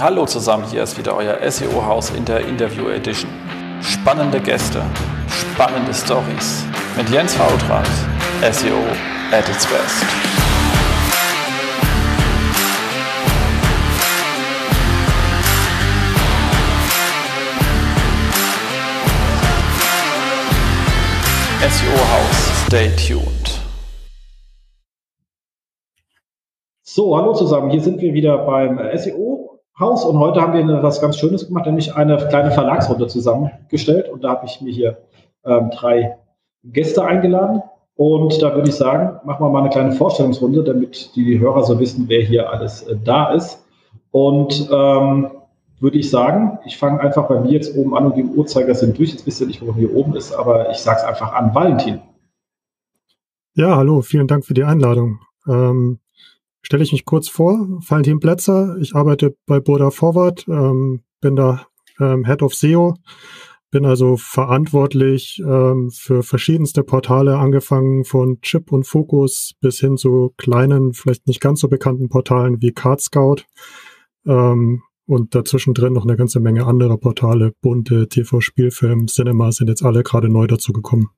Hallo zusammen, hier ist wieder euer SEO-Haus in der Interview Edition. Spannende Gäste, spannende Stories mit Jens Fautrat, SEO at its best. SEO-Haus, stay tuned. So, hallo zusammen. Hier sind wir wieder beim SEO Haus und heute haben wir was ganz Schönes gemacht, nämlich eine kleine Verlagsrunde zusammengestellt und da habe ich mir hier ähm, drei Gäste eingeladen und da würde ich sagen, machen wir mal eine kleine Vorstellungsrunde, damit die Hörer so wissen, wer hier alles äh, da ist und ähm, würde ich sagen, ich fange einfach bei mir jetzt oben an und die Uhrzeiger sind durch. Jetzt wisst ihr nicht, wo hier oben ist, aber ich sage es einfach an. Valentin. Ja, hallo, vielen Dank für die Einladung. Ähm, stelle ich mich kurz vor. Valentin Plätzer, ich arbeite bei Burda Forward, ähm, bin da ähm, Head of SEO, bin also verantwortlich ähm, für verschiedenste Portale, angefangen von Chip und Focus bis hin zu kleinen, vielleicht nicht ganz so bekannten Portalen wie Card Scout ähm, und dazwischen drin noch eine ganze Menge anderer Portale, bunte, TV-Spielfilm, Cinema sind jetzt alle gerade neu dazugekommen.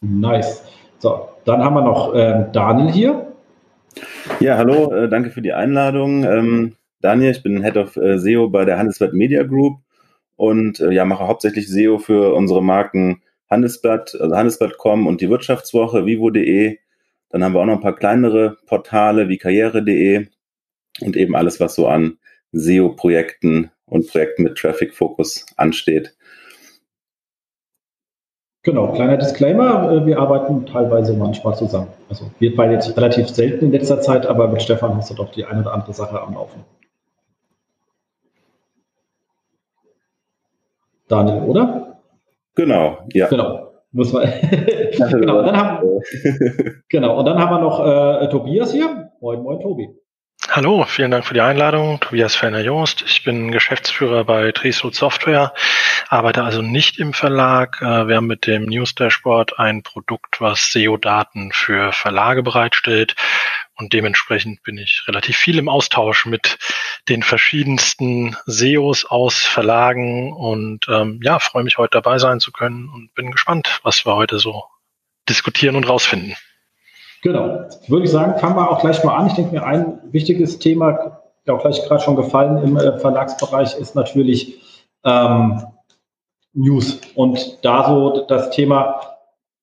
Nice. So, dann haben wir noch äh, Daniel hier. Ja, hallo, äh, danke für die Einladung. Ähm, Daniel, ich bin Head of äh, SEO bei der Handelsblatt Media Group und äh, ja, mache hauptsächlich SEO für unsere Marken Handelsblatt, also Handelsblatt.com und die Wirtschaftswoche, vivo.de. Dann haben wir auch noch ein paar kleinere Portale wie karriere.de und eben alles, was so an SEO-Projekten und Projekten mit Traffic-Fokus ansteht. Genau, kleiner Disclaimer, äh, wir arbeiten teilweise manchmal zusammen. Also wir beide jetzt relativ selten in letzter Zeit, aber mit Stefan hast du doch die eine oder andere Sache am Laufen. Daniel, oder? Genau, ja. Genau. Muss man genau, und dann haben, genau, und dann haben wir noch äh, Tobias hier. Moin, moin, Tobi. Hallo, vielen Dank für die Einladung. Tobias Fellner-Joost. Ich bin Geschäftsführer bei Triesroot Software, arbeite also nicht im Verlag. Äh, wir haben mit dem News Dashboard ein Produkt, was SEO-Daten für Verlage bereitstellt. Und dementsprechend bin ich relativ viel im Austausch mit den verschiedensten SEOs aus Verlagen und ähm, ja, freue mich heute dabei sein zu können und bin gespannt, was wir heute so diskutieren und rausfinden. Genau. Würde ich sagen, fangen wir auch gleich mal an. Ich denke mir, ein wichtiges Thema, auch gleich gerade schon gefallen im äh, Verlagsbereich, ist natürlich ähm, News. Und da so das Thema,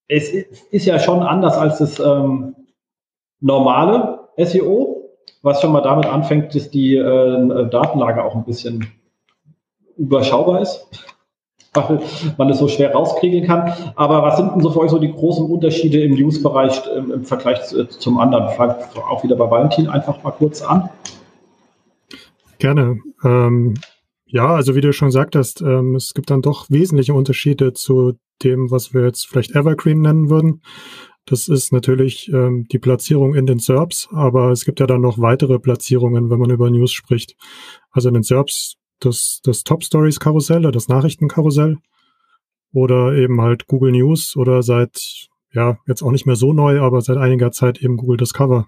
es ist ja schon anders als das ähm, normale SEO, was schon mal damit anfängt, dass die äh, Datenlage auch ein bisschen überschaubar ist weil man es so schwer rauskriegen kann. Aber was sind denn so für euch so die großen Unterschiede im News-Bereich im, im, Vergleich zum anderen? Fangt auch wieder bei Valentin einfach mal kurz an. Gerne. Ähm, ja, also wie du schon sagtest, ähm, es gibt dann doch wesentliche Unterschiede zu dem, was wir jetzt vielleicht Evergreen nennen würden. Das ist natürlich ähm, die Platzierung in den SERPs, aber es gibt ja dann noch weitere Platzierungen, wenn man über News spricht. Also in den SERPs das, das Top Stories Karussell, das Nachrichtenkarussell oder eben halt Google News oder seit, ja, jetzt auch nicht mehr so neu, aber seit einiger Zeit eben Google Discover.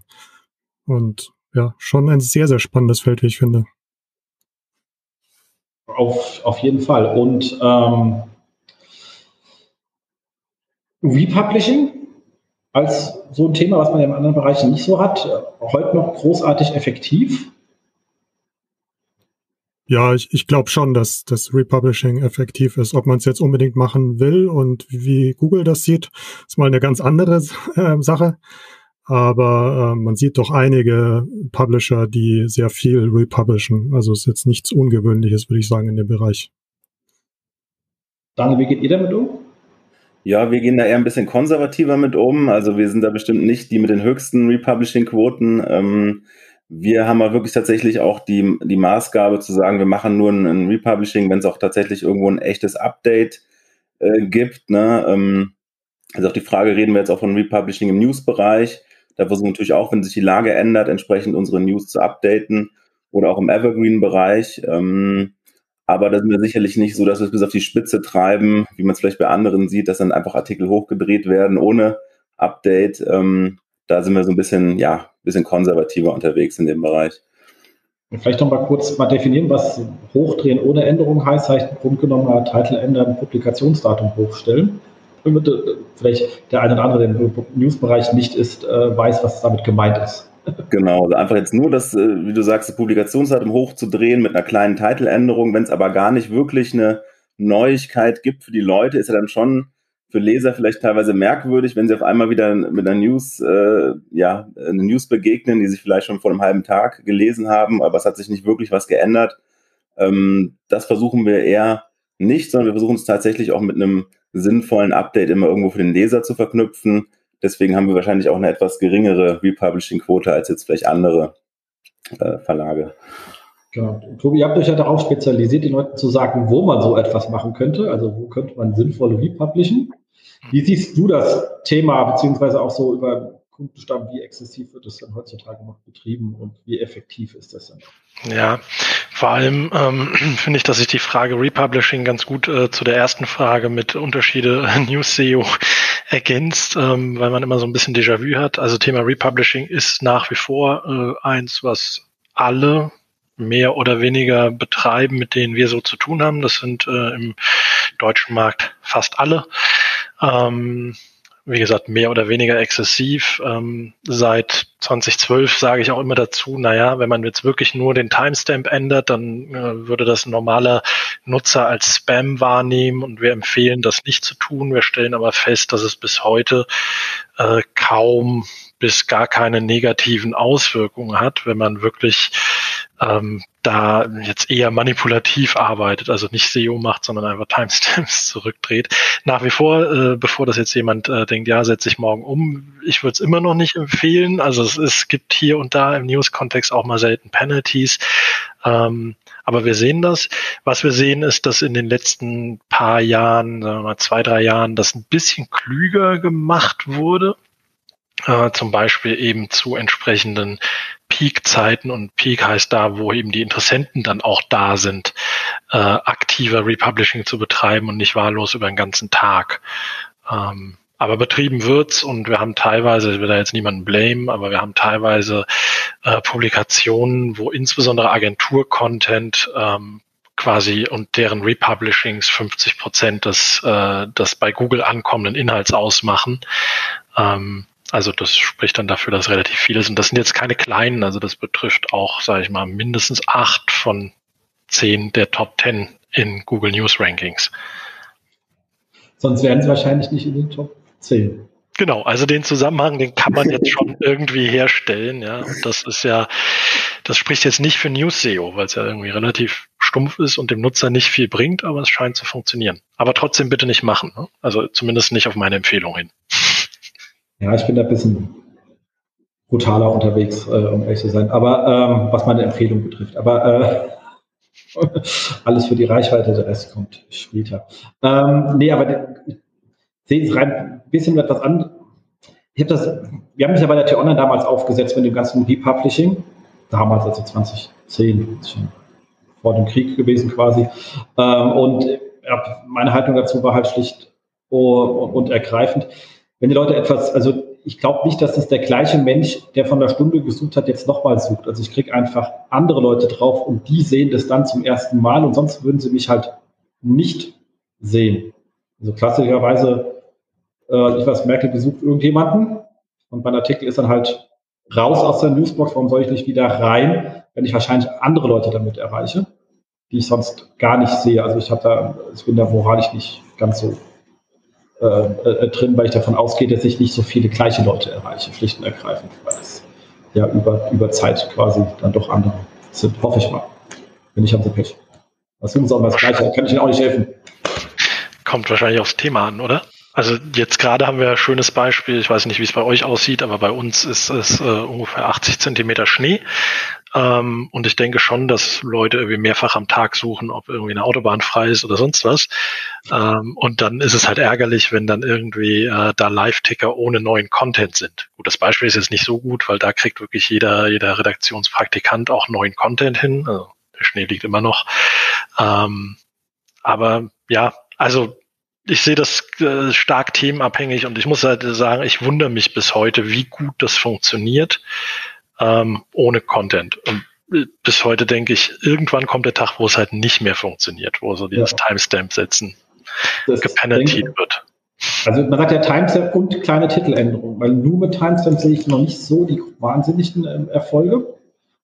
Und ja, schon ein sehr, sehr spannendes Feld, wie ich finde. Auf, auf jeden Fall. Und ähm, Republishing als so ein Thema, was man ja in anderen Bereichen nicht so hat, heute noch großartig effektiv. Ja, ich, ich glaube schon, dass das Republishing effektiv ist. Ob man es jetzt unbedingt machen will und wie Google das sieht, ist mal eine ganz andere äh, Sache. Aber äh, man sieht doch einige Publisher, die sehr viel republishen. Also ist jetzt nichts Ungewöhnliches, würde ich sagen, in dem Bereich. Daniel, wie geht ihr damit um? Ja, wir gehen da eher ein bisschen konservativer mit um. Also wir sind da bestimmt nicht die mit den höchsten Republishing-Quoten. Ähm, wir haben aber wirklich tatsächlich auch die, die Maßgabe zu sagen, wir machen nur ein, ein Republishing, wenn es auch tatsächlich irgendwo ein echtes Update äh, gibt. Ne? Ähm, also auch die Frage, reden wir jetzt auch von Republishing im News-Bereich. Da versuchen wir natürlich auch, wenn sich die Lage ändert, entsprechend unsere News zu updaten oder auch im Evergreen-Bereich. Ähm, aber da sind wir sicherlich nicht so, dass wir es bis auf die Spitze treiben, wie man es vielleicht bei anderen sieht, dass dann einfach Artikel hochgedreht werden ohne Update. Ähm, da sind wir so ein bisschen, ja, ein bisschen konservativer unterwegs in dem Bereich. Vielleicht noch mal kurz mal definieren, was hochdrehen ohne Änderung heißt. Heißt im Grunde genommen mal Titel ändern, Publikationsdatum hochstellen. Damit äh, vielleicht der eine oder andere, der im Newsbereich nicht ist, äh, weiß, was damit gemeint ist. Genau, also einfach jetzt nur das, äh, wie du sagst, das Publikationsdatum hochzudrehen mit einer kleinen Titeländerung. Wenn es aber gar nicht wirklich eine Neuigkeit gibt für die Leute, ist ja dann schon für Leser vielleicht teilweise merkwürdig, wenn sie auf einmal wieder mit einer News, äh, ja, eine News begegnen, die sich vielleicht schon vor einem halben Tag gelesen haben, aber es hat sich nicht wirklich was geändert. Ähm, das versuchen wir eher nicht, sondern wir versuchen es tatsächlich auch mit einem sinnvollen Update immer irgendwo für den Leser zu verknüpfen. Deswegen haben wir wahrscheinlich auch eine etwas geringere Republishing-Quote als jetzt vielleicht andere äh, Verlage. Genau. Tobi, ihr habt euch ja darauf spezialisiert, den Leuten zu sagen, wo man so etwas machen könnte. Also wo könnte man sinnvoll republishen? Wie siehst du das Thema, beziehungsweise auch so über Kundenstamm, wie exzessiv wird das denn heutzutage noch betrieben und wie effektiv ist das denn? Ja, vor allem ähm, finde ich, dass sich die Frage Republishing ganz gut äh, zu der ersten Frage mit Unterschiede News SEO ergänzt, ähm, weil man immer so ein bisschen Déjà-vu hat. Also Thema Republishing ist nach wie vor äh, eins, was alle mehr oder weniger betreiben, mit denen wir so zu tun haben. Das sind äh, im deutschen Markt fast alle. Ähm, wie gesagt, mehr oder weniger exzessiv. Ähm, seit 2012 sage ich auch immer dazu, naja, wenn man jetzt wirklich nur den Timestamp ändert, dann äh, würde das ein normaler Nutzer als Spam wahrnehmen und wir empfehlen, das nicht zu tun. Wir stellen aber fest, dass es bis heute äh, kaum bis gar keine negativen Auswirkungen hat, wenn man wirklich ähm, da jetzt eher manipulativ arbeitet, also nicht SEO macht, sondern einfach Timestamps zurückdreht. Nach wie vor, äh, bevor das jetzt jemand äh, denkt, ja, setze ich morgen um, ich würde es immer noch nicht empfehlen. Also es, es gibt hier und da im News-Kontext auch mal selten Penalties. Ähm, aber wir sehen das. Was wir sehen, ist, dass in den letzten paar Jahren, sagen wir mal zwei, drei Jahren, das ein bisschen klüger gemacht wurde äh, zum Beispiel eben zu entsprechenden Peak-Zeiten und Peak heißt da, wo eben die Interessenten dann auch da sind, äh, aktiver Republishing zu betreiben und nicht wahllos über den ganzen Tag. Ähm, aber betrieben wird's und wir haben teilweise, ich will da jetzt niemanden blame, aber wir haben teilweise äh, Publikationen, wo insbesondere Agentur-Content ähm, quasi und deren Republishings 50 Prozent des, äh, des bei Google ankommenden Inhalts ausmachen. Ähm, also das spricht dann dafür, dass relativ viele sind. Das sind jetzt keine kleinen, also das betrifft auch, sage ich mal, mindestens acht von zehn der Top Ten in Google News Rankings. Sonst wären sie wahrscheinlich nicht in den Top 10. Genau, also den Zusammenhang, den kann man jetzt schon irgendwie herstellen, ja. Und das ist ja, das spricht jetzt nicht für News SEO, weil es ja irgendwie relativ stumpf ist und dem Nutzer nicht viel bringt, aber es scheint zu funktionieren. Aber trotzdem bitte nicht machen, ne? also zumindest nicht auf meine Empfehlung hin. Ja, ich bin da ein bisschen brutaler unterwegs, äh, um ehrlich zu sein. Aber ähm, was meine Empfehlung betrifft. Aber äh, alles für die Reichweite, der Rest kommt später. Ähm, nee, aber ich sehe es rein ein bisschen etwas an. Ich habe das, wir haben mich ja bei der T-Online damals aufgesetzt mit dem ganzen Republishing. Damals, also 2010, schon vor dem Krieg gewesen quasi. Ähm, und ja, meine Haltung dazu war halt schlicht und ergreifend wenn die Leute etwas, also ich glaube nicht, dass das der gleiche Mensch, der von der Stunde gesucht hat, jetzt nochmal sucht. Also ich kriege einfach andere Leute drauf und die sehen das dann zum ersten Mal und sonst würden sie mich halt nicht sehen. Also klassischerweise, äh, ich weiß, Merkel besucht irgendjemanden und mein Artikel ist dann halt raus aus der Newsbox, warum soll ich nicht wieder rein, wenn ich wahrscheinlich andere Leute damit erreiche, die ich sonst gar nicht sehe. Also ich habe da, ich bin da moralisch nicht ganz so äh, äh, drin, weil ich davon ausgehe, dass ich nicht so viele gleiche Leute erreiche, schlicht und ergreifend, weil es ja über, über Zeit quasi dann doch andere sind, hoffe ich mal. Wenn nicht, haben sie Pech. Was suchen sie das Gleiche, kann ich Ihnen auch nicht helfen. Kommt wahrscheinlich aufs Thema an, oder? Also jetzt gerade haben wir ein schönes Beispiel, ich weiß nicht, wie es bei euch aussieht, aber bei uns ist es äh, ungefähr 80 Zentimeter Schnee. Ähm, und ich denke schon, dass Leute irgendwie mehrfach am Tag suchen, ob irgendwie eine Autobahn frei ist oder sonst was. Ähm, und dann ist es halt ärgerlich, wenn dann irgendwie äh, da Live-Ticker ohne neuen Content sind. Gut, das Beispiel ist jetzt nicht so gut, weil da kriegt wirklich jeder, jeder Redaktionspraktikant auch neuen Content hin. Also der Schnee liegt immer noch. Ähm, aber ja, also ich sehe das äh, stark themenabhängig und ich muss halt sagen, ich wundere mich bis heute, wie gut das funktioniert ähm, ohne Content. Und bis heute denke ich, irgendwann kommt der Tag, wo es halt nicht mehr funktioniert, wo so dieses ja. Timestamp setzen gepenaltiert wird. Also man sagt ja Timestamp und kleine Titeländerungen, weil nur mit Timestamp sehe ich noch nicht so die wahnsinnigen äh, Erfolge.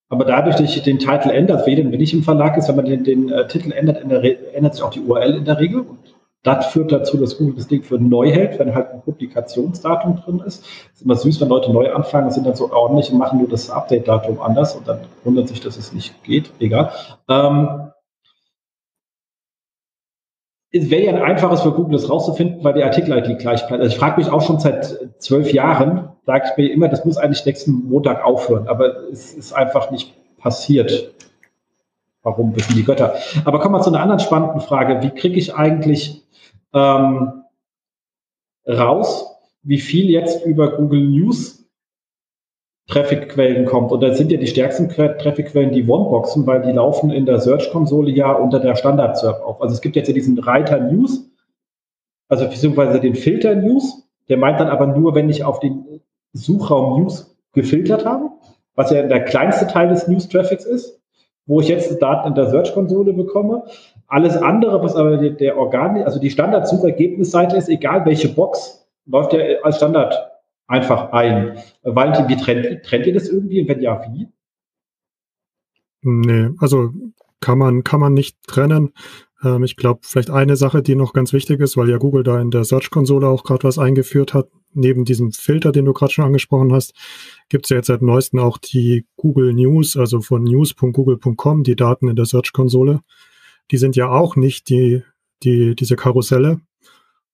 Aber dadurch, dass ich den Titel ändert, für jeden, wenn ich im Verlag ist, wenn man den, den äh, Titel ändert, ändert sich auch die URL in der Regel. Und das führt dazu, dass Google das Ding für neu hält, wenn halt ein Publikationsdatum drin ist. ist immer süß, wenn Leute neu anfangen, sind dann so ordentlich und machen nur das Update-Datum anders und dann wundert sich, dass es nicht geht. Egal. Ähm, es wäre ja ein einfaches für Google, das rauszufinden, weil die Artikel-ID gleich bleibt. Also ich frage mich auch schon seit zwölf Jahren, sage ich mir immer, das muss eigentlich nächsten Montag aufhören, aber es ist einfach nicht passiert. Warum wissen die Götter? Aber kommen wir zu einer anderen spannenden Frage. Wie kriege ich eigentlich ähm, raus, wie viel jetzt über Google News Traffic-Quellen kommt. Und da sind ja die stärksten Traffic-Quellen die One-Boxen, weil die laufen in der Search-Konsole ja unter der Standard-Serp auf. Also es gibt jetzt ja diesen Reiter News, also beziehungsweise den Filter News, der meint dann aber nur, wenn ich auf den Suchraum News gefiltert habe, was ja der kleinste Teil des News-Traffics ist, wo ich jetzt Daten in der Search-Konsole bekomme. Alles andere, was aber der, Organ, also die Standard-Suchergebnisseite ist, egal welche Box, läuft ja als Standard einfach ein. Valentin, wie trennt, trennt ihr das irgendwie? Und wenn ja, wie? Nee, also kann man, kann man nicht trennen. Ähm, ich glaube, vielleicht eine Sache, die noch ganz wichtig ist, weil ja Google da in der Search-Konsole auch gerade was eingeführt hat. Neben diesem Filter, den du gerade schon angesprochen hast, gibt es ja jetzt seit neuestem auch die Google News, also von news.google.com, die Daten in der Search-Konsole. Die sind ja auch nicht die, die, diese Karusselle.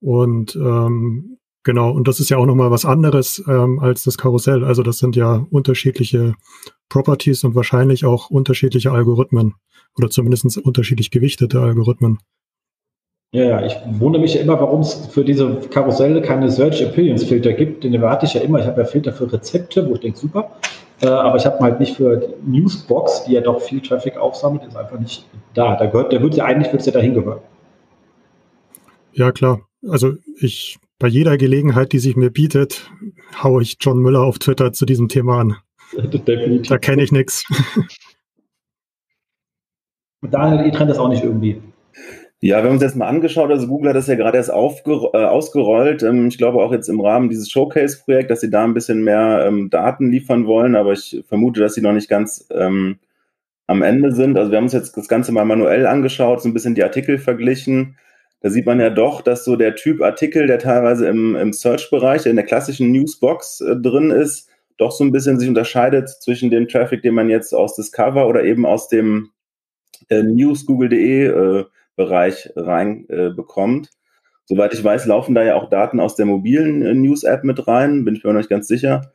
Und ähm, Genau, und das ist ja auch nochmal was anderes ähm, als das Karussell. Also das sind ja unterschiedliche Properties und wahrscheinlich auch unterschiedliche Algorithmen oder zumindest unterschiedlich gewichtete Algorithmen. Ja, ja, ich wundere mich ja immer, warum es für diese Karusselle keine Search Appearance Filter gibt. Den erwarte ich ja immer. Ich habe ja Filter für Rezepte, wo ich denke, super. Äh, aber ich habe halt nicht für Newsbox, die ja doch viel Traffic aufsammelt, ist einfach nicht da. Da gehört, der wird ja eigentlich wird's ja dahin gehören. Ja, klar. Also ich bei jeder Gelegenheit, die sich mir bietet, haue ich John Müller auf Twitter zu diesem Thema an. Definitiv. Da kenne ich nichts. Daniel, ihr trennt das auch nicht irgendwie. Ja, wir haben uns jetzt mal angeschaut, also Google hat das ja gerade erst aufger äh, ausgerollt. Ähm, ich glaube auch jetzt im Rahmen dieses Showcase-Projekt, dass sie da ein bisschen mehr ähm, Daten liefern wollen, aber ich vermute, dass sie noch nicht ganz ähm, am Ende sind. Also wir haben uns jetzt das Ganze mal manuell angeschaut, so ein bisschen die Artikel verglichen da sieht man ja doch, dass so der Typ Artikel, der teilweise im, im Search-Bereich, in der klassischen Newsbox äh, drin ist, doch so ein bisschen sich unterscheidet zwischen dem Traffic, den man jetzt aus Discover oder eben aus dem äh, News-Google.de äh, Bereich rein äh. Soweit ich weiß, laufen da ja auch Daten aus der mobilen äh, News-App mit rein, bin ich mir noch nicht ganz sicher.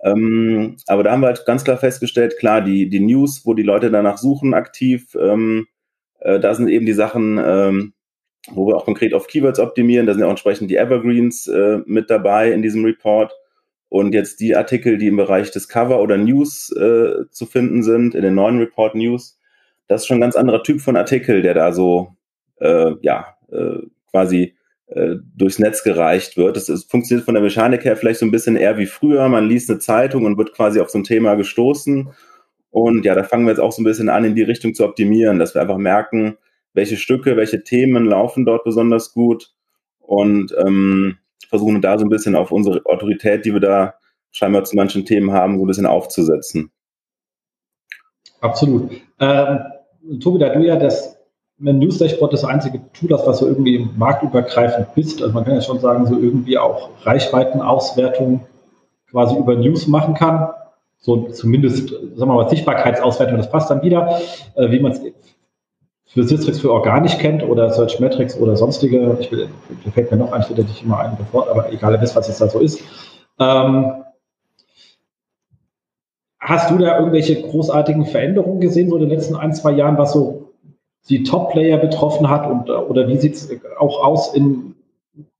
Ähm, aber da haben wir halt ganz klar festgestellt, klar, die, die News, wo die Leute danach suchen aktiv, ähm, äh, da sind eben die Sachen, ähm, wo wir auch konkret auf Keywords optimieren. Da sind ja auch entsprechend die Evergreens äh, mit dabei in diesem Report. Und jetzt die Artikel, die im Bereich Discover oder News äh, zu finden sind, in den neuen Report News, das ist schon ein ganz anderer Typ von Artikel, der da so äh, ja äh, quasi äh, durchs Netz gereicht wird. Das, das funktioniert von der Mechanik her vielleicht so ein bisschen eher wie früher. Man liest eine Zeitung und wird quasi auf so ein Thema gestoßen. Und ja, da fangen wir jetzt auch so ein bisschen an, in die Richtung zu optimieren, dass wir einfach merken, welche Stücke, welche Themen laufen dort besonders gut und ähm, versuchen da so ein bisschen auf unsere Autorität, die wir da scheinbar zu manchen Themen haben, so ein bisschen aufzusetzen. Absolut. Ähm, Tobi, da du ja das News Dashboard das einzige Tool hast, was so irgendwie marktübergreifend bist, also man kann ja schon sagen, so irgendwie auch Reichweitenauswertung quasi über News machen kann, so zumindest, sagen wir mal, Sichtbarkeitsauswertung, das passt dann wieder, äh, wie man es für Sistrix für organisch kennt oder Searchmetrics oder sonstige, ich will, da fällt mir noch ein, der dich immer ein, bevor, aber egal, ihr wisst, was es da so ist. Ähm, hast du da irgendwelche großartigen Veränderungen gesehen, so in den letzten ein, zwei Jahren, was so die Top-Player betroffen hat und, oder wie sieht es auch aus in,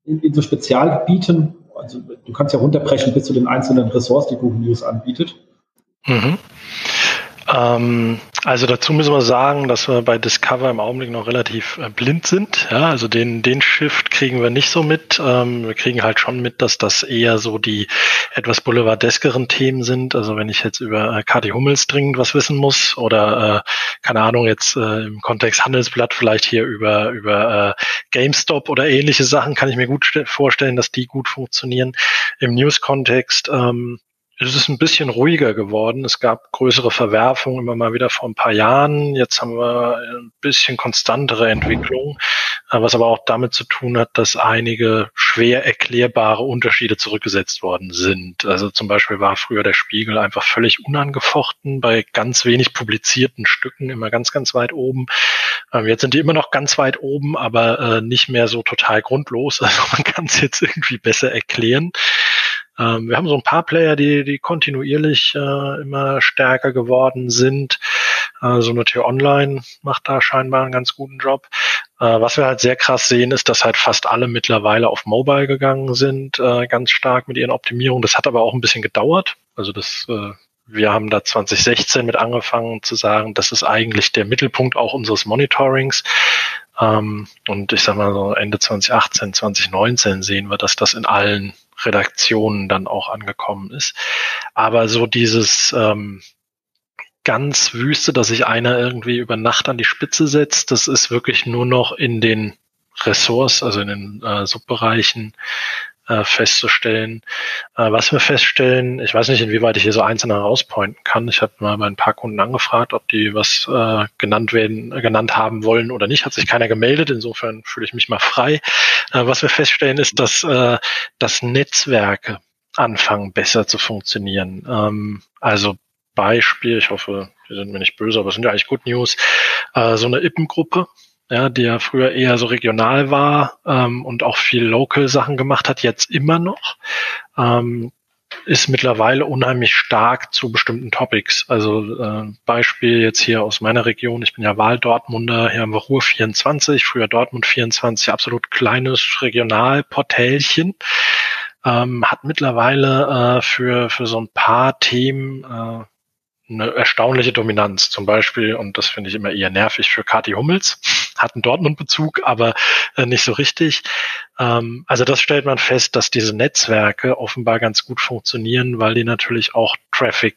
in, in, so Spezialgebieten? Also du kannst ja runterbrechen bis zu den einzelnen Ressorts, die Google News anbietet. Mhm. Ähm, also dazu müssen wir sagen, dass wir bei Discover im Augenblick noch relativ äh, blind sind. Ja, also den, den Shift kriegen wir nicht so mit. Ähm, wir kriegen halt schon mit, dass das eher so die etwas boulevardeskeren Themen sind. Also wenn ich jetzt über äh, Kati Hummels dringend was wissen muss oder äh, keine Ahnung jetzt äh, im Kontext Handelsblatt vielleicht hier über über äh, GameStop oder ähnliche Sachen kann ich mir gut vorstellen, dass die gut funktionieren. Im News-Kontext ähm, es ist ein bisschen ruhiger geworden. Es gab größere Verwerfungen immer mal wieder vor ein paar Jahren. Jetzt haben wir ein bisschen konstantere Entwicklungen, äh, was aber auch damit zu tun hat, dass einige schwer erklärbare Unterschiede zurückgesetzt worden sind. Also zum Beispiel war früher der Spiegel einfach völlig unangefochten bei ganz wenig publizierten Stücken, immer ganz, ganz weit oben. Ähm, jetzt sind die immer noch ganz weit oben, aber äh, nicht mehr so total grundlos. Also man kann es jetzt irgendwie besser erklären. Ähm, wir haben so ein paar Player, die, die kontinuierlich äh, immer stärker geworden sind. Äh, so eine Tier Online macht da scheinbar einen ganz guten Job. Äh, was wir halt sehr krass sehen, ist, dass halt fast alle mittlerweile auf Mobile gegangen sind, äh, ganz stark mit ihren Optimierungen. Das hat aber auch ein bisschen gedauert. Also das äh, wir haben da 2016 mit angefangen zu sagen, das ist eigentlich der Mittelpunkt auch unseres Monitorings. Ähm, und ich sag mal so Ende 2018, 2019 sehen wir, dass das in allen Redaktionen dann auch angekommen ist. Aber so dieses ähm, ganz Wüste, dass sich einer irgendwie über Nacht an die Spitze setzt, das ist wirklich nur noch in den Ressorts, also in den äh, Subbereichen äh, festzustellen. Äh, was wir feststellen, ich weiß nicht, inwieweit ich hier so einzelne herauspointen kann. Ich habe mal bei ein paar Kunden angefragt, ob die was äh, genannt werden, äh, genannt haben wollen oder nicht. Hat sich keiner gemeldet. Insofern fühle ich mich mal frei. Äh, was wir feststellen, ist, dass, äh, dass Netzwerke anfangen besser zu funktionieren. Ähm, also Beispiel, ich hoffe, die sind mir nicht böse, aber es sind ja eigentlich Good News. Äh, so eine Ippengruppe, ja, die ja früher eher so regional war ähm, und auch viel Local-Sachen gemacht hat, jetzt immer noch, ähm, ist mittlerweile unheimlich stark zu bestimmten Topics. Also äh, Beispiel jetzt hier aus meiner Region, ich bin ja Wahl-Dortmunder, hier haben wir Ruhr 24, früher Dortmund 24, absolut kleines Regionalportälchen. Ähm, hat mittlerweile äh, für, für so ein paar Themen äh, eine erstaunliche Dominanz. Zum Beispiel, und das finde ich immer eher nervig für Kati Hummels, hat einen Dortmund-Bezug, aber äh, nicht so richtig. Ähm, also das stellt man fest, dass diese Netzwerke offenbar ganz gut funktionieren, weil die natürlich auch Traffic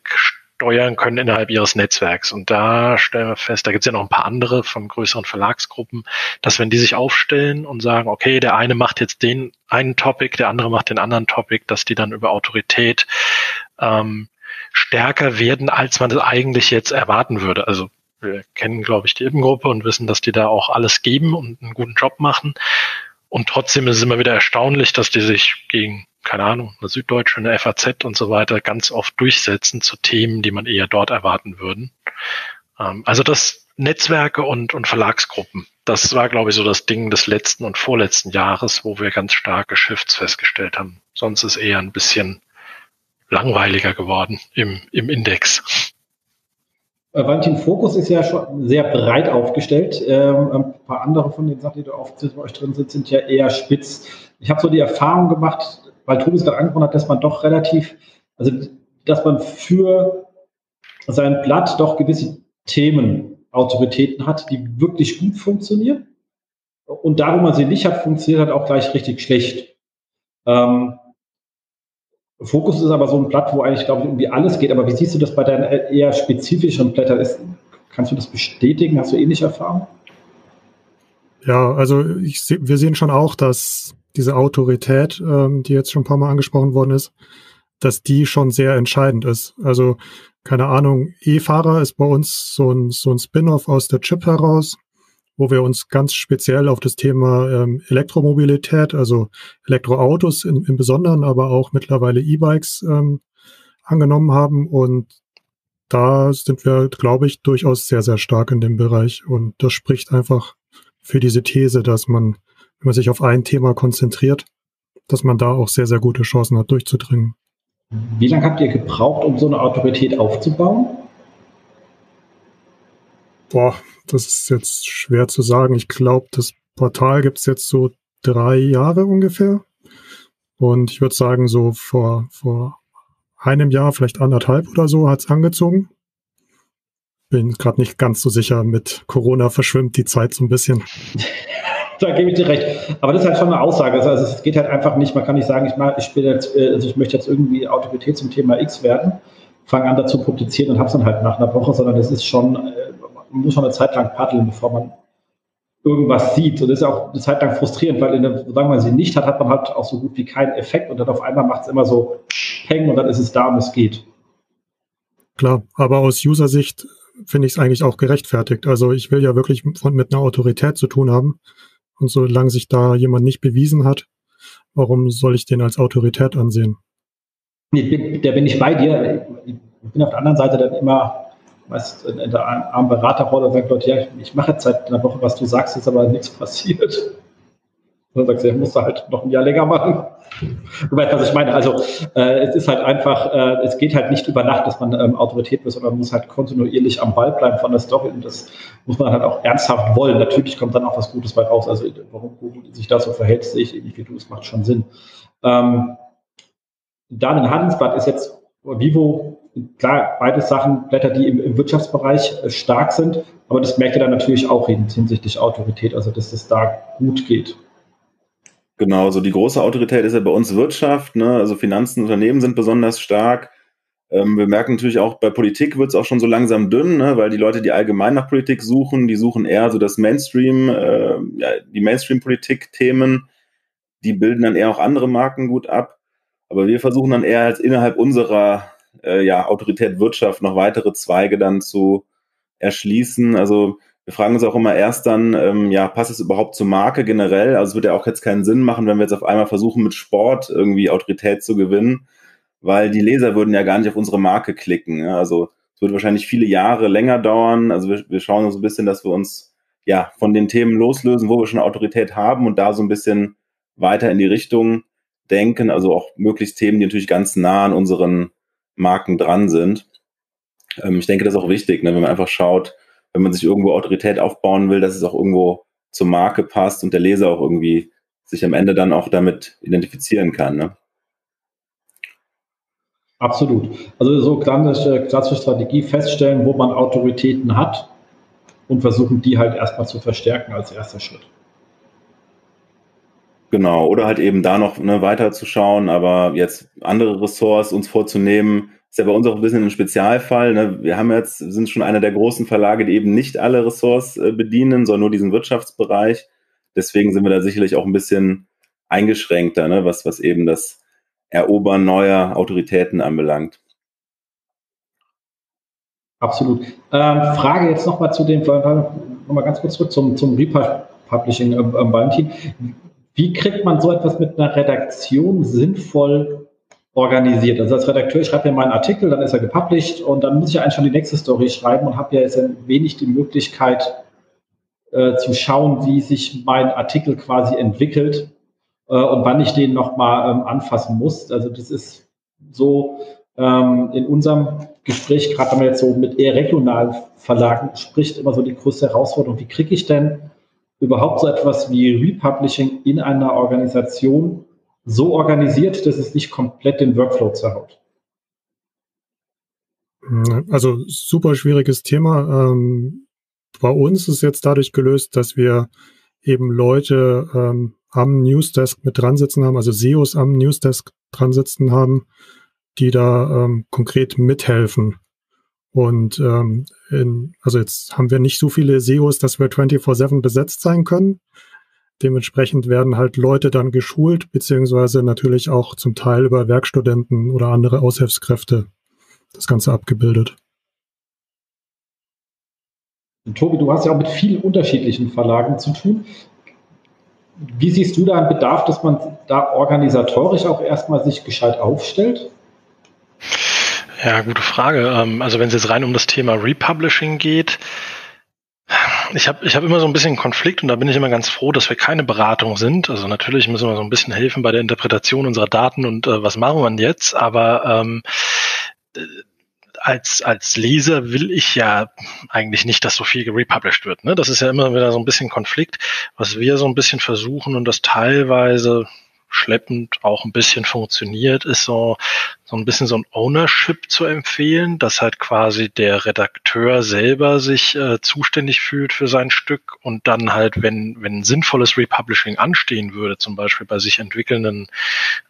steuern können innerhalb ihres Netzwerks. Und da stellen wir fest, da gibt es ja noch ein paar andere von größeren Verlagsgruppen, dass wenn die sich aufstellen und sagen, okay, der eine macht jetzt den einen Topic, der andere macht den anderen Topic, dass die dann über Autorität ähm, stärker werden, als man es eigentlich jetzt erwarten würde. Also wir kennen, glaube ich, die Ippengruppe und wissen, dass die da auch alles geben und einen guten Job machen. Und trotzdem ist es immer wieder erstaunlich, dass die sich gegen, keine Ahnung, eine Süddeutsche, eine FAZ und so weiter ganz oft durchsetzen zu Themen, die man eher dort erwarten würden. Ähm, also das Netzwerke und, und Verlagsgruppen, das war, glaube ich, so das Ding des letzten und vorletzten Jahres, wo wir ganz starke Shifts festgestellt haben. Sonst ist eher ein bisschen langweiliger geworden im, im Index. Äh, Valentin Fokus ist ja schon sehr breit aufgestellt. Ähm, ein paar andere von den Sachen, die da aufzählst, bei euch drin sind, sind ja eher spitz. Ich habe so die Erfahrung gemacht, weil Tobi es gerade angesprochen hat, dass man doch relativ, also dass man für sein Blatt doch gewisse Themen, Autoritäten hat, die wirklich gut funktionieren. Und da, wo man sie nicht hat, funktioniert halt auch gleich richtig schlecht. Ähm, Fokus ist aber so ein Blatt, wo eigentlich, glaube ich, irgendwie alles geht. Aber wie siehst du das bei deinen eher spezifischen Blättern? Ist, kannst du das bestätigen? Hast du ähnliche Erfahrungen? Ja, also ich, wir sehen schon auch, dass diese Autorität, ähm, die jetzt schon ein paar Mal angesprochen worden ist, dass die schon sehr entscheidend ist. Also keine Ahnung, E-Fahrer ist bei uns so ein, so ein Spin-off aus der Chip heraus wo wir uns ganz speziell auf das Thema ähm, Elektromobilität, also Elektroautos in, im Besonderen, aber auch mittlerweile E-Bikes ähm, angenommen haben. Und da sind wir, glaube ich, durchaus sehr, sehr stark in dem Bereich. Und das spricht einfach für diese These, dass man, wenn man sich auf ein Thema konzentriert, dass man da auch sehr, sehr gute Chancen hat, durchzudringen. Wie lange habt ihr gebraucht, um so eine Autorität aufzubauen? Boah, das ist jetzt schwer zu sagen. Ich glaube, das Portal gibt es jetzt so drei Jahre ungefähr. Und ich würde sagen, so vor, vor einem Jahr, vielleicht anderthalb oder so, hat es angezogen. bin gerade nicht ganz so sicher. Mit Corona verschwimmt die Zeit so ein bisschen. da gebe ich dir recht. Aber das ist halt schon eine Aussage. Also es geht halt einfach nicht, man kann nicht sagen, ich, mach, ich, bin jetzt, äh, also ich möchte jetzt irgendwie Autorität zum Thema X werden, fange an dazu publizieren und habe es dann halt nach einer Woche, sondern es ist schon, man muss schon eine Zeit lang paddeln, bevor man irgendwas sieht. Und das ist auch eine Zeit lang frustrierend, weil in der, solange man sie nicht hat, hat man halt auch so gut wie keinen Effekt und dann auf einmal macht es immer so Peng und dann ist es da und es geht. Klar, aber aus User-Sicht finde ich es eigentlich auch gerechtfertigt. Also ich will ja wirklich von, mit einer Autorität zu tun haben. Und solange sich da jemand nicht bewiesen hat, warum soll ich den als Autorität ansehen? Nee, da bin ich bei dir. Ich bin auf der anderen Seite dann immer weißt, in der armen Beraterrolle und sagt Leute, ja, ich mache jetzt seit einer Woche, was du sagst, ist aber nichts passiert. Und dann sagst du, ja, musst du halt noch ein Jahr länger machen. Du weißt, was ich meine. Also äh, es ist halt einfach, äh, es geht halt nicht über Nacht, dass man ähm, Autorität wird, sondern man muss halt kontinuierlich am Ball bleiben von der Story und das muss man halt auch ernsthaft wollen. Natürlich kommt dann auch was Gutes bei raus. Also warum Google sich da so verhält, sehe ich ähnlich wie du, es macht schon Sinn. Ähm, Daniel Handelsblatt ist jetzt Vivo, klar, beide Sachen, Blätter, die im, im Wirtschaftsbereich äh, stark sind, aber das merkt ihr dann natürlich auch hinsichtlich Autorität, also dass es da gut geht. Genau, so die große Autorität ist ja bei uns Wirtschaft, ne? also Finanzen, Unternehmen sind besonders stark. Ähm, wir merken natürlich auch, bei Politik wird es auch schon so langsam dünn, ne? weil die Leute, die allgemein nach Politik suchen, die suchen eher so das Mainstream, äh, ja, die Mainstream-Politik-Themen, die bilden dann eher auch andere Marken gut ab. Aber wir versuchen dann eher als innerhalb unserer äh, ja, Autorität Wirtschaft noch weitere Zweige dann zu erschließen. Also wir fragen uns auch immer erst dann, ähm, ja, passt es überhaupt zur Marke generell? Also es wird ja auch jetzt keinen Sinn machen, wenn wir jetzt auf einmal versuchen, mit Sport irgendwie Autorität zu gewinnen, weil die Leser würden ja gar nicht auf unsere Marke klicken. Ja? Also es wird wahrscheinlich viele Jahre länger dauern. Also wir, wir schauen uns ein bisschen, dass wir uns ja von den Themen loslösen, wo wir schon Autorität haben und da so ein bisschen weiter in die Richtung denken. Also auch möglichst Themen, die natürlich ganz nah an unseren Marken dran sind. Ähm, ich denke, das ist auch wichtig, ne, wenn man einfach schaut, wenn man sich irgendwo Autorität aufbauen will, dass es auch irgendwo zur Marke passt und der Leser auch irgendwie sich am Ende dann auch damit identifizieren kann. Ne? Absolut. Also so klassische, klassische Strategie feststellen, wo man Autoritäten hat und versuchen, die halt erstmal zu verstärken als erster Schritt. Genau, oder halt eben da noch ne, weiter aber jetzt andere Ressorts uns vorzunehmen, ist ja bei uns auch ein bisschen ein Spezialfall. Ne? Wir haben jetzt, sind schon einer der großen Verlage, die eben nicht alle Ressorts äh, bedienen, sondern nur diesen Wirtschaftsbereich. Deswegen sind wir da sicherlich auch ein bisschen eingeschränkter, ne? was, was eben das Erobern neuer Autoritäten anbelangt. Absolut. Ähm, Frage jetzt nochmal zu dem, nochmal ganz kurz zurück zum, zum Republishing, äh, äh, Valentin. Wie kriegt man so etwas mit einer Redaktion sinnvoll organisiert. Also als Redakteur, ich schreibe ja meinen Artikel, dann ist er gepublished und dann muss ich eigentlich schon die nächste Story schreiben und habe ja jetzt ein wenig die Möglichkeit äh, zu schauen, wie sich mein Artikel quasi entwickelt äh, und wann ich den nochmal ähm, anfassen muss. Also das ist so ähm, in unserem Gespräch, gerade wenn man jetzt so mit eher regionalen Verlagen spricht, immer so die größte Herausforderung, wie kriege ich denn überhaupt so etwas wie Republishing in einer Organisation so organisiert, dass es nicht komplett den Workflow zerhaut? Also super schwieriges Thema. Ähm, bei uns ist jetzt dadurch gelöst, dass wir eben Leute ähm, am Newsdesk mit dran sitzen haben, also SEOs am Newsdesk dran sitzen haben, die da ähm, konkret mithelfen. Und ähm, in, also jetzt haben wir nicht so viele SEOs, dass wir 24-7 besetzt sein können. Dementsprechend werden halt Leute dann geschult, beziehungsweise natürlich auch zum Teil über Werkstudenten oder andere Aushilfskräfte das Ganze abgebildet. Tobi, du hast ja auch mit vielen unterschiedlichen Verlagen zu tun. Wie siehst du da einen Bedarf, dass man da organisatorisch auch erstmal sich gescheit aufstellt? Ja, gute Frage. Ähm, also wenn es jetzt rein um das Thema Republishing geht, ich habe ich hab immer so ein bisschen Konflikt und da bin ich immer ganz froh, dass wir keine Beratung sind. Also natürlich müssen wir so ein bisschen helfen bei der Interpretation unserer Daten und äh, was machen wir jetzt, aber ähm, äh, als, als Leser will ich ja eigentlich nicht, dass so viel gerepublished wird. Ne? Das ist ja immer wieder so ein bisschen Konflikt, was wir so ein bisschen versuchen und das teilweise schleppend auch ein bisschen funktioniert, ist so, so ein bisschen so ein Ownership zu empfehlen, dass halt quasi der Redakteur selber sich äh, zuständig fühlt für sein Stück und dann halt, wenn, wenn sinnvolles Republishing anstehen würde, zum Beispiel bei sich entwickelnden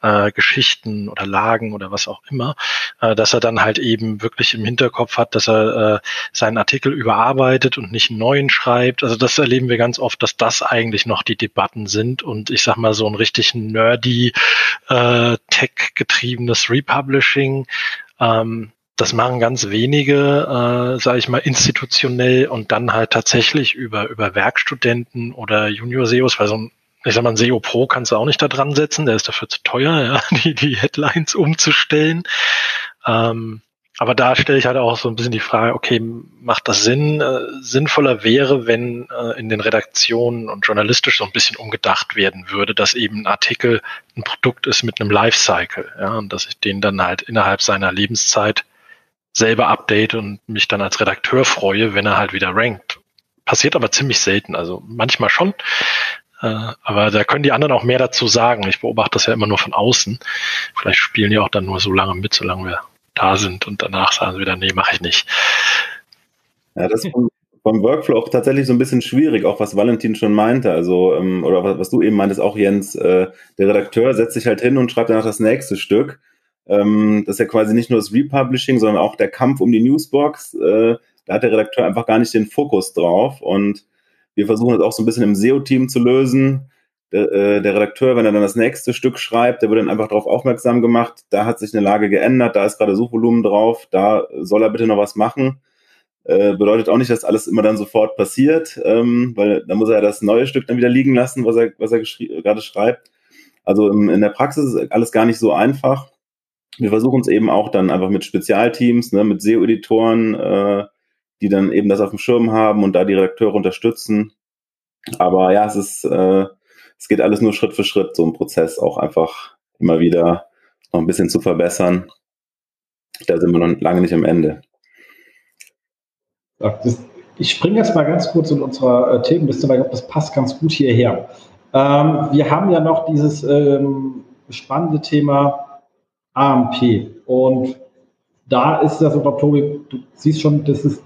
äh, Geschichten oder Lagen oder was auch immer, äh, dass er dann halt eben wirklich im Hinterkopf hat, dass er äh, seinen Artikel überarbeitet und nicht einen neuen schreibt. Also das erleben wir ganz oft, dass das eigentlich noch die Debatten sind und ich sag mal so ein richtig nerdy äh, Tech-getriebenes Republishing Publishing. Ähm, das machen ganz wenige, äh, sage ich mal, institutionell und dann halt tatsächlich über, über Werkstudenten oder Junior-SEOs, weil so ein, ich sag mal, ein SEO Pro kannst du auch nicht da dran setzen, der ist dafür zu teuer, ja, die, die Headlines umzustellen. Ähm, aber da stelle ich halt auch so ein bisschen die Frage, okay, macht das Sinn? Äh, sinnvoller wäre, wenn äh, in den Redaktionen und journalistisch so ein bisschen umgedacht werden würde, dass eben ein Artikel ein Produkt ist mit einem Lifecycle, ja, und dass ich den dann halt innerhalb seiner Lebenszeit selber update und mich dann als Redakteur freue, wenn er halt wieder rankt. Passiert aber ziemlich selten, also manchmal schon. Äh, aber da können die anderen auch mehr dazu sagen. Ich beobachte das ja immer nur von außen. Vielleicht spielen die auch dann nur so lange mit, solange wir da sind und danach sagen sie wieder, nee, mache ich nicht. Ja, das ist vom, Workflow auch tatsächlich so ein bisschen schwierig, auch was Valentin schon meinte, also, ähm, oder was, was, du eben meintest, auch Jens, äh, der Redakteur setzt sich halt hin und schreibt danach das nächste Stück. Ähm, das ist ja quasi nicht nur das Republishing, sondern auch der Kampf um die Newsbox. Äh, da hat der Redakteur einfach gar nicht den Fokus drauf und wir versuchen das auch so ein bisschen im SEO-Team zu lösen der, äh, der Redakteur, wenn er dann das nächste Stück schreibt, der wird dann einfach darauf aufmerksam gemacht, da hat sich eine Lage geändert, da ist gerade Suchvolumen drauf, da soll er bitte noch was machen. Äh, bedeutet auch nicht, dass alles immer dann sofort passiert, ähm, weil da muss er ja das neue Stück dann wieder liegen lassen, was er, was er gerade schreibt. Also im, in der Praxis ist alles gar nicht so einfach. Wir versuchen es eben auch dann einfach mit Spezialteams, ne, mit SEO-Editoren, äh, die dann eben das auf dem Schirm haben und da die Redakteure unterstützen. Aber ja, es ist äh, es geht alles nur Schritt für Schritt, so ein Prozess auch einfach immer wieder noch ein bisschen zu verbessern. Da sind wir noch lange nicht am Ende. Ich springe jetzt mal ganz kurz in unserer äh, Themenliste, weil ich glaube, das passt ganz gut hierher. Ähm, wir haben ja noch dieses ähm, spannende Thema AMP. Und da ist das, glaube Tobi, du siehst schon, das ist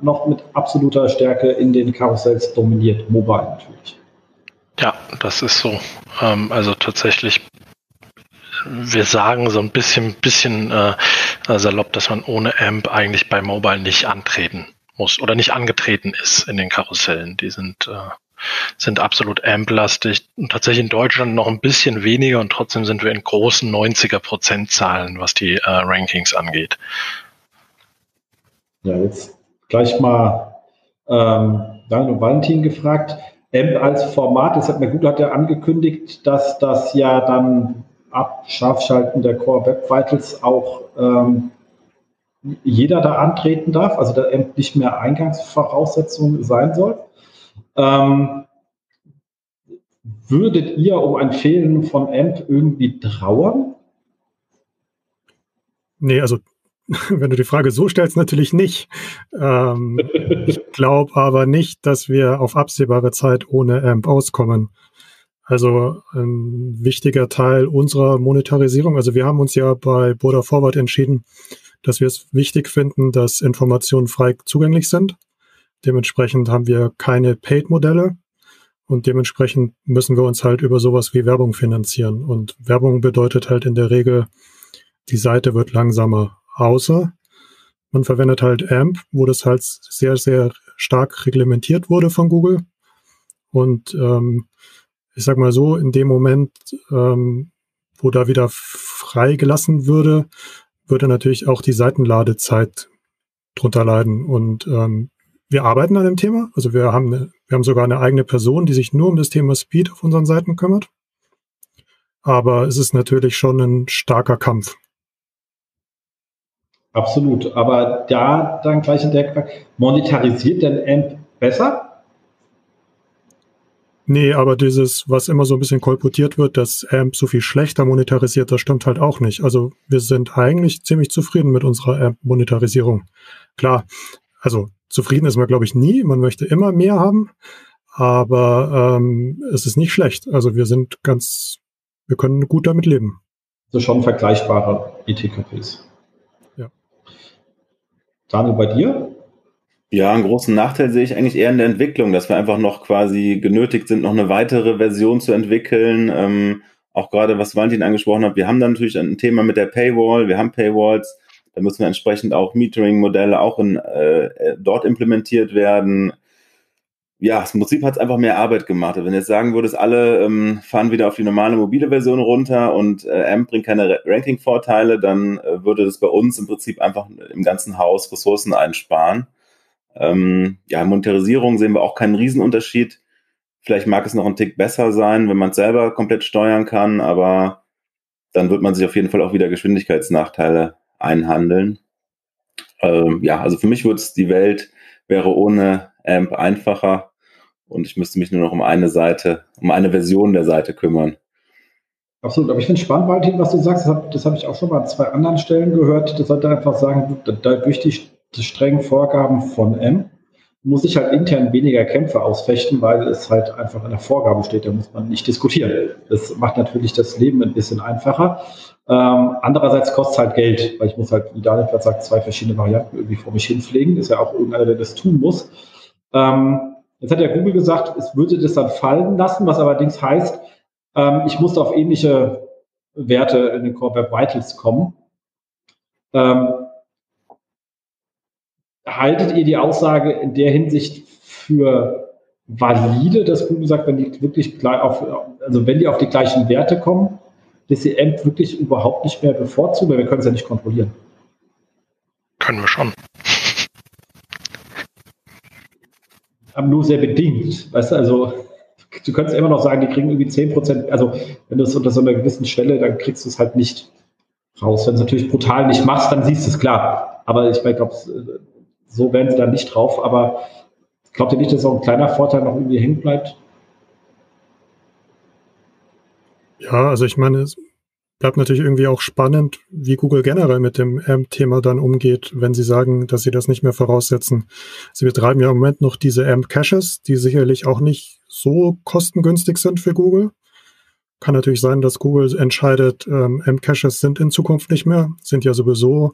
noch mit absoluter Stärke in den Karussells dominiert, mobile natürlich. Ja, das ist so. Ähm, also tatsächlich, wir sagen so ein bisschen, bisschen äh, salopp, dass man ohne AMP eigentlich bei Mobile nicht antreten muss oder nicht angetreten ist in den Karussellen. Die sind äh, sind absolut AMP-lastig und tatsächlich in Deutschland noch ein bisschen weniger und trotzdem sind wir in großen 90er Prozentzahlen, was die äh, Rankings angeht. Ja, jetzt gleich mal ähm, Daniel und Valentin gefragt. AMP als Format, das hat mir gut hat ja angekündigt, dass das ja dann ab Scharfschalten der Core Web Vitals auch ähm, jeder da antreten darf, also der AMP nicht mehr Eingangsvoraussetzung sein soll. Ähm, würdet ihr um ein Fehlen von AMP irgendwie trauern? Nee, also wenn du die Frage so stellst, natürlich nicht. Ähm, ich glaube aber nicht, dass wir auf absehbare Zeit ohne AMP auskommen. Also ein wichtiger Teil unserer Monetarisierung. Also wir haben uns ja bei Border Forward entschieden, dass wir es wichtig finden, dass Informationen frei zugänglich sind. Dementsprechend haben wir keine Paid-Modelle und dementsprechend müssen wir uns halt über sowas wie Werbung finanzieren. Und Werbung bedeutet halt in der Regel, die Seite wird langsamer außer man verwendet halt AMP, wo das halt sehr, sehr stark reglementiert wurde von Google. Und ähm, ich sag mal so, in dem Moment, ähm, wo da wieder freigelassen würde, würde natürlich auch die Seitenladezeit drunter leiden. Und ähm, wir arbeiten an dem Thema. Also wir haben, wir haben sogar eine eigene Person, die sich nur um das Thema Speed auf unseren Seiten kümmert. Aber es ist natürlich schon ein starker Kampf. Absolut. Aber da dann gleich in der monetarisiert denn AMP besser? Nee, aber dieses, was immer so ein bisschen kolportiert wird, dass AMP so viel schlechter monetarisiert, das stimmt halt auch nicht. Also wir sind eigentlich ziemlich zufrieden mit unserer AMP-Monetarisierung. Klar, also zufrieden ist man, glaube ich, nie. Man möchte immer mehr haben, aber ähm, es ist nicht schlecht. Also wir sind ganz, wir können gut damit leben. so schon vergleichbare ETKPs. Daniel, bei dir? Ja, einen großen Nachteil sehe ich eigentlich eher in der Entwicklung, dass wir einfach noch quasi genötigt sind, noch eine weitere Version zu entwickeln. Ähm, auch gerade, was Valentin angesprochen hat, wir haben dann natürlich ein Thema mit der Paywall, wir haben Paywalls, da müssen wir entsprechend auch Metering-Modelle auch in, äh, äh dort implementiert werden. Ja, im Prinzip hat es einfach mehr Arbeit gemacht. Wenn du jetzt sagen würdest, alle ähm, fahren wieder auf die normale mobile Version runter und äh, AMP bringt keine Ranking-Vorteile, dann äh, würde das bei uns im Prinzip einfach im ganzen Haus Ressourcen einsparen. Ähm, ja, Monetarisierung sehen wir auch keinen Riesenunterschied. Vielleicht mag es noch ein Tick besser sein, wenn man es selber komplett steuern kann, aber dann wird man sich auf jeden Fall auch wieder Geschwindigkeitsnachteile einhandeln. Ähm, ja, also für mich wird es die Welt wäre ohne AMP einfacher und ich müsste mich nur noch um eine Seite, um eine Version der Seite kümmern. Absolut, aber ich finde spannend, Valentin, was du sagst, das habe hab ich auch schon mal an zwei anderen Stellen gehört. Das sollte einfach sagen, durch die die strengen Vorgaben von M muss ich halt intern weniger Kämpfe ausfechten, weil es halt einfach in der Vorgabe steht, da muss man nicht diskutieren. Das macht natürlich das Leben ein bisschen einfacher. Ähm, andererseits kostet es halt Geld, weil ich muss halt, wie Daniel gerade sagt, zwei verschiedene Varianten irgendwie vor mich hinpflegen. Ist ja auch irgendeiner, der das tun muss. Ähm, jetzt hat ja Google gesagt, es würde das dann fallen lassen, was allerdings heißt, ähm, ich musste auf ähnliche Werte in den Core Web Vitals kommen. Ähm, haltet ihr die Aussage in der Hinsicht für valide, dass Google sagt, wenn die wirklich auf, also wenn die auf die gleichen Werte kommen, dass sie AMP wirklich überhaupt nicht mehr bevorzugen, weil wir können es ja nicht kontrollieren. Können wir schon. Aber nur sehr bedingt. Weißt du, also du könntest immer noch sagen, die kriegen irgendwie 10 Prozent, also wenn du es unter so einer gewissen Schwelle, dann kriegst du es halt nicht raus. Wenn du es natürlich brutal nicht machst, dann siehst du es klar. Aber ich glaube, so werden sie dann nicht drauf. Aber glaubt ihr nicht, dass auch ein kleiner Vorteil noch irgendwie hängen bleibt? Ja, also ich meine, bleibt natürlich irgendwie auch spannend, wie Google generell mit dem AMP-Thema dann umgeht, wenn sie sagen, dass sie das nicht mehr voraussetzen. Sie betreiben ja im Moment noch diese AMP-Caches, die sicherlich auch nicht so kostengünstig sind für Google. Kann natürlich sein, dass Google entscheidet, ähm, AMP-Caches sind in Zukunft nicht mehr, sind ja sowieso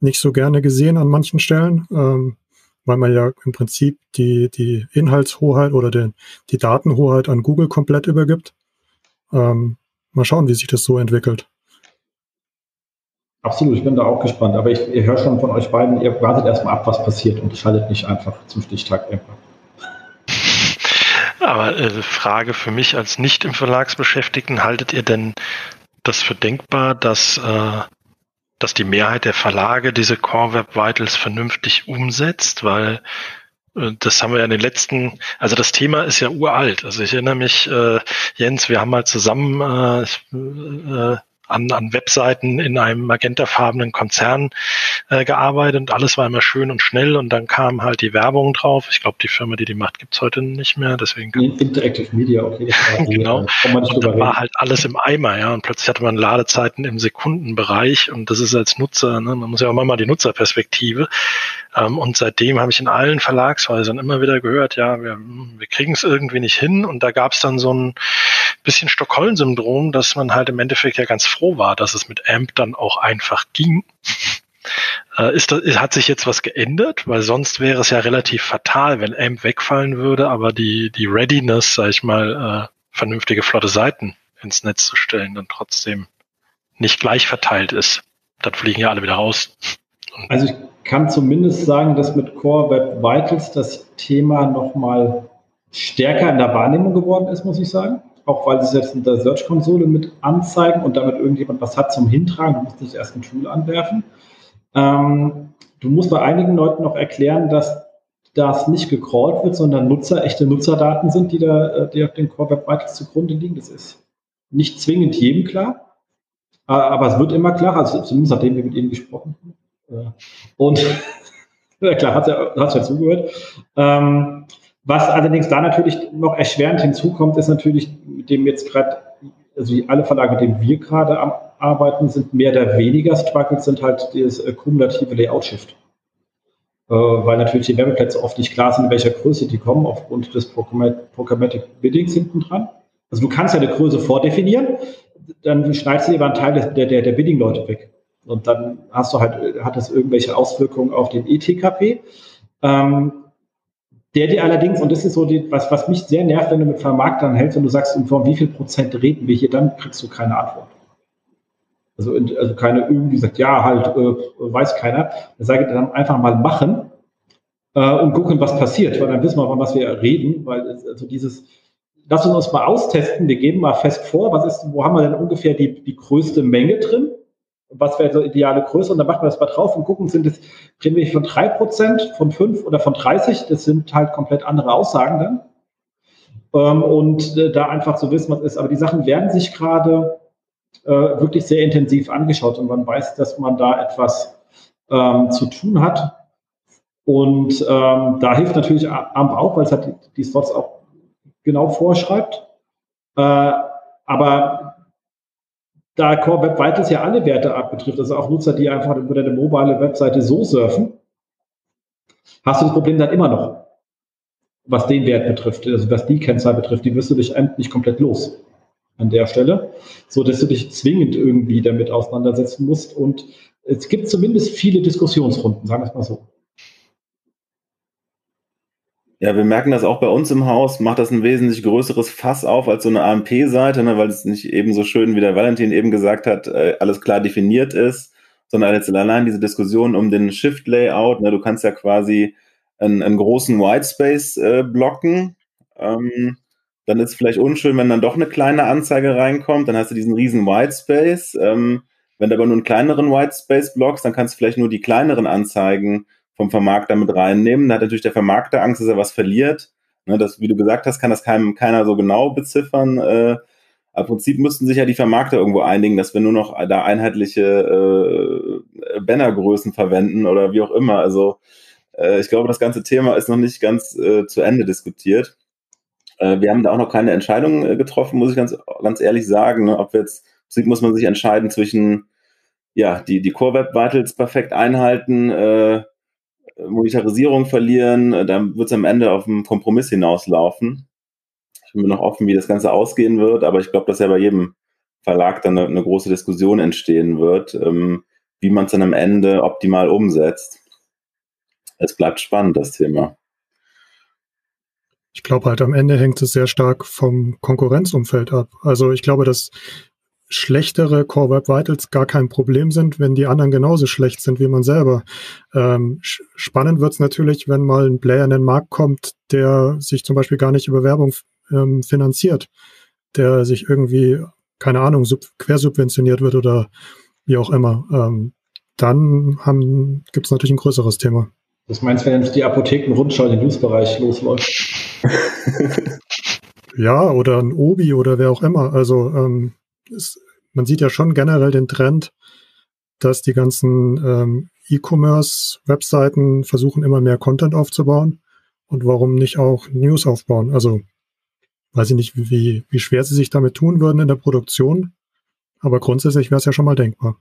nicht so gerne gesehen an manchen Stellen, ähm, weil man ja im Prinzip die, die Inhaltshoheit oder den, die Datenhoheit an Google komplett übergibt. Ähm, mal schauen, wie sich das so entwickelt. Absolut, ich bin da auch gespannt. Aber ich, ich höre schon von euch beiden, ihr wartet erstmal ab, was passiert und schaltet nicht einfach zum Stichtag einfach. Aber äh, Frage für mich als nicht im Verlagsbeschäftigten, haltet ihr denn das für denkbar, dass äh, dass die Mehrheit der Verlage diese Core Web Vitals vernünftig umsetzt, weil das haben wir ja in den letzten, also das Thema ist ja uralt. Also ich erinnere mich, äh, Jens, wir haben mal zusammen äh, äh, an, an Webseiten in einem magentafarbenen Konzern äh, gearbeitet und alles war immer schön und schnell und dann kam halt die Werbung drauf. Ich glaube, die Firma, die die macht, gibt's heute nicht mehr. Deswegen Interactive Media, okay. genau. Und dann war halt alles im Eimer, ja. Und plötzlich hatte man Ladezeiten im Sekundenbereich und das ist als Nutzer, ne, man muss ja auch mal die Nutzerperspektive. Ähm, und seitdem habe ich in allen Verlagshäusern immer wieder gehört, ja, wir, wir kriegen es irgendwie nicht hin. Und da gab es dann so ein bisschen Stockholm-Syndrom, dass man halt im Endeffekt ja ganz froh war, dass es mit AMP dann auch einfach ging. Äh, ist das, hat sich jetzt was geändert? Weil sonst wäre es ja relativ fatal, wenn AMP wegfallen würde, aber die, die Readiness, sag ich mal, äh, vernünftige flotte Seiten ins Netz zu stellen, dann trotzdem nicht gleich verteilt ist. Dann fliegen ja alle wieder raus. Also ich kann zumindest sagen, dass mit Core Web Vitals das Thema nochmal stärker in der Wahrnehmung geworden ist, muss ich sagen auch weil sie es jetzt in der Search-Konsole mit anzeigen und damit irgendjemand was hat zum Hintragen. Du musst nicht erst ein Tool anwerfen. Ähm, du musst bei einigen Leuten noch erklären, dass das nicht gecrawlt wird, sondern Nutzer, echte Nutzerdaten sind, die, da, äh, die auf den Core Web Vitals zugrunde liegen. Das ist nicht zwingend jedem klar, aber es wird immer klarer, also zumindest nachdem wir mit ihnen gesprochen haben. Und ja, klar, hat ja, ja zugehört. Ähm, was allerdings da natürlich noch erschwerend hinzukommt, ist natürlich, mit dem jetzt gerade, also alle Verlage, mit denen wir gerade arbeiten, sind mehr oder weniger Struggles, sind halt das äh, kumulative Layout-Shift. Äh, weil natürlich die Werbeplätze oft nicht klar sind, in welcher Größe die kommen, aufgrund des Programmatic Biddings hinten dran. Also du kannst ja eine Größe vordefinieren, dann schneidest du lieber einen Teil der, der, der Bidding-Leute weg. Und dann hast du halt, hat das irgendwelche Auswirkungen auf den ETKP. Ähm, der dir allerdings, und das ist so die, was, was mich sehr nervt, wenn du mit Vermarktern hältst und du sagst, von wie viel Prozent reden wir hier, dann kriegst du keine Antwort. Also, also keine irgendwie sagt, ja, halt, äh, weiß keiner. Dann sage ich dann einfach mal machen äh, und gucken, was passiert, weil dann wissen wir, von was wir reden, weil also dieses, lass uns mal austesten, wir geben mal fest vor, was ist, wo haben wir denn ungefähr die, die größte Menge drin? Was wäre so ideale Größe und dann machen wir das mal drauf und gucken, sind es, wir von drei Prozent, von fünf oder von 30, das sind halt komplett andere Aussagen dann. Ähm, und äh, da einfach so wissen, was ist. Aber die Sachen werden sich gerade äh, wirklich sehr intensiv angeschaut und man weiß, dass man da etwas ähm, zu tun hat. Und ähm, da hilft natürlich AMP auch, weil es halt die, die Slots auch genau vorschreibt. Äh, aber da Core Web Vitals ja alle Werte abbetrifft, also auch Nutzer, die einfach über deine mobile Webseite so surfen, hast du das Problem dann immer noch, was den Wert betrifft, also was die Kennzahl betrifft, die wirst du dich nicht komplett los an der Stelle, so dass du dich zwingend irgendwie damit auseinandersetzen musst. Und es gibt zumindest viele Diskussionsrunden, sagen wir es mal so. Ja, wir merken das auch bei uns im Haus, macht das ein wesentlich größeres Fass auf als so eine AMP-Seite, ne, weil es nicht eben so schön, wie der Valentin eben gesagt hat, äh, alles klar definiert ist, sondern jetzt allein diese Diskussion um den Shift-Layout, ne, du kannst ja quasi einen, einen großen Whitespace äh, blocken, ähm, dann ist es vielleicht unschön, wenn dann doch eine kleine Anzeige reinkommt, dann hast du diesen riesen Whitespace, ähm, wenn du aber nur einen kleineren Whitespace blockst, dann kannst du vielleicht nur die kleineren Anzeigen vom Vermarkter mit reinnehmen. Da hat natürlich der Vermarkter Angst, dass er was verliert. Ne, das, wie du gesagt hast, kann das keinem, keiner so genau beziffern. Äh, im Prinzip müssten sich ja die Vermarkter irgendwo einigen, dass wir nur noch da einheitliche äh, Bannergrößen verwenden oder wie auch immer. Also äh, ich glaube, das ganze Thema ist noch nicht ganz äh, zu Ende diskutiert. Äh, wir haben da auch noch keine Entscheidung äh, getroffen, muss ich ganz, ganz ehrlich sagen. Ne? Ob jetzt, im Prinzip muss man sich entscheiden zwischen ja, die, die Core Web Vitals perfekt einhalten, äh, Monetarisierung verlieren, äh, dann wird es am Ende auf einen Kompromiss hinauslaufen. Ich bin mir noch offen, wie das Ganze ausgehen wird, aber ich glaube, dass ja bei jedem Verlag dann eine, eine große Diskussion entstehen wird, ähm, wie man es dann am Ende optimal umsetzt. Es bleibt spannend, das Thema. Ich glaube halt am Ende hängt es sehr stark vom Konkurrenzumfeld ab. Also ich glaube, dass schlechtere Core Web Vitals gar kein Problem sind, wenn die anderen genauso schlecht sind wie man selber. Ähm, spannend wird's natürlich, wenn mal ein Player in den Markt kommt, der sich zum Beispiel gar nicht über Werbung ähm, finanziert, der sich irgendwie, keine Ahnung, sub quersubventioniert wird oder wie auch immer. Ähm, dann haben, gibt's natürlich ein größeres Thema. Das meinst du, wenn jetzt die Apotheken-Rundschau in den Newsbereich losläuft? ja, oder ein Obi oder wer auch immer. Also ähm, es, man sieht ja schon generell den Trend, dass die ganzen ähm, E-Commerce-Webseiten versuchen, immer mehr Content aufzubauen. Und warum nicht auch News aufbauen? Also weiß ich nicht, wie, wie schwer sie sich damit tun würden in der Produktion. Aber grundsätzlich wäre es ja schon mal denkbar.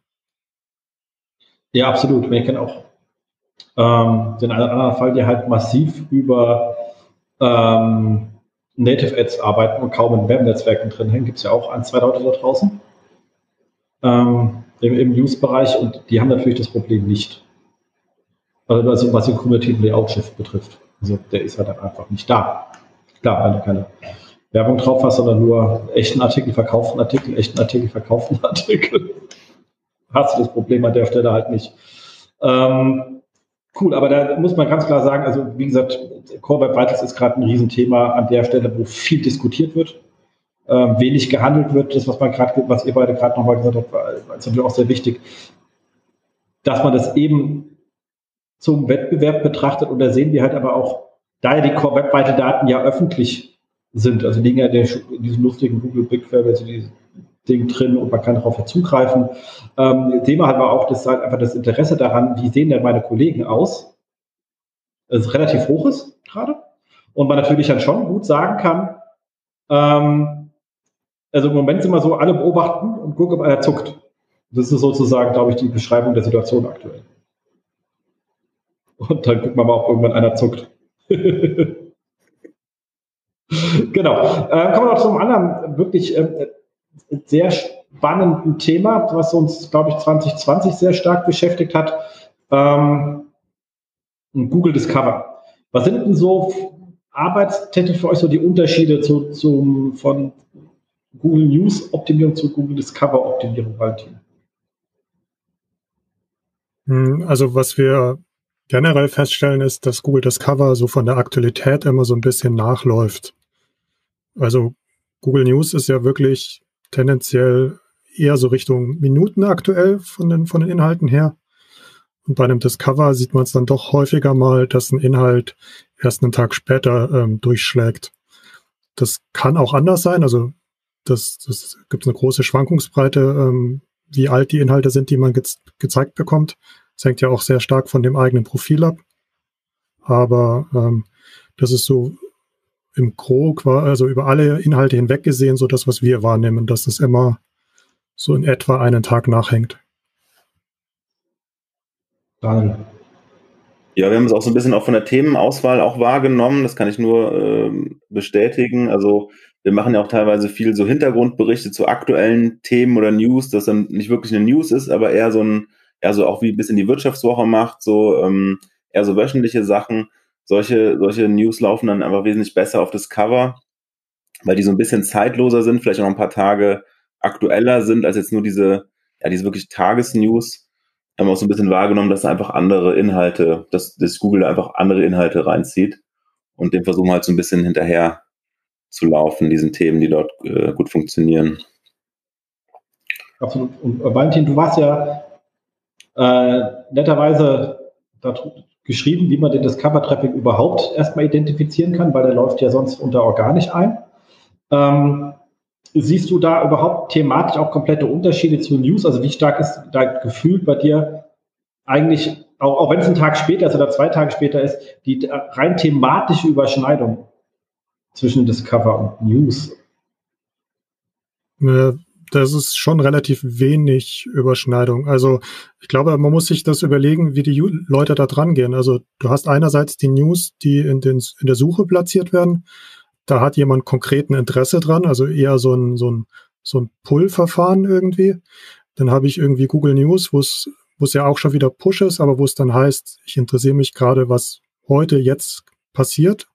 Ja, absolut. Wir kennen auch ähm, den anderen Fall, der halt massiv über ähm, Native Ads arbeiten und kaum in Web-Netzwerken drin hängen. Gibt es ja auch ein, zwei Leute da draußen ähm, im, im News-Bereich und die haben natürlich das Problem nicht. Also was, den kumulativen Layout-Shift betrifft. Also der ist halt einfach nicht da. Klar, wenn du keine Werbung drauf hast, sondern nur echten Artikel, verkauften Artikel, echten Artikel, verkauften Artikel, hast du das Problem an der Stelle halt nicht. Ähm, Cool, aber da muss man ganz klar sagen, also wie gesagt, Core Web Vitals ist gerade ein Riesenthema an der Stelle, wo viel diskutiert wird, äh, wenig gehandelt wird. Das, was man gerade, was ihr beide gerade nochmal gesagt habt, war, ist natürlich auch sehr wichtig, dass man das eben zum Wettbewerb betrachtet und da sehen wir halt aber auch, da ja die Core Web Vital Daten ja öffentlich sind, also liegen ja in, diesem lustigen Google BigQuery, also diese Ding drin und man kann darauf zugreifen. Ähm, Thema hat aber auch das halt einfach das Interesse daran, wie sehen denn meine Kollegen aus, das relativ hoch ist gerade. Und man natürlich dann schon gut sagen kann, ähm, also im Moment sind wir so, alle beobachten und gucken, ob einer zuckt. Das ist sozusagen, glaube ich, die Beschreibung der Situation aktuell. Und dann gucken wir mal, ob irgendwann einer zuckt. genau. Äh, kommen wir noch zum anderen wirklich äh, sehr spannenden Thema, was uns, glaube ich, 2020 sehr stark beschäftigt hat. Ähm, Google Discover. Was sind denn so arbeitstechnisch für euch so die Unterschiede zu, zum, von Google News Optimierung zu Google Discover Optimierung, Valentin? Hm, also was wir generell feststellen ist, dass Google Discover so von der Aktualität immer so ein bisschen nachläuft. Also Google News ist ja wirklich tendenziell eher so Richtung Minuten aktuell von den, von den Inhalten her. Und bei einem Discover sieht man es dann doch häufiger mal, dass ein Inhalt erst einen Tag später ähm, durchschlägt. Das kann auch anders sein. Also das, das gibt eine große Schwankungsbreite, ähm, wie alt die Inhalte sind, die man ge gezeigt bekommt. Das hängt ja auch sehr stark von dem eigenen Profil ab. Aber ähm, das ist so im Gro, also über alle Inhalte hinweg gesehen, so das, was wir wahrnehmen, dass das immer so in etwa einen Tag nachhängt. Daniel. Ja, wir haben es auch so ein bisschen auch von der Themenauswahl auch wahrgenommen. Das kann ich nur äh, bestätigen. Also wir machen ja auch teilweise viel so Hintergrundberichte zu aktuellen Themen oder News, das dann nicht wirklich eine News ist, aber eher so ein, eher so auch wie ein bisschen die Wirtschaftswoche macht, so ähm, eher so wöchentliche Sachen. Solche, solche News laufen dann einfach wesentlich besser auf das Cover, weil die so ein bisschen zeitloser sind, vielleicht auch noch ein paar Tage aktueller sind als jetzt nur diese, ja, diese wirklich Tagesnews. Haben wir auch so ein bisschen wahrgenommen, dass einfach andere Inhalte, dass, dass Google einfach andere Inhalte reinzieht. Und dem versuchen halt so ein bisschen hinterher zu laufen, diesen Themen, die dort äh, gut funktionieren. Absolut. Und äh, Valentin, du warst ja äh, netterweise geschrieben, wie man den Discover-Traffic überhaupt erstmal identifizieren kann, weil der läuft ja sonst unter organisch ein. Ähm, siehst du da überhaupt thematisch auch komplette Unterschiede zu News? Also wie stark ist dein Gefühl bei dir eigentlich, auch, auch wenn es ein Tag später ist oder zwei Tage später ist, die rein thematische Überschneidung zwischen Discover und News? Das ist schon relativ wenig Überschneidung. Also ich glaube, man muss sich das überlegen, wie die Leute da dran gehen. Also du hast einerseits die News, die in, den, in der Suche platziert werden da hat jemand konkreten Interesse dran, also eher so ein, so ein, so ein Pull-Verfahren irgendwie. Dann habe ich irgendwie Google News, wo es, wo es ja auch schon wieder Push ist, aber wo es dann heißt, ich interessiere mich gerade, was heute jetzt passiert.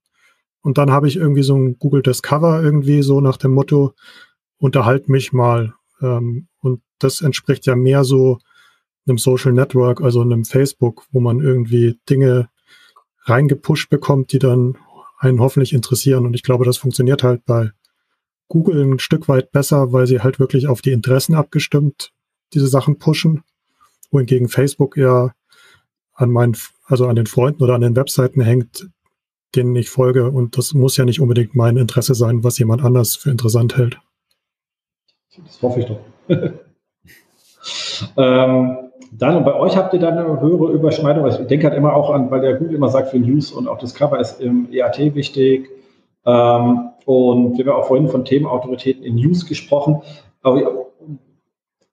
Und dann habe ich irgendwie so ein Google Discover irgendwie so nach dem Motto, unterhalt mich mal. Ähm, und das entspricht ja mehr so einem Social Network, also einem Facebook, wo man irgendwie Dinge reingepusht bekommt, die dann einen hoffentlich interessieren. Und ich glaube, das funktioniert halt bei Google ein Stück weit besser, weil sie halt wirklich auf die Interessen abgestimmt diese Sachen pushen, wohingegen Facebook eher an meinen, also an den Freunden oder an den Webseiten hängt, denen ich folge. Und das muss ja nicht unbedingt mein Interesse sein, was jemand anders für interessant hält. Das hoffe ich doch. ähm, dann, und bei euch habt ihr dann eine höhere Überschneidung. Also ich denke halt immer auch an, weil der Google immer sagt, für News und auch das Cover ist im EAT wichtig. Ähm, und wir haben auch vorhin von Themenautoritäten in News gesprochen. Aber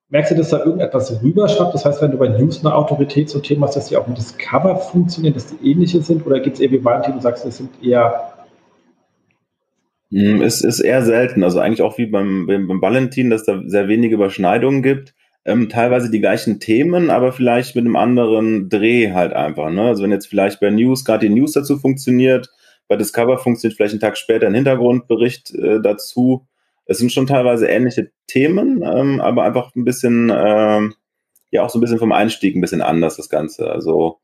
merkst du, dass da irgendetwas rüberschwappt? Das heißt, wenn du bei News eine Autorität zum Thema hast, dass die auch mit das Cover funktionieren, dass die ähnliche sind? Oder gibt es eher wie Valentin, du sagst, es sind eher es ist eher selten, also eigentlich auch wie beim, beim Valentin, dass da sehr wenige Überschneidungen gibt ähm, teilweise die gleichen Themen, aber vielleicht mit einem anderen Dreh halt einfach. Ne? Also wenn jetzt vielleicht bei News gerade die News dazu funktioniert, bei Discover funktioniert vielleicht einen Tag später ein Hintergrundbericht äh, dazu. Es sind schon teilweise ähnliche Themen, ähm, aber einfach ein bisschen, ähm, ja auch so ein bisschen vom Einstieg ein bisschen anders das Ganze. Also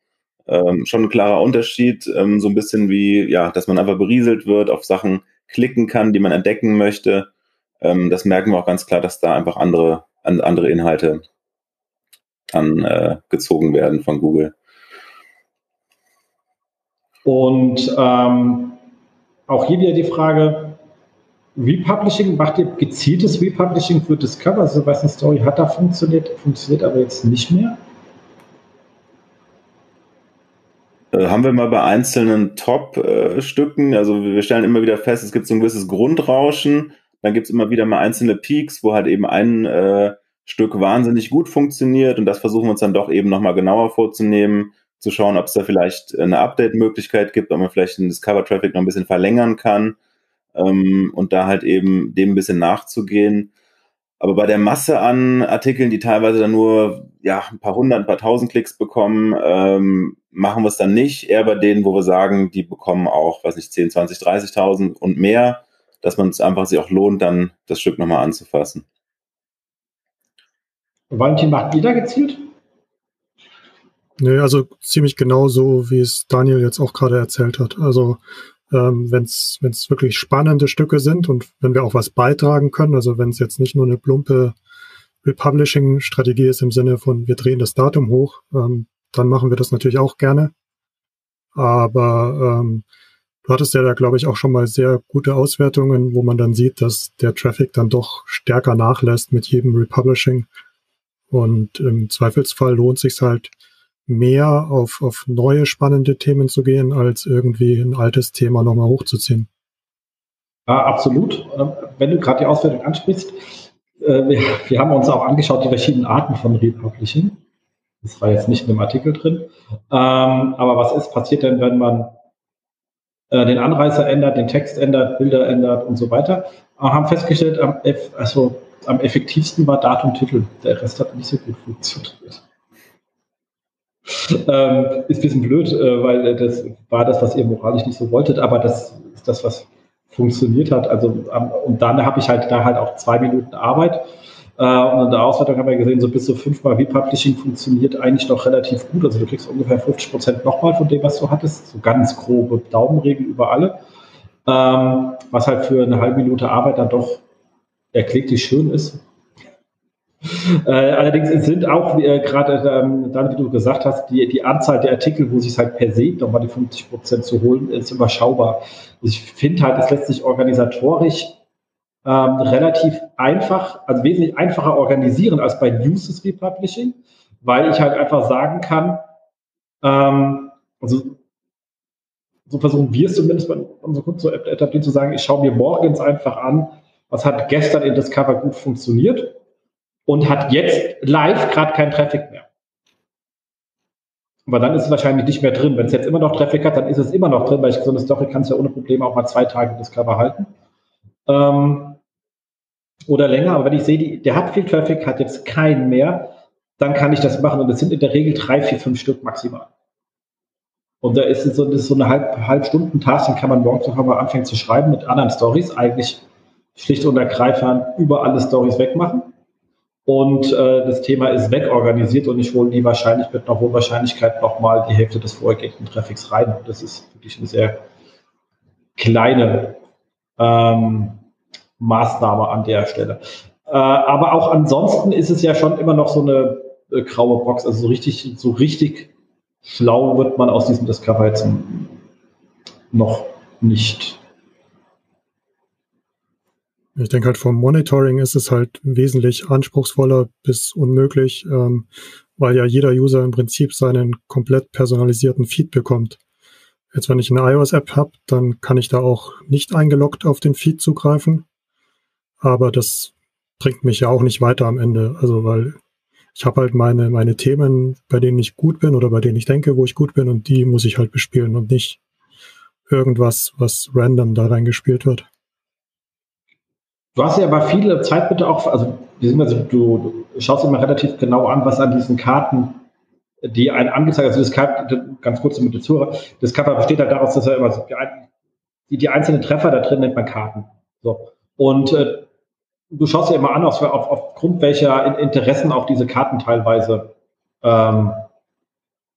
ähm, schon ein klarer Unterschied, ähm, so ein bisschen wie, ja, dass man einfach berieselt wird, auf Sachen klicken kann, die man entdecken möchte. Ähm, das merken wir auch ganz klar, dass da einfach andere an andere Inhalte angezogen äh, werden von Google. Und ähm, auch hier wieder die Frage, Republishing, macht ihr gezieltes Republishing für Discover? Also Sebastian Story hat da funktioniert, funktioniert aber jetzt nicht mehr? Äh, haben wir mal bei einzelnen Top-Stücken, also wir stellen immer wieder fest, es gibt so ein gewisses Grundrauschen, dann gibt's immer wieder mal einzelne Peaks, wo halt eben ein äh, Stück wahnsinnig gut funktioniert. Und das versuchen wir uns dann doch eben nochmal genauer vorzunehmen, zu schauen, ob es da vielleicht eine Update-Möglichkeit gibt, ob man vielleicht den Discover-Traffic noch ein bisschen verlängern kann ähm, und da halt eben dem ein bisschen nachzugehen. Aber bei der Masse an Artikeln, die teilweise dann nur ja, ein paar hundert, ein paar tausend Klicks bekommen, ähm, machen wir es dann nicht. Eher bei denen, wo wir sagen, die bekommen auch, weiß nicht, 10, 20, 30.000 und mehr, dass man es einfach sich auch lohnt, dann das Stück nochmal anzufassen. Valentin, macht ihr da gezielt? Nee, also ziemlich genau so, wie es Daniel jetzt auch gerade erzählt hat. Also ähm, wenn es wirklich spannende Stücke sind und wenn wir auch was beitragen können, also wenn es jetzt nicht nur eine plumpe Republishing-Strategie ist im Sinne von, wir drehen das Datum hoch, ähm, dann machen wir das natürlich auch gerne. Aber ähm, du hattest ja da, glaube ich, auch schon mal sehr gute Auswertungen, wo man dann sieht, dass der Traffic dann doch stärker nachlässt mit jedem Republishing. Und im Zweifelsfall lohnt sich halt mehr auf, auf neue spannende Themen zu gehen, als irgendwie ein altes Thema nochmal hochzuziehen. Ja, absolut. Ähm, wenn du gerade die Auswertung ansprichst, äh, wir, wir haben uns auch angeschaut, die verschiedenen Arten von Republishing. Das war jetzt nicht in dem Artikel drin. Ähm, aber was ist passiert denn, wenn man äh, den Anreißer ändert, den Text ändert, Bilder ändert und so weiter? Wir haben festgestellt, am, also, am effektivsten war Datum, Titel. Der Rest hat nicht so gut funktioniert. Ähm, ist ein bisschen blöd, äh, weil das war das, was ihr moralisch nicht so wolltet, aber das ist das, was funktioniert hat. Also ähm, und dann habe ich halt da halt auch zwei Minuten Arbeit. Äh, und in der Auswertung haben wir gesehen, so bis zu fünfmal V-Publishing funktioniert eigentlich noch relativ gut. Also du kriegst ungefähr 50 Prozent nochmal von dem, was du hattest. So ganz grobe Daumenregel über alle. Ähm, was halt für eine halbe Minute Arbeit dann doch erkläglich schön ist. Äh, allerdings sind auch, äh, gerade ähm, dann, wie du gesagt hast, die, die Anzahl der Artikel, wo sich halt per se nochmal die 50 Prozent zu holen, ist überschaubar. Ich finde halt, es lässt sich organisatorisch ähm, relativ einfach, also wesentlich einfacher organisieren als bei News Republishing, weil ich halt einfach sagen kann, ähm, also so versuchen wir es zumindest bei unseren Kunden zu etablieren, zu sagen, ich schaue mir morgens einfach an, was hat gestern in Discover gut funktioniert und hat jetzt live gerade keinen Traffic mehr. Aber dann ist es wahrscheinlich nicht mehr drin. Wenn es jetzt immer noch Traffic hat, dann ist es immer noch drin, weil ich so eine Story kann es ja ohne Probleme auch mal zwei Tage das Cover halten. Ähm, oder länger, aber wenn ich sehe, die, der hat viel Traffic, hat jetzt keinen mehr, dann kann ich das machen. Und das sind in der Regel drei, vier, fünf Stück maximal. Und da ist es so, ist so eine halb, halb Stunden Task, den kann man morgens noch mal anfangen zu schreiben mit anderen Stories. Eigentlich schlicht und ergreifend über alle Stories wegmachen und äh, das Thema ist wegorganisiert und ich hole die wahrscheinlich mit einer hohen Wahrscheinlichkeit nochmal die Hälfte des vorhergehenden Traffics rein. Und das ist wirklich eine sehr kleine ähm, Maßnahme an der Stelle. Äh, aber auch ansonsten ist es ja schon immer noch so eine äh, graue Box. Also so richtig, so richtig schlau wird man aus diesem Discover jetzt noch nicht. Ich denke halt vom Monitoring ist es halt wesentlich anspruchsvoller bis unmöglich, ähm, weil ja jeder User im Prinzip seinen komplett personalisierten Feed bekommt. Jetzt, wenn ich eine iOS-App habe, dann kann ich da auch nicht eingeloggt auf den Feed zugreifen. Aber das bringt mich ja auch nicht weiter am Ende. Also, weil ich habe halt meine, meine Themen, bei denen ich gut bin oder bei denen ich denke, wo ich gut bin und die muss ich halt bespielen und nicht irgendwas, was random da reingespielt wird. Du hast ja aber viele Zeit bitte auch, also du, du schaust immer relativ genau an, was an diesen Karten, die einen angezeigt, also das Cover, ganz kurz mit der Zuhörer, das Cover besteht halt daraus, dass er immer so, die, die einzelnen Treffer da drin nennt man Karten. So. Und äh, du schaust ja immer an, auf, auf, aufgrund welcher Interessen auch diese Karten teilweise ähm,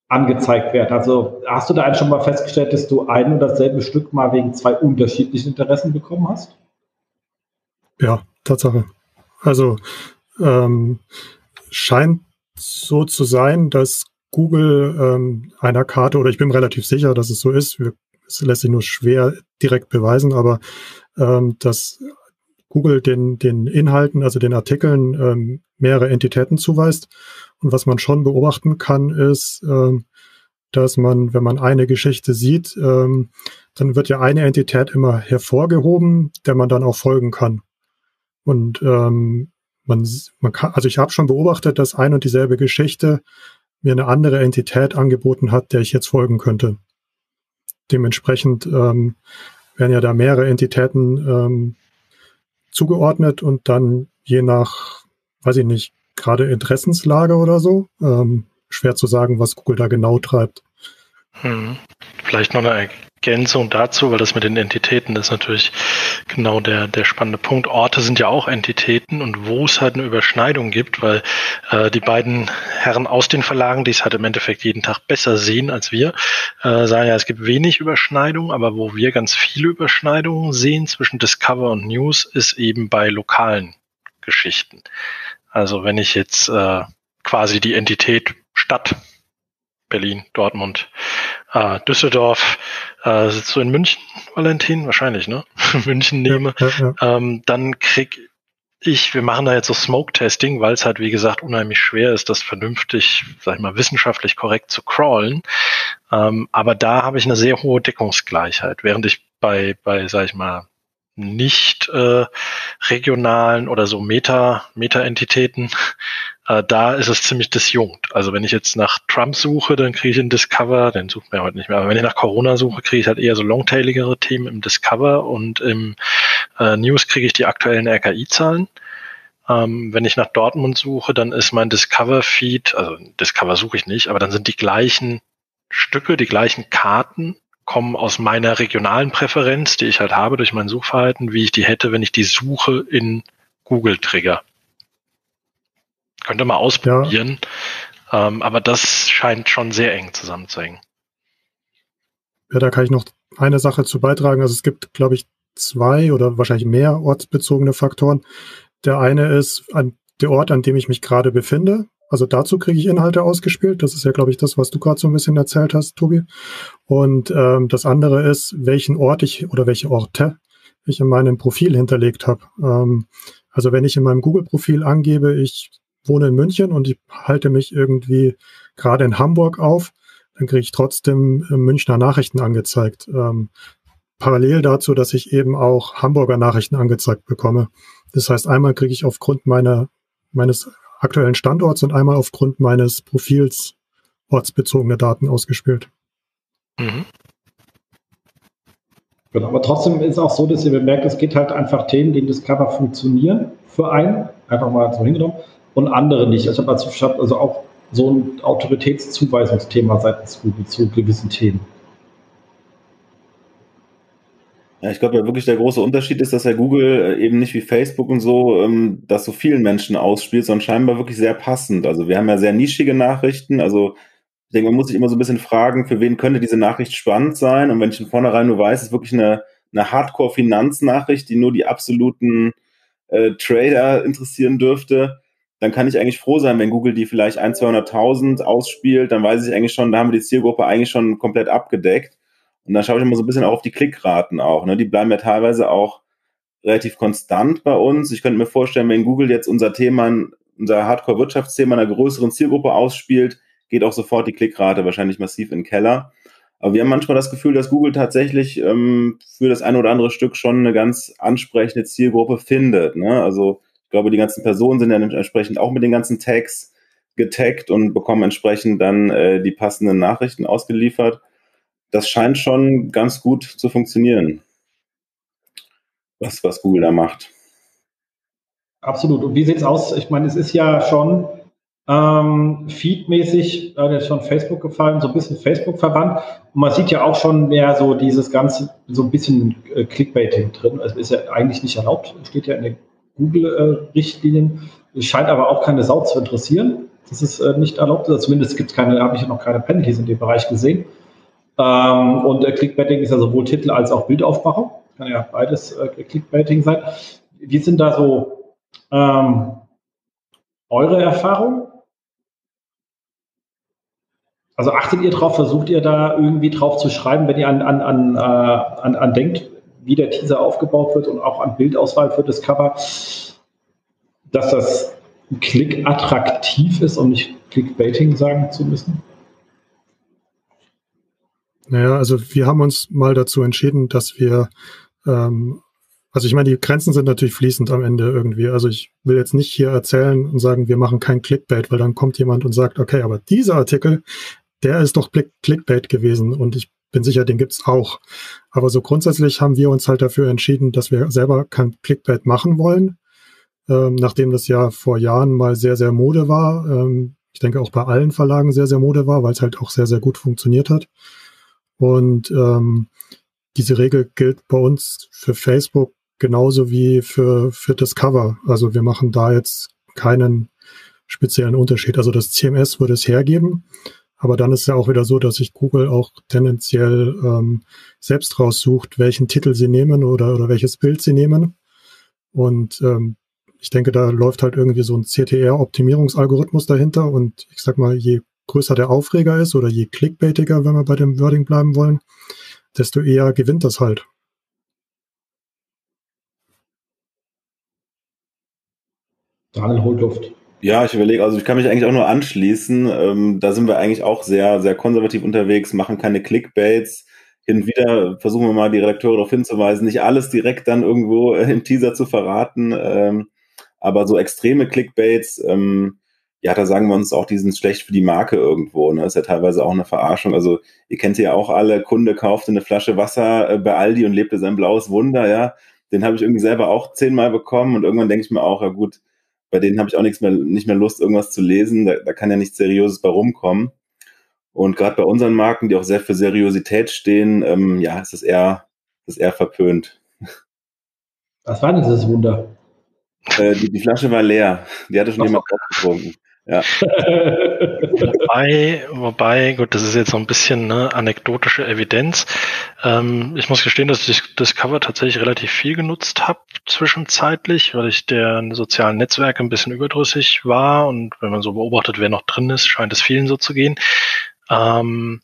angezeigt werden. Also hast du da eigentlich schon mal festgestellt, dass du ein und dasselbe Stück mal wegen zwei unterschiedlichen Interessen bekommen hast? Ja, Tatsache. Also ähm, scheint so zu sein, dass Google ähm, einer Karte, oder ich bin relativ sicher, dass es so ist, es lässt sich nur schwer direkt beweisen, aber ähm, dass Google den, den Inhalten, also den Artikeln, ähm, mehrere Entitäten zuweist. Und was man schon beobachten kann, ist, ähm, dass man, wenn man eine Geschichte sieht, ähm, dann wird ja eine Entität immer hervorgehoben, der man dann auch folgen kann. Und ähm, man, man kann, also ich habe schon beobachtet, dass ein und dieselbe Geschichte mir eine andere Entität angeboten hat, der ich jetzt folgen könnte. Dementsprechend ähm, werden ja da mehrere Entitäten ähm, zugeordnet und dann je nach, weiß ich nicht, gerade Interessenslage oder so. Ähm, schwer zu sagen, was Google da genau treibt. Hm. Vielleicht noch eine Ergänzung dazu, weil das mit den Entitäten ist natürlich genau der, der spannende Punkt. Orte sind ja auch Entitäten und wo es halt eine Überschneidung gibt, weil äh, die beiden Herren aus den Verlagen, die es halt im Endeffekt jeden Tag besser sehen als wir, äh, sagen ja, es gibt wenig Überschneidung, aber wo wir ganz viele Überschneidungen sehen zwischen Discover und News, ist eben bei lokalen Geschichten. Also wenn ich jetzt äh, quasi die Entität Stadt Berlin, Dortmund, äh, Düsseldorf, äh, sitzt du in München, Valentin? Wahrscheinlich, ne? München nehme, ja, ja, ja. Ähm, dann krieg ich, wir machen da jetzt so Smoke-Testing, weil es halt, wie gesagt, unheimlich schwer ist, das vernünftig, sag ich mal, wissenschaftlich korrekt zu crawlen. Ähm, aber da habe ich eine sehr hohe Deckungsgleichheit, während ich bei, bei, sag ich mal, nicht äh, regionalen oder so Meta, Meta-Entitäten, äh, da ist es ziemlich disjunkt. Also wenn ich jetzt nach Trump suche, dann kriege ich einen Discover, den sucht man heute nicht mehr, aber wenn ich nach Corona suche, kriege ich halt eher so longtailigere Themen im Discover und im äh, News kriege ich die aktuellen RKI-Zahlen. Ähm, wenn ich nach Dortmund suche, dann ist mein Discover-Feed, also Discover suche ich nicht, aber dann sind die gleichen Stücke, die gleichen Karten kommen aus meiner regionalen Präferenz, die ich halt habe durch mein Suchverhalten, wie ich die hätte, wenn ich die Suche in Google trigger. Könnte mal ausprobieren, ja. ähm, aber das scheint schon sehr eng zusammenzuhängen. Ja, da kann ich noch eine Sache zu beitragen. Also es gibt, glaube ich, zwei oder wahrscheinlich mehr ortsbezogene Faktoren. Der eine ist an der Ort, an dem ich mich gerade befinde. Also dazu kriege ich Inhalte ausgespielt. Das ist ja, glaube ich, das, was du gerade so ein bisschen erzählt hast, Tobi. Und ähm, das andere ist, welchen Ort ich oder welche Orte ich in meinem Profil hinterlegt habe. Ähm, also wenn ich in meinem Google-Profil angebe, ich wohne in München und ich halte mich irgendwie gerade in Hamburg auf, dann kriege ich trotzdem äh, Münchner Nachrichten angezeigt. Ähm, parallel dazu, dass ich eben auch Hamburger Nachrichten angezeigt bekomme. Das heißt, einmal kriege ich aufgrund meiner, meines aktuellen Standorts und einmal aufgrund meines Profils ortsbezogene Daten ausgespielt. Mhm. Genau, aber trotzdem ist es auch so, dass ihr bemerkt, es geht halt einfach Themen, die in Discover funktionieren für einen, einfach mal so hingenommen, und andere nicht. Ich habe also, hab also auch so ein Autoritätszuweisungsthema seitens Google zu gewissen Themen. Ja, ich glaube ja wirklich der große Unterschied ist, dass ja Google äh, eben nicht wie Facebook und so ähm, das so vielen Menschen ausspielt, sondern scheinbar wirklich sehr passend. Also wir haben ja sehr nischige Nachrichten. Also ich denke, man muss sich immer so ein bisschen fragen, für wen könnte diese Nachricht spannend sein? Und wenn ich von vornherein nur weiß, es ist wirklich eine, eine Hardcore-Finanznachricht, die nur die absoluten äh, Trader interessieren dürfte, dann kann ich eigentlich froh sein, wenn Google die vielleicht 100.000, 200.000 ausspielt, dann weiß ich eigentlich schon, da haben wir die Zielgruppe eigentlich schon komplett abgedeckt. Und da schaue ich immer so ein bisschen auch auf die Klickraten auch. Ne? Die bleiben ja teilweise auch relativ konstant bei uns. Ich könnte mir vorstellen, wenn Google jetzt unser Thema, unser Hardcore-Wirtschaftsthema einer größeren Zielgruppe ausspielt, geht auch sofort die Klickrate wahrscheinlich massiv in den Keller. Aber wir haben manchmal das Gefühl, dass Google tatsächlich ähm, für das eine oder andere Stück schon eine ganz ansprechende Zielgruppe findet. Ne? Also ich glaube, die ganzen Personen sind ja entsprechend auch mit den ganzen Tags getaggt und bekommen entsprechend dann äh, die passenden Nachrichten ausgeliefert das scheint schon ganz gut zu funktionieren, was, was Google da macht. Absolut. Und wie sieht es aus? Ich meine, es ist ja schon ähm, feedmäßig, äh, schon Facebook gefallen, so ein bisschen Facebook verwandt. Und man sieht ja auch schon mehr so dieses ganze, so ein bisschen äh, Clickbaiting drin. Also ist ja eigentlich nicht erlaubt, steht ja in den Google-Richtlinien. Äh, scheint aber auch keine Sau zu interessieren. Das ist äh, nicht erlaubt. Also zumindest gibt keine, habe ich ja noch keine Penalties in dem Bereich gesehen. Ähm, und äh, Clickbaiting ist ja sowohl Titel als auch Bildaufmachung. Kann ja beides äh, Clickbaiting sein. Wie sind da so ähm, eure Erfahrungen? Also achtet ihr drauf, versucht ihr da irgendwie drauf zu schreiben, wenn ihr an, an, an, äh, an, an denkt, wie der Teaser aufgebaut wird und auch an Bildauswahl für das Cover, dass das Klick attraktiv ist, um nicht Clickbaiting sagen zu müssen? Naja, also wir haben uns mal dazu entschieden, dass wir, ähm, also ich meine, die Grenzen sind natürlich fließend am Ende irgendwie. Also ich will jetzt nicht hier erzählen und sagen, wir machen kein Clickbait, weil dann kommt jemand und sagt, okay, aber dieser Artikel, der ist doch Clickbait gewesen und ich bin sicher, den gibt's auch. Aber so grundsätzlich haben wir uns halt dafür entschieden, dass wir selber kein Clickbait machen wollen. ähm, nachdem das ja vor Jahren mal sehr, sehr Mode war. Ähm, ich denke auch bei allen Verlagen sehr, sehr Mode war, weil es halt auch sehr, sehr gut funktioniert hat. Und ähm, diese Regel gilt bei uns für Facebook genauso wie für, für Discover. Also wir machen da jetzt keinen speziellen Unterschied. Also das CMS würde es hergeben, aber dann ist ja auch wieder so, dass sich Google auch tendenziell ähm, selbst raussucht, welchen Titel sie nehmen oder, oder welches Bild sie nehmen. Und ähm, ich denke, da läuft halt irgendwie so ein CTR-Optimierungsalgorithmus dahinter. Und ich sag mal, je größer der Aufreger ist oder je clickbaitiger, wenn wir bei dem Wording bleiben wollen, desto eher gewinnt das halt. Daniel holt Luft. Ja, ich überlege, also ich kann mich eigentlich auch nur anschließen. Ähm, da sind wir eigentlich auch sehr, sehr konservativ unterwegs, machen keine Clickbaits. Hin und wieder versuchen wir mal die Redakteure darauf hinzuweisen, nicht alles direkt dann irgendwo äh, im Teaser zu verraten. Ähm, aber so extreme Clickbaits, ähm, ja, da sagen wir uns auch, die sind schlecht für die Marke irgendwo. Ne? ist ja teilweise auch eine Verarschung. Also ihr kennt ja auch alle, Kunde kaufte eine Flasche Wasser äh, bei Aldi und lebte sein blaues Wunder, ja. Den habe ich irgendwie selber auch zehnmal bekommen und irgendwann denke ich mir auch, ja gut, bei denen habe ich auch nichts mehr, nicht mehr Lust, irgendwas zu lesen. Da, da kann ja nichts Seriöses bei rumkommen. Und gerade bei unseren Marken, die auch sehr für Seriosität stehen, ähm, ja, ist es eher, ist eher verpönt. Was war denn dieses Wunder? Äh, die, die, Flasche war leer. Die hatte schon jemand aufgetrunken. Ja. wobei, wobei, gut, das ist jetzt so ein bisschen ne, anekdotische Evidenz. Ähm, ich muss gestehen, dass ich das Cover tatsächlich relativ viel genutzt habe zwischenzeitlich, weil ich der sozialen Netzwerke ein bisschen überdrüssig war und wenn man so beobachtet, wer noch drin ist, scheint es vielen so zu gehen. Ähm,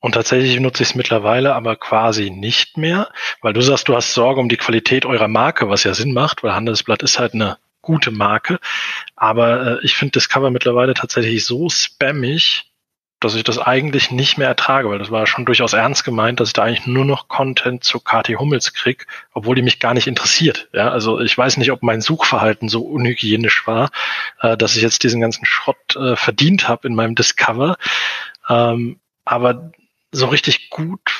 und tatsächlich nutze ich es mittlerweile aber quasi nicht mehr, weil du sagst, du hast Sorge um die Qualität eurer Marke, was ja Sinn macht, weil Handelsblatt ist halt eine gute Marke. Aber äh, ich finde das Cover mittlerweile tatsächlich so spammig, dass ich das eigentlich nicht mehr ertrage, weil das war schon durchaus ernst gemeint, dass ich da eigentlich nur noch Content zu Kati Hummels krieg, obwohl die mich gar nicht interessiert. Ja, also ich weiß nicht, ob mein Suchverhalten so unhygienisch war, äh, dass ich jetzt diesen ganzen Schrott äh, verdient habe in meinem Discover. Ähm, aber so richtig gut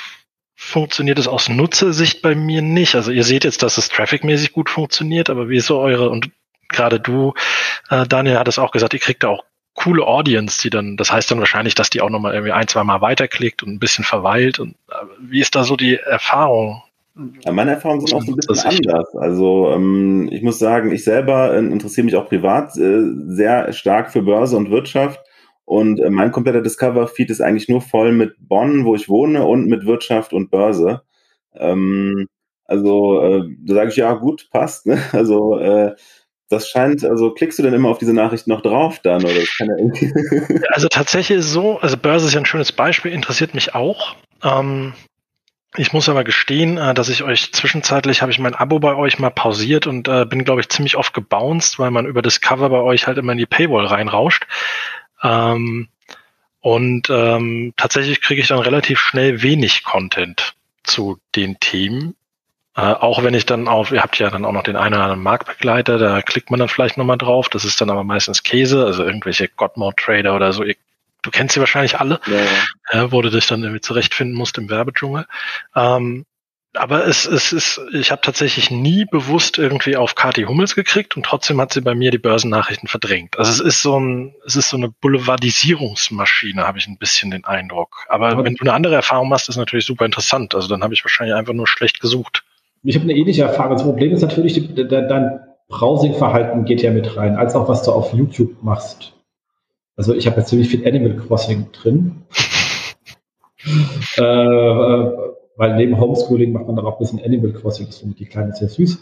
funktioniert es aus Nutzersicht bei mir nicht. Also ihr seht jetzt, dass es trafficmäßig gut funktioniert, aber wie so eure und gerade du, äh, Daniel, hat es auch gesagt, ihr kriegt da auch coole Audience, die dann, das heißt dann wahrscheinlich, dass die auch nochmal irgendwie ein, zwei Mal weiterklickt und ein bisschen verweilt. Und äh, wie ist da so die Erfahrung? Ja, meine Erfahrungen sind auch so ein bisschen anders. Also ähm, ich muss sagen, ich selber äh, interessiere mich auch privat äh, sehr stark für Börse und Wirtschaft. Und äh, mein kompletter Discover-Feed ist eigentlich nur voll mit Bonn, wo ich wohne, und mit Wirtschaft und Börse. Ähm, also äh, da sage ich, ja gut, passt. Ne? Also äh, das scheint, also klickst du denn immer auf diese Nachricht noch drauf dann? Oder ja also tatsächlich ist es so, also Börse ist ja ein schönes Beispiel, interessiert mich auch. Ähm, ich muss aber gestehen, äh, dass ich euch zwischenzeitlich habe ich mein Abo bei euch mal pausiert und äh, bin, glaube ich, ziemlich oft gebounced, weil man über das Cover bei euch halt immer in die Paywall reinrauscht. Ähm, und ähm, tatsächlich kriege ich dann relativ schnell wenig Content zu den Themen. Äh, auch wenn ich dann auf, ihr habt ja dann auch noch den einen oder anderen Marktbegleiter, da klickt man dann vielleicht nochmal drauf. Das ist dann aber meistens Käse, also irgendwelche Godmode-Trader oder so. du kennst sie wahrscheinlich alle, ja. äh, wo du dich dann irgendwie zurechtfinden musst im Werbedschungel. Ähm, aber es, es ist, ich habe tatsächlich nie bewusst irgendwie auf Kati Hummels gekriegt und trotzdem hat sie bei mir die Börsennachrichten verdrängt. Also es ist so ein, es ist so eine Boulevardisierungsmaschine, habe ich ein bisschen den Eindruck. Aber ja. wenn du eine andere Erfahrung machst, ist natürlich super interessant. Also dann habe ich wahrscheinlich einfach nur schlecht gesucht. Ich habe eine ähnliche Erfahrung. Das Problem ist natürlich, dein Browsing-Verhalten geht ja mit rein, als auch was du auf YouTube machst. Also ich habe jetzt ziemlich viel Animal Crossing drin. äh, äh, weil neben Homeschooling macht man dann auch ein bisschen Animal Crossing, das finde ich die Kleine sehr süß.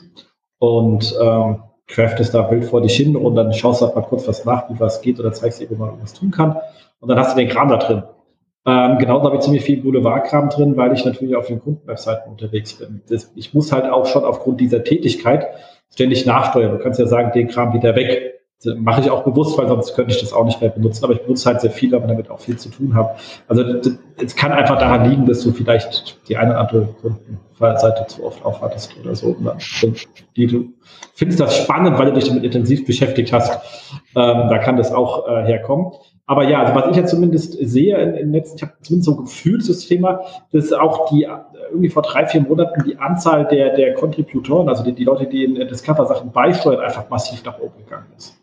Und ähm, craftest da wild vor dich hin und dann schaust du halt mal kurz was nach, wie was geht oder zeigst dir, wie man was tun kann. Und dann hast du den Kram da drin. Ähm, genauso habe ich ziemlich viel Boulevardkram drin, weil ich natürlich auf den Kundenwebseiten unterwegs bin. Das, ich muss halt auch schon aufgrund dieser Tätigkeit ständig nachsteuern. Du kannst ja sagen, den Kram wieder weg. Das mache ich auch bewusst, weil sonst könnte ich das auch nicht mehr benutzen. Aber ich benutze halt sehr viel, aber damit auch viel zu tun habe. Also es kann einfach daran liegen, dass du vielleicht die eine oder andere Kundenseite zu oft aufhattest oder so. Die, du findest das spannend, weil du dich damit intensiv beschäftigt hast. Ähm, da kann das auch äh, herkommen. Aber ja, also was ich ja zumindest sehe in, in letzten, ich habe zumindest so gefühlt das Thema, dass auch die irgendwie vor drei, vier Monaten die Anzahl der, der Contributoren, also die, die Leute, die in Discover-Sachen beisteuern, einfach massiv nach oben gegangen ist.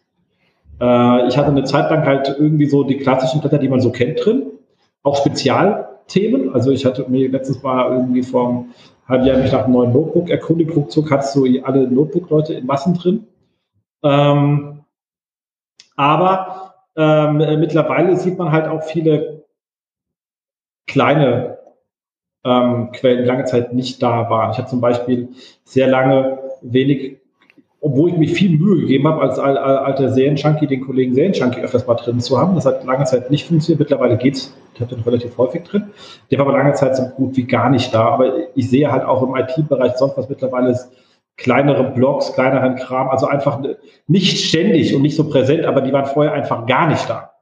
Äh, ich hatte eine Zeit lang halt irgendwie so die klassischen Blätter, die man so kennt drin, auch Spezialthemen. Also ich hatte mir letztens mal irgendwie vom halben Jahr mich nach einem neuen Notebook erkundigt, ruckzuck hat so alle Notebook-Leute in Massen drin. Ähm, aber ähm, mittlerweile sieht man halt auch viele kleine ähm, Quellen, die lange Zeit nicht da waren. Ich habe zum Beispiel sehr lange wenig, obwohl ich mir viel Mühe gegeben habe, als alter Serienjunkie den Kollegen Serienjunkie öfters mal drin zu haben. Das hat lange Zeit nicht funktioniert. Mittlerweile geht's. Ich habe den relativ häufig drin. Der war aber lange Zeit so gut wie gar nicht da. Aber ich sehe halt auch im IT-Bereich sonst was mittlerweile ist kleinere Blogs, kleineren Kram, also einfach nicht ständig und nicht so präsent, aber die waren vorher einfach gar nicht da.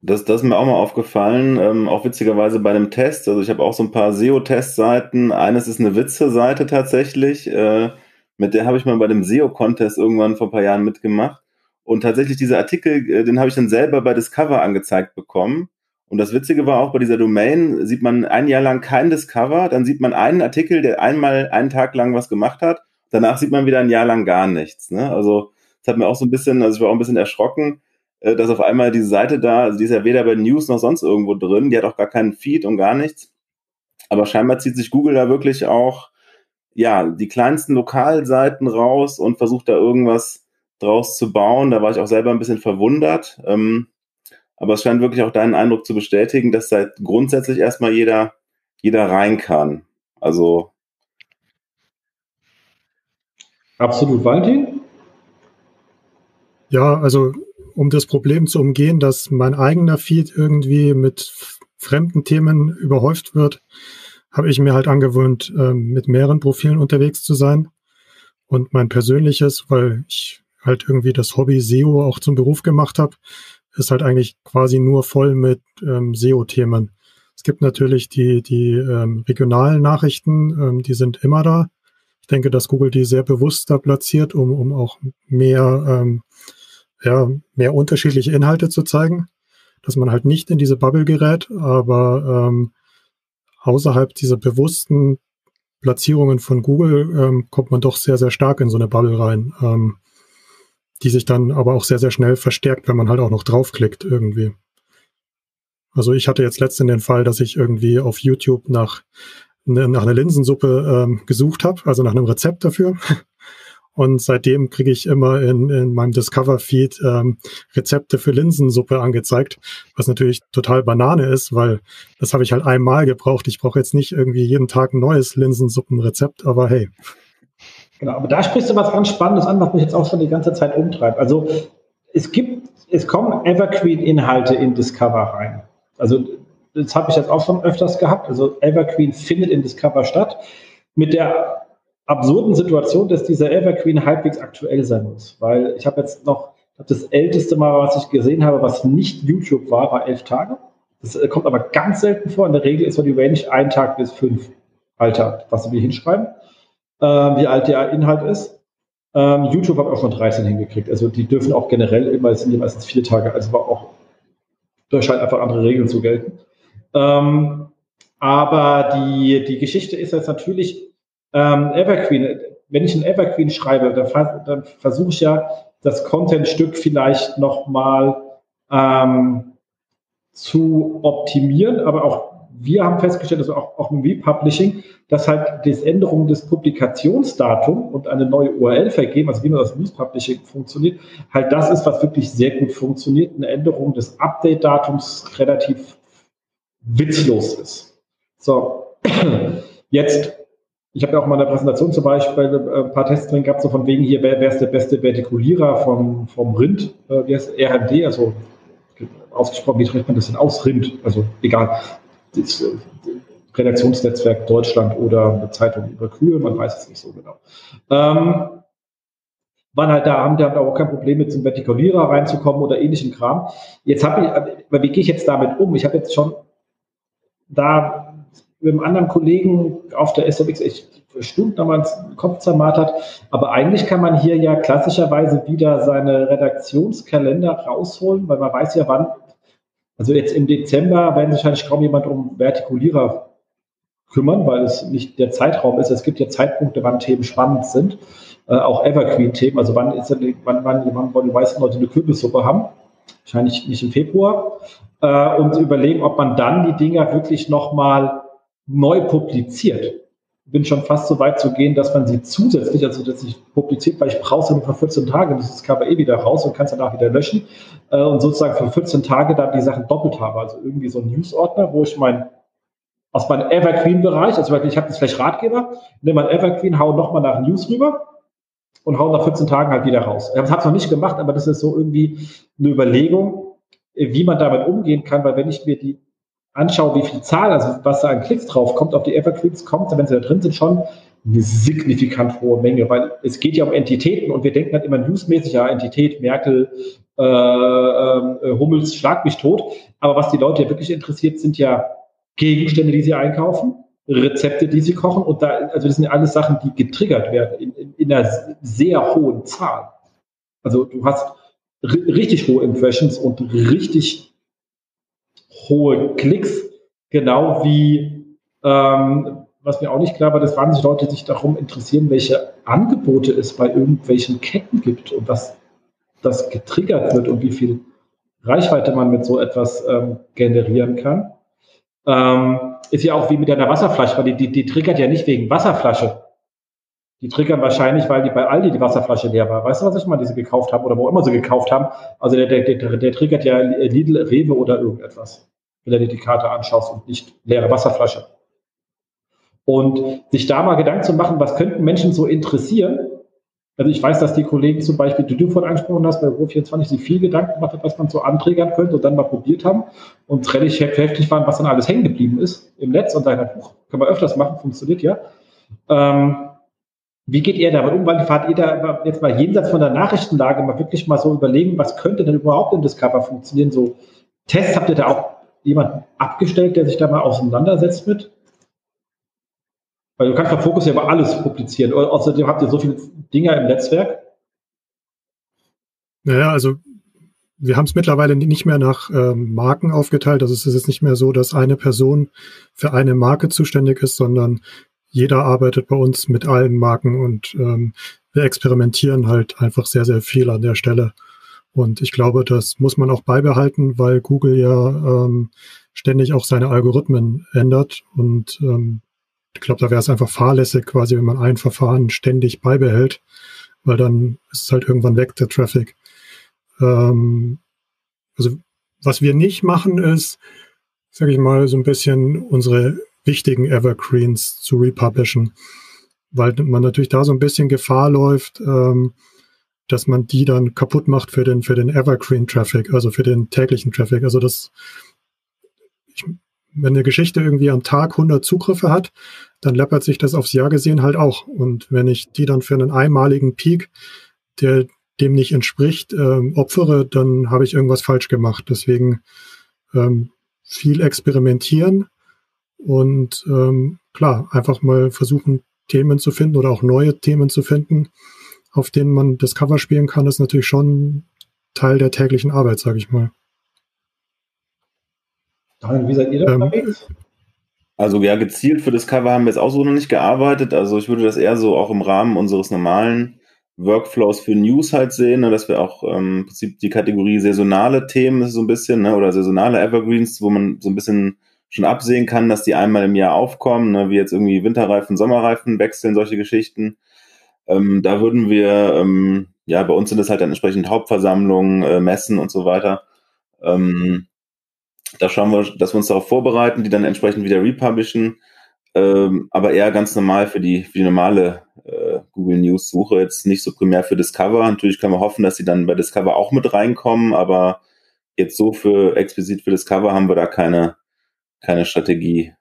Das, das ist mir auch mal aufgefallen, ähm, auch witzigerweise bei einem Test. Also ich habe auch so ein paar SEO-Testseiten. Eines ist eine Witze-Seite tatsächlich. Äh, mit der habe ich mal bei dem SEO-Contest irgendwann vor ein paar Jahren mitgemacht. Und tatsächlich dieser Artikel, äh, den habe ich dann selber bei Discover angezeigt bekommen. Und das Witzige war auch bei dieser Domain, sieht man ein Jahr lang kein Discover, dann sieht man einen Artikel, der einmal einen Tag lang was gemacht hat, danach sieht man wieder ein Jahr lang gar nichts. Ne? Also das hat mir auch so ein bisschen, also ich war auch ein bisschen erschrocken, äh, dass auf einmal diese Seite da, also die ist ja weder bei News noch sonst irgendwo drin, die hat auch gar keinen Feed und gar nichts. Aber scheinbar zieht sich Google da wirklich auch, ja, die kleinsten Lokalseiten raus und versucht da irgendwas draus zu bauen. Da war ich auch selber ein bisschen verwundert. Ähm, aber es scheint wirklich auch deinen Eindruck zu bestätigen, dass da grundsätzlich erstmal jeder, jeder rein kann. Also. Absolut, Valentin? Ja, also um das Problem zu umgehen, dass mein eigener Feed irgendwie mit fremden Themen überhäuft wird, habe ich mir halt angewöhnt, äh, mit mehreren Profilen unterwegs zu sein. Und mein persönliches, weil ich halt irgendwie das Hobby SEO auch zum Beruf gemacht habe, ist halt eigentlich quasi nur voll mit ähm, SEO-Themen. Es gibt natürlich die, die ähm, regionalen Nachrichten, ähm, die sind immer da. Ich denke, dass Google die sehr bewusst da platziert, um, um auch mehr, ähm, ja, mehr unterschiedliche Inhalte zu zeigen, dass man halt nicht in diese Bubble gerät, aber ähm, außerhalb dieser bewussten Platzierungen von Google ähm, kommt man doch sehr, sehr stark in so eine Bubble rein. Ähm, die sich dann aber auch sehr, sehr schnell verstärkt, wenn man halt auch noch draufklickt irgendwie. Also ich hatte jetzt letztens den Fall, dass ich irgendwie auf YouTube nach, ne, nach einer Linsensuppe ähm, gesucht habe, also nach einem Rezept dafür. Und seitdem kriege ich immer in, in meinem Discover-Feed ähm, Rezepte für Linsensuppe angezeigt, was natürlich total Banane ist, weil das habe ich halt einmal gebraucht. Ich brauche jetzt nicht irgendwie jeden Tag ein neues Linsensuppenrezept, aber hey. Genau, aber da sprichst du was ganz Spannendes an, was mich jetzt auch schon die ganze Zeit umtreibt. Also es gibt, es kommen Evergreen-Inhalte in Discover rein. Also das habe ich jetzt auch schon öfters gehabt. Also Evergreen findet in Discover statt. Mit der absurden Situation, dass dieser Evergreen halbwegs aktuell sein muss. Weil ich habe jetzt noch das älteste Mal, was ich gesehen habe, was nicht YouTube war, war elf Tage. Das kommt aber ganz selten vor. In der Regel ist so die Range ein Tag bis fünf Alter, was wir hinschreiben äh, wie alt der Inhalt ist. Ähm, YouTube hat auch schon 13 hingekriegt. Also die dürfen auch generell immer, es sind ja meistens vier Tage, also war auch, da scheinen einfach andere Regeln zu gelten. Ähm, aber die, die Geschichte ist jetzt natürlich ähm, Evergreen. Wenn ich ein Evergreen schreibe, dann, dann versuche ich ja, das Contentstück vielleicht nochmal ähm, zu optimieren, aber auch wir haben festgestellt, also auch, auch im Republishing, dass halt das Änderung des Publikationsdatums und eine neue URL vergeben, also wie man das News Publishing funktioniert, halt das ist, was wirklich sehr gut funktioniert. Eine Änderung des Update-Datums relativ witzlos ist. So, jetzt, ich habe ja auch mal in der Präsentation zum Beispiel ein paar Tests drin gehabt, so von wegen hier, wer, wer ist der beste Vertikulierer vom, vom Rind, äh, wie heißt RMD, also ausgesprochen, wie spricht man das denn aus? Rind, also egal das äh, Redaktionsnetzwerk Deutschland oder eine Zeitung über Kühe, man weiß es nicht so genau. Ähm, waren halt da, haben die haben auch kein Problem mit zum Vertikulierer reinzukommen oder ähnlichen Kram. Jetzt habe ich, aber wie gehe ich jetzt damit um? Ich habe jetzt schon da mit einem anderen Kollegen auf der SMX, ich Stunden wir den Kopf zermartert. Aber eigentlich kann man hier ja klassischerweise wieder seine Redaktionskalender rausholen, weil man weiß ja, wann, also jetzt im Dezember werden sich wahrscheinlich kaum jemand um Vertikulierer kümmern, weil es nicht der Zeitraum ist. Es gibt ja Zeitpunkte, wann Themen spannend sind. Äh, auch Evergreen-Themen, also wann ist wann, wann, wann wollen die meisten Leute eine Kürbissuppe haben? Wahrscheinlich nicht im Februar. Äh, und überlegen, ob man dann die Dinger wirklich nochmal neu publiziert. Bin schon fast so weit zu gehen, dass man sie zusätzlich, also dass ich publiziert, weil ich brauche es nur für 14 Tage, das ist Cover eh wieder raus und kann es danach wieder löschen äh, und sozusagen für 14 Tage dann die Sachen doppelt habe. Also irgendwie so ein Newsordner, wo ich mein aus meinem Evergreen-Bereich, also ich habe jetzt vielleicht Ratgeber, nehme mein Evergreen, hau nochmal nach News rüber und hau nach 14 Tagen halt wieder raus. Ich habe es noch nicht gemacht, aber das ist so irgendwie eine Überlegung, wie man damit umgehen kann, weil wenn ich mir die anschaue, wie viel Zahl, also was da an Klicks drauf kommt, auf die Evergreens kommt, wenn sie da drin sind, schon eine signifikant hohe Menge, weil es geht ja um Entitäten und wir denken halt immer newsmäßig, ja, Entität, Merkel, äh, äh, Hummels, schlag mich tot. Aber was die Leute ja wirklich interessiert, sind ja Gegenstände, die sie einkaufen, Rezepte, die sie kochen und da, also das sind alles Sachen, die getriggert werden in, in, in einer sehr hohen Zahl. Also du hast richtig hohe Impressions und richtig hohe Klicks, genau wie, ähm, was mir auch nicht klar war, dass wahnsinnig Leute sich darum interessieren, welche Angebote es bei irgendwelchen Ketten gibt und dass das getriggert wird und wie viel Reichweite man mit so etwas ähm, generieren kann. Ähm, ist ja auch wie mit einer Wasserflasche, weil die, die, die triggert ja nicht wegen Wasserflasche. Die triggern wahrscheinlich, weil die bei Aldi die Wasserflasche leer war. Weißt du, was ich mal, die sie gekauft haben oder wo immer sie gekauft haben? Also der, der, der, der triggert ja Lidl, Rewe oder irgendetwas wenn du dir die Karte anschaust und nicht leere Wasserflasche. Und sich da mal Gedanken zu machen, was könnten Menschen so interessieren. Also ich weiß, dass die Kollegen zum Beispiel, die du vorhin angesprochen hast, bei Ro24 sich viel Gedanken gemacht hat, was man so anträgern könnte und dann mal probiert haben und relativ heftig waren, was dann alles hängen geblieben ist im Netz und sagen, Buch können wir öfters machen, funktioniert ja. Ähm, wie geht ihr damit um? Weil fahrt ihr da jetzt mal jenseits von der Nachrichtenlage mal wirklich mal so überlegen, was könnte denn überhaupt in Discover funktionieren? So Tests habt ihr da auch jemanden abgestellt, der sich da mal auseinandersetzt mit? Weil du kannst bei Fokus ja über alles publizieren. Außerdem habt ihr so viele Dinger im Netzwerk. Naja, also wir haben es mittlerweile nicht mehr nach ähm, Marken aufgeteilt. Also es ist jetzt nicht mehr so, dass eine Person für eine Marke zuständig ist, sondern jeder arbeitet bei uns mit allen Marken und ähm, wir experimentieren halt einfach sehr, sehr viel an der Stelle. Und ich glaube, das muss man auch beibehalten, weil Google ja ähm, ständig auch seine Algorithmen ändert. Und ähm, ich glaube, da wäre es einfach fahrlässig, quasi, wenn man ein Verfahren ständig beibehält, weil dann ist es halt irgendwann weg, der Traffic. Ähm, also was wir nicht machen, ist, sage ich mal, so ein bisschen unsere wichtigen Evergreens zu republishen, weil man natürlich da so ein bisschen Gefahr läuft, ähm, dass man die dann kaputt macht für den, für den Evergreen Traffic, also für den täglichen Traffic. Also das, ich, wenn eine Geschichte irgendwie am Tag 100 Zugriffe hat, dann läppert sich das aufs Jahr gesehen halt auch. Und wenn ich die dann für einen einmaligen Peak, der dem nicht entspricht, ähm, opfere, dann habe ich irgendwas falsch gemacht. Deswegen ähm, viel experimentieren und ähm, klar, einfach mal versuchen, Themen zu finden oder auch neue Themen zu finden, auf denen man das Cover spielen kann, ist natürlich schon Teil der täglichen Arbeit, sage ich mal. Wie seid ihr da ähm, Also ja, gezielt für das Cover haben wir jetzt auch so noch nicht gearbeitet. Also ich würde das eher so auch im Rahmen unseres normalen Workflows für News halt sehen, ne, dass wir auch ähm, im Prinzip die Kategorie saisonale Themen so ein bisschen ne, oder saisonale Evergreens, wo man so ein bisschen schon absehen kann, dass die einmal im Jahr aufkommen, ne, wie jetzt irgendwie Winterreifen, Sommerreifen wechseln, solche Geschichten. Ähm, da würden wir, ähm, ja, bei uns sind es halt dann entsprechend Hauptversammlungen, äh, Messen und so weiter. Ähm, da schauen wir, dass wir uns darauf vorbereiten, die dann entsprechend wieder republishen, ähm, aber eher ganz normal für die, für die normale äh, Google News Suche, jetzt nicht so primär für Discover. Natürlich können wir hoffen, dass sie dann bei Discover auch mit reinkommen, aber jetzt so für explizit für Discover haben wir da keine, keine Strategie.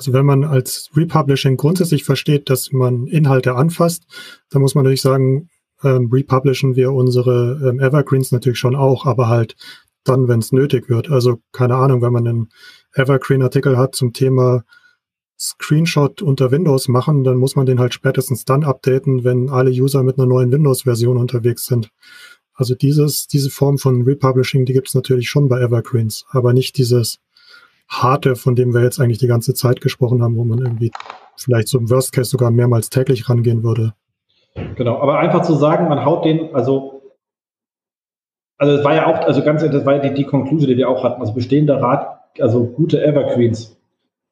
Also wenn man als Republishing grundsätzlich versteht, dass man Inhalte anfasst, dann muss man natürlich sagen, ähm, republishen wir unsere ähm, Evergreens natürlich schon auch, aber halt dann, wenn es nötig wird. Also keine Ahnung, wenn man einen Evergreen-Artikel hat zum Thema Screenshot unter Windows machen, dann muss man den halt spätestens dann updaten, wenn alle User mit einer neuen Windows-Version unterwegs sind. Also dieses, diese Form von Republishing, die gibt es natürlich schon bei Evergreens, aber nicht dieses harte, von dem wir jetzt eigentlich die ganze Zeit gesprochen haben, wo man irgendwie vielleicht im Worst Case sogar mehrmals täglich rangehen würde. Genau, aber einfach zu sagen, man haut den, also also es war ja auch, also ganz, das war ja die, die Konklusion, die wir auch hatten. Also bestehender Rat, also gute Evergreens,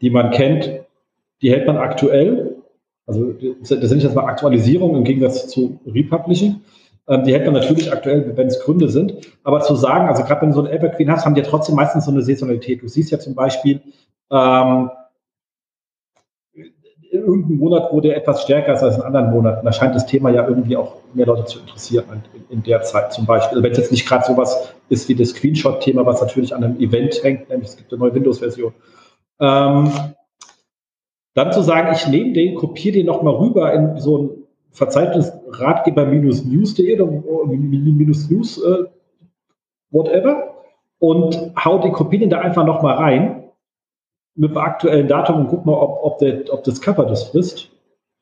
die man kennt, die hält man aktuell. Also das sind nicht erstmal Aktualisierungen im Gegensatz zu Republishing. Ähm, die hält man natürlich aktuell, wenn es Gründe sind. Aber zu sagen, also gerade wenn du so ein Evergreen hast, haben die ja trotzdem meistens so eine Saisonalität. Du siehst ja zum Beispiel, ähm, in irgendeinem Monat, der etwas stärker als in anderen Monaten, da scheint das Thema ja irgendwie auch mehr Leute zu interessieren in, in der Zeit zum Beispiel. Also wenn es jetzt nicht gerade sowas ist wie das Screenshot-Thema, was natürlich an einem Event hängt, nämlich es gibt eine neue Windows-Version. Ähm, dann zu sagen, ich nehme den, kopiere den nochmal rüber in so ein Verzeichnis Ratgeber-news.de oder minus news, äh, whatever und hau die Kopien da einfach nochmal rein mit dem aktuellen Datum und guck mal, ob, ob, der, ob das Cover das frisst.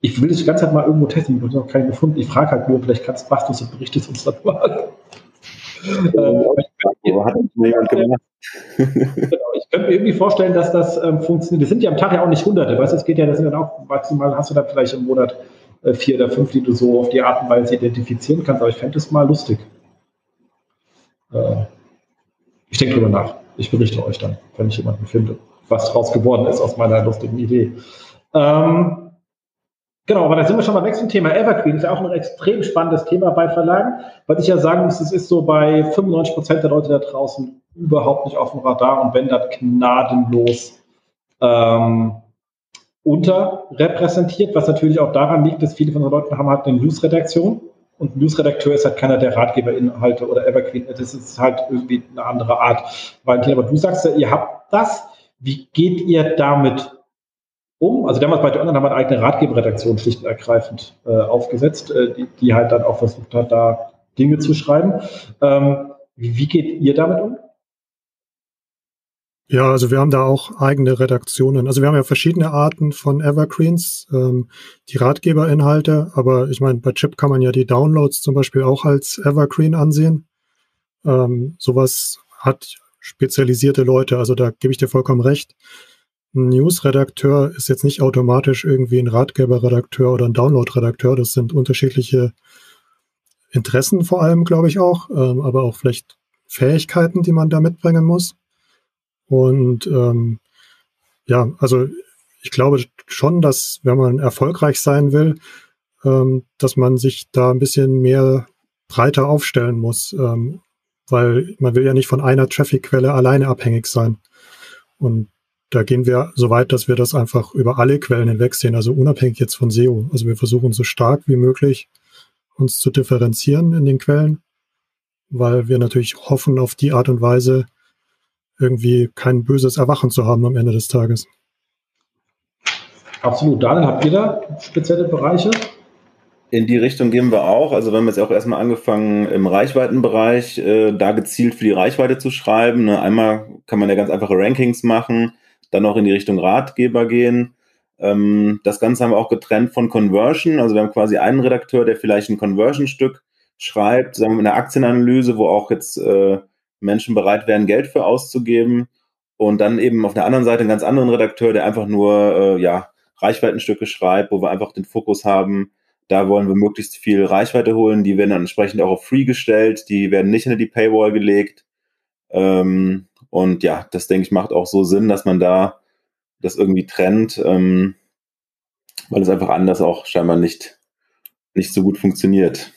Ich will das die ganze Zeit mal irgendwo testen, ich habe noch keinen gefunden. Ich frage halt nur, vielleicht kannst, machst du es und berichtest uns darüber. Genau, ich könnte mir irgendwie vorstellen, dass das ähm, funktioniert. Das sind ja am Tag ja auch nicht hunderte, weißt du, es geht ja, das sind dann auch maximal, hast du dann vielleicht im Monat äh, vier oder fünf, die du so auf die Art und Weise identifizieren kannst, aber ich fände es mal lustig. Äh, ich denke drüber nach. Ich berichte euch dann, wenn ich jemanden finde, was draus geworden ist aus meiner lustigen Idee. Ähm, Genau, aber da sind wir schon weg zum Thema Evergreen. Das ist ja auch ein extrem spannendes Thema bei Verlagen, weil ich ja sagen muss, es ist so bei 95 Prozent der Leute da draußen überhaupt nicht auf dem Radar und wenn dann gnadenlos ähm, unterrepräsentiert, was natürlich auch daran liegt, dass viele von den Leuten haben halt eine Newsredaktion und ein Newsredakteur ist halt keiner der Ratgeberinhalte oder Evergreen. Das ist halt irgendwie eine andere Art. Valentin, aber du sagst ja, ihr habt das. Wie geht ihr damit um. Also damals bei der Online haben wir eine eigene Ratgeberredaktion schlicht und ergreifend äh, aufgesetzt, äh, die, die, halt dann auch versucht hat, da Dinge zu schreiben. Ähm, wie geht ihr damit um? Ja, also wir haben da auch eigene Redaktionen. Also wir haben ja verschiedene Arten von Evergreens, ähm, die Ratgeberinhalte, aber ich meine, bei Chip kann man ja die Downloads zum Beispiel auch als Evergreen ansehen. Ähm, sowas hat spezialisierte Leute, also da gebe ich dir vollkommen recht ein News-Redakteur ist jetzt nicht automatisch irgendwie ein Ratgeber-Redakteur oder ein Download-Redakteur. Das sind unterschiedliche Interessen vor allem, glaube ich auch, ähm, aber auch vielleicht Fähigkeiten, die man da mitbringen muss. Und ähm, ja, also ich glaube schon, dass wenn man erfolgreich sein will, ähm, dass man sich da ein bisschen mehr breiter aufstellen muss, ähm, weil man will ja nicht von einer Traffic-Quelle alleine abhängig sein. Und da gehen wir so weit, dass wir das einfach über alle Quellen hinweg sehen, also unabhängig jetzt von SEO. Also wir versuchen so stark wie möglich uns zu differenzieren in den Quellen, weil wir natürlich hoffen, auf die Art und Weise irgendwie kein böses Erwachen zu haben am Ende des Tages. Absolut. Daniel, habt ihr da spezielle Bereiche? In die Richtung gehen wir auch. Also wir haben jetzt auch erstmal angefangen im Reichweitenbereich, äh, da gezielt für die Reichweite zu schreiben. Ne? Einmal kann man ja ganz einfache Rankings machen dann auch in die Richtung Ratgeber gehen. Ähm, das Ganze haben wir auch getrennt von Conversion. Also wir haben quasi einen Redakteur, der vielleicht ein Conversion-Stück schreibt, sagen wir mit einer Aktienanalyse, wo auch jetzt äh, Menschen bereit wären, Geld für auszugeben. Und dann eben auf der anderen Seite einen ganz anderen Redakteur, der einfach nur äh, ja, Reichweitenstücke schreibt, wo wir einfach den Fokus haben, da wollen wir möglichst viel Reichweite holen. Die werden dann entsprechend auch auf Free gestellt, die werden nicht hinter die Paywall gelegt. Ähm, und ja, das denke ich macht auch so Sinn, dass man da das irgendwie trennt, ähm, weil es einfach anders auch scheinbar nicht, nicht so gut funktioniert.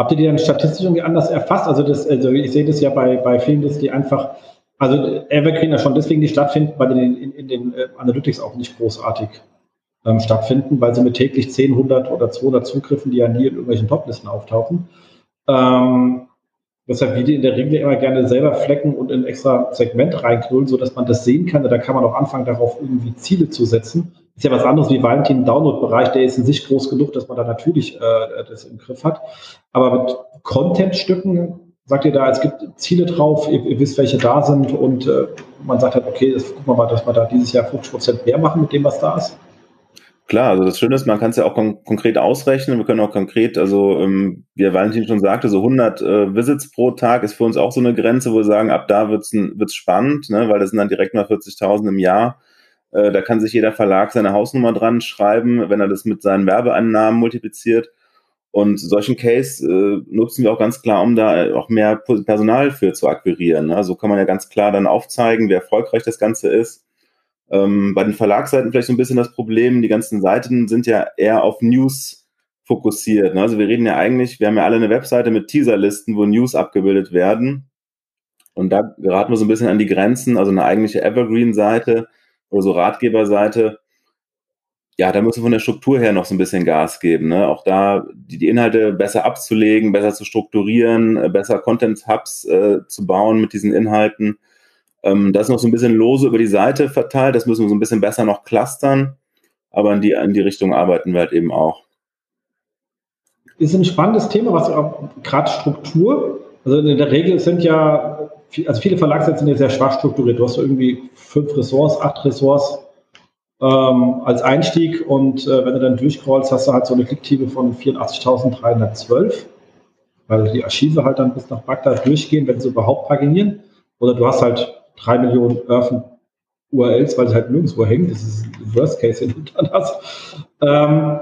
Habt ihr die dann statistisch irgendwie anders erfasst? Also, das, also ich sehe das ja bei, bei vielen, dass die einfach, also Evergreen ja schon deswegen nicht stattfinden, weil in, in, in den äh, Analytics auch nicht großartig ähm, stattfinden, weil sie mit täglich 10, 100 oder 200 Zugriffen, die ja nie in irgendwelchen Toplisten auftauchen, ähm, Deshalb wir die in der Regel immer gerne selber flecken und in extra Segment reinknüllen, sodass man das sehen kann. Da kann man auch anfangen, darauf irgendwie Ziele zu setzen. Ist ja was anderes wie Valentin Download-Bereich, der ist in sich groß genug, dass man da natürlich äh, das im Griff hat. Aber mit Content-Stücken sagt ihr da, es gibt Ziele drauf, ihr, ihr wisst, welche da sind und äh, man sagt halt, okay, das, gucken wir mal, dass wir da dieses Jahr 50 Prozent mehr machen mit dem, was da ist? Klar, also das Schöne ist, man kann es ja auch kon konkret ausrechnen. Wir können auch konkret, also ähm, wie Valentin schon sagte, so 100 äh, Visits pro Tag ist für uns auch so eine Grenze, wo wir sagen, ab da wird's wird's spannend, ne, weil das sind dann direkt mal 40.000 im Jahr. Äh, da kann sich jeder Verlag seine Hausnummer dran schreiben, wenn er das mit seinen Werbeeinnahmen multipliziert. Und solchen Case äh, nutzen wir auch ganz klar, um da auch mehr Personal für zu akquirieren. Ne? So also kann man ja ganz klar dann aufzeigen, wie erfolgreich das Ganze ist ähm, bei den Verlagsseiten vielleicht so ein bisschen das Problem, die ganzen Seiten sind ja eher auf News fokussiert. Ne? Also wir reden ja eigentlich, wir haben ja alle eine Webseite mit Teaserlisten, wo News abgebildet werden. Und da geraten wir so ein bisschen an die Grenzen, also eine eigentliche Evergreen-Seite oder so Ratgeberseite. Ja, da müssen wir von der Struktur her noch so ein bisschen Gas geben. Ne? Auch da die, die Inhalte besser abzulegen, besser zu strukturieren, äh, besser Content-Hubs äh, zu bauen mit diesen Inhalten. Ähm, das ist noch so ein bisschen lose über die Seite verteilt. Das müssen wir so ein bisschen besser noch clustern. Aber in die, in die Richtung arbeiten wir halt eben auch. Ist ein spannendes Thema, was gerade Struktur. Also in der Regel sind ja, also viele Verlagsseiten sind ja sehr schwach strukturiert. Du hast so irgendwie fünf Ressorts, acht Ressorts ähm, als Einstieg und äh, wenn du dann durchcrawlst, hast du halt so eine Klicktiefe von 84.312, weil die Archive halt dann bis nach Bagdad durchgehen, wenn sie überhaupt paginieren. Oder du hast halt drei Millionen Earthen URLs, weil sie halt nirgendwo hängen. Das ist Worst Case, den du. Ähm,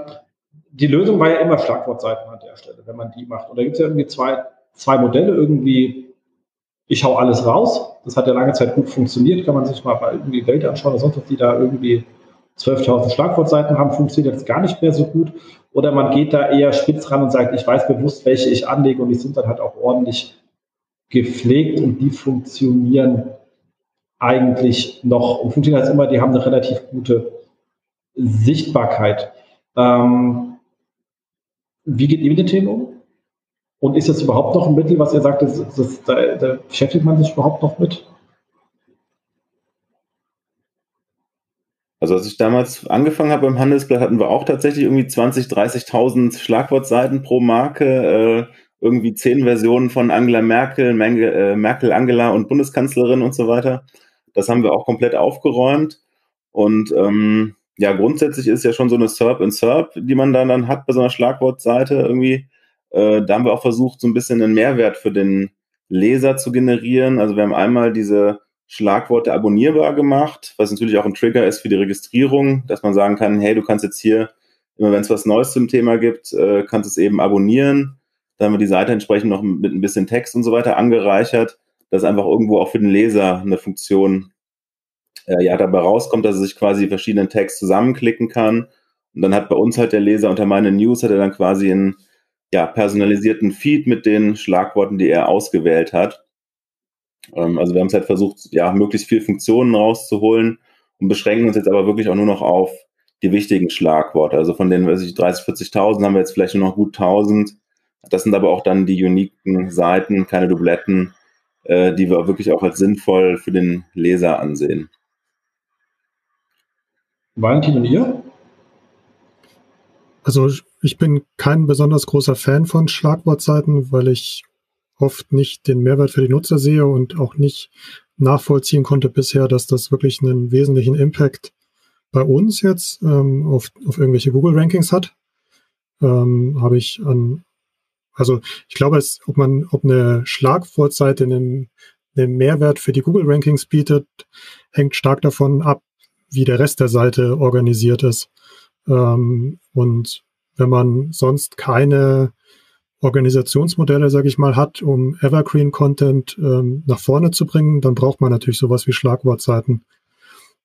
die Lösung war ja immer Schlagwortseiten an der Stelle, wenn man die macht. Und da gibt es ja irgendwie zwei, zwei Modelle, irgendwie, ich hau alles raus. Das hat ja lange Zeit gut funktioniert, kann man sich mal bei irgendwie Welt anschauen oder sonst was, die da irgendwie 12.000 Schlagwortseiten haben, funktioniert jetzt gar nicht mehr so gut. Oder man geht da eher spitz ran und sagt, ich weiß bewusst, welche ich anlege und die sind dann halt auch ordentlich gepflegt und die funktionieren eigentlich noch und funktioniert als immer, die haben eine relativ gute Sichtbarkeit. Ähm, wie geht ihr mit den Themen um? Und ist das überhaupt noch ein Mittel, was ihr sagt, das, das, da, da beschäftigt man sich überhaupt noch mit? Also als ich damals angefangen habe beim Handelsblatt, hatten wir auch tatsächlich irgendwie 20, 30.000 Schlagwortseiten pro Marke, äh, irgendwie zehn Versionen von Angela Merkel, äh, Merkel, Angela und Bundeskanzlerin und so weiter. Das haben wir auch komplett aufgeräumt. Und ähm, ja, grundsätzlich ist ja schon so eine SERP in SERP, die man dann, dann hat bei so einer Schlagwortseite irgendwie. Äh, da haben wir auch versucht, so ein bisschen einen Mehrwert für den Leser zu generieren. Also wir haben einmal diese Schlagworte abonnierbar gemacht, was natürlich auch ein Trigger ist für die Registrierung, dass man sagen kann, hey, du kannst jetzt hier, immer wenn es was Neues zum Thema gibt, äh, kannst es eben abonnieren. Da haben wir die Seite entsprechend noch mit ein bisschen Text und so weiter angereichert dass einfach irgendwo auch für den Leser eine Funktion äh, ja dabei rauskommt, dass er sich quasi verschiedenen Tags zusammenklicken kann. Und dann hat bei uns halt der Leser unter meine News hat er dann quasi einen ja, personalisierten Feed mit den Schlagworten, die er ausgewählt hat. Ähm, also wir haben es halt versucht, ja, möglichst viele Funktionen rauszuholen und beschränken uns jetzt aber wirklich auch nur noch auf die wichtigen Schlagworte. Also von den, weiß ich, 30, 40.000 haben wir jetzt vielleicht nur noch gut 1000. Das sind aber auch dann die uniken Seiten, keine Dubletten, äh, die wir wirklich auch als sinnvoll für den Leser ansehen. Valentin und ihr? Also ich bin kein besonders großer Fan von Schlagwortseiten, weil ich oft nicht den Mehrwert für die Nutzer sehe und auch nicht nachvollziehen konnte bisher, dass das wirklich einen wesentlichen Impact bei uns jetzt ähm, auf, auf irgendwelche Google-Rankings hat. Ähm, Habe ich an also ich glaube, es, ob man, ob eine Schlagwortseite einen, einen Mehrwert für die Google-Rankings bietet, hängt stark davon ab, wie der Rest der Seite organisiert ist. Ähm, und wenn man sonst keine Organisationsmodelle, sage ich mal, hat, um Evergreen-Content ähm, nach vorne zu bringen, dann braucht man natürlich sowas wie Schlagwortseiten.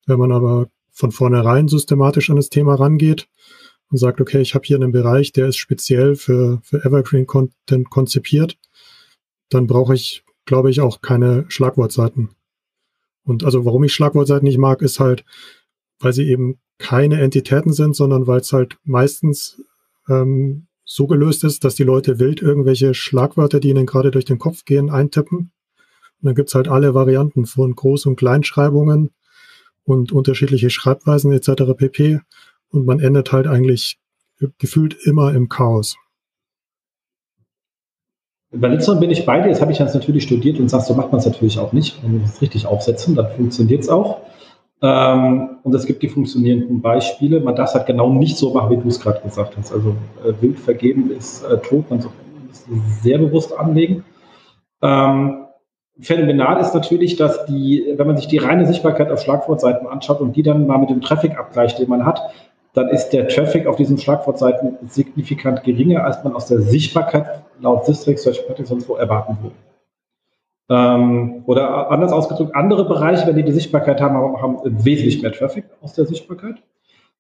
Wenn man aber von vornherein systematisch an das Thema rangeht, und sagt, okay, ich habe hier einen Bereich, der ist speziell für, für Evergreen Content konzipiert, dann brauche ich, glaube ich, auch keine Schlagwortseiten. Und also warum ich Schlagwortseiten nicht mag, ist halt, weil sie eben keine Entitäten sind, sondern weil es halt meistens ähm, so gelöst ist, dass die Leute wild irgendwelche Schlagwörter, die ihnen gerade durch den Kopf gehen, eintippen. Und dann gibt's halt alle Varianten von Groß- und Kleinschreibungen und unterschiedliche Schreibweisen etc. pp und man endet halt eigentlich gefühlt immer im Chaos. Bei letzterem bin ich bei dir, das habe ich jetzt natürlich studiert und sagst, so macht man es natürlich auch nicht. Wenn wir es richtig aufsetzen, dann funktioniert es auch. Ähm, und es gibt die funktionierenden Beispiele. Man darf es halt genau nicht so machen, wie du es gerade gesagt hast. Also äh, wild vergeben ist äh, tot, man soll es sehr bewusst anlegen. Ähm, phänomenal ist natürlich, dass die, wenn man sich die reine Sichtbarkeit auf Schlagwortseiten anschaut und die dann mal mit dem Traffic abgleicht, den man hat, dann ist der Traffic auf diesen Schlagwortseiten signifikant geringer, als man aus der Sichtbarkeit laut Sistrix, Search Patterns sonst wo erwarten würde. Ähm, oder anders ausgedrückt, andere Bereiche, wenn die die Sichtbarkeit haben, haben wesentlich mehr Traffic aus der Sichtbarkeit.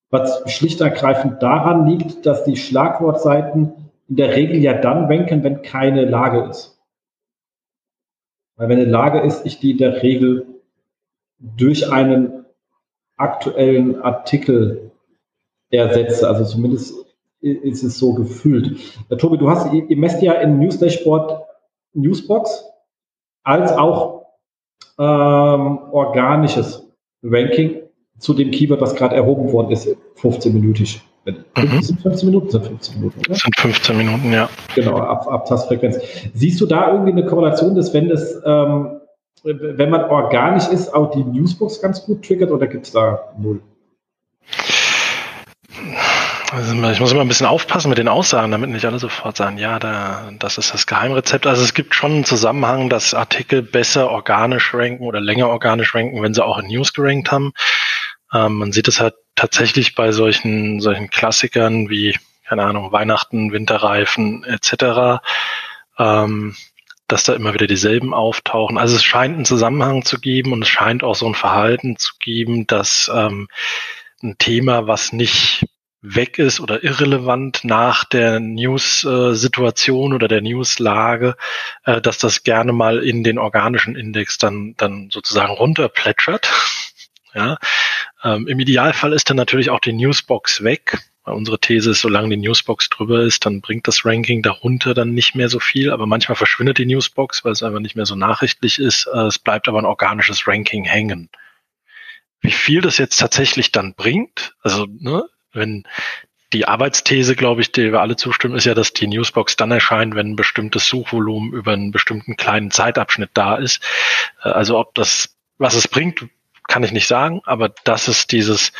Was schlicht ergreifend daran liegt, dass die Schlagwortseiten in der Regel ja dann ranken, wenn keine Lage ist. Weil wenn eine Lage ist, ich die in der Regel durch einen aktuellen Artikel ersetze. Also zumindest ist es so gefühlt. Äh, Tobi, du hast, ihr, messt ja in News Dashboard Newsbox als auch ähm, organisches Ranking zu dem Keyword, was gerade erhoben worden ist, 15-minütig. Mhm. Sind 15 Minuten? Sind 15 Minuten, oder? Sind 15 Minuten, ja. Genau, ab, ab Tastfrequenz. Siehst du da irgendwie eine Korrelation, dass wenn das, ähm, wenn man organisch ist, auch die Newsbox ganz gut triggert oder gibt es da null? Ich muss immer ein bisschen aufpassen mit den Aussagen, damit nicht alle sofort sagen, ja, da, das ist das Geheimrezept. Also es gibt schon einen Zusammenhang, dass Artikel besser organisch ranken oder länger organisch ranken, wenn sie auch in News gerankt haben. Ähm, man sieht es halt tatsächlich bei solchen, solchen Klassikern wie, keine Ahnung, Weihnachten, Winterreifen etc., ähm, dass da immer wieder dieselben auftauchen. Also es scheint einen Zusammenhang zu geben und es scheint auch so ein Verhalten zu geben, dass ähm, ein Thema, was nicht weg ist oder irrelevant nach der News-Situation oder der News-Lage, äh, dass das gerne mal in den organischen Index dann, dann sozusagen runterplätschert. Ja. Ähm, Im Idealfall ist dann natürlich auch die Newsbox weg. Unsere These ist, solange die Newsbox drüber ist, dann bringt das Ranking darunter dann nicht mehr so viel. Aber manchmal verschwindet die Newsbox, weil es einfach nicht mehr so nachrichtlich ist. Äh, es bleibt aber ein organisches Ranking hängen. Wie viel das jetzt tatsächlich dann bringt, also ne, wenn die Arbeitsthese, glaube ich, der wir alle zustimmen, ist ja, dass die Newsbox dann erscheint, wenn ein bestimmtes Suchvolumen über einen bestimmten kleinen Zeitabschnitt da ist. Äh, also ob das, was es bringt, kann ich nicht sagen, aber dass es dieses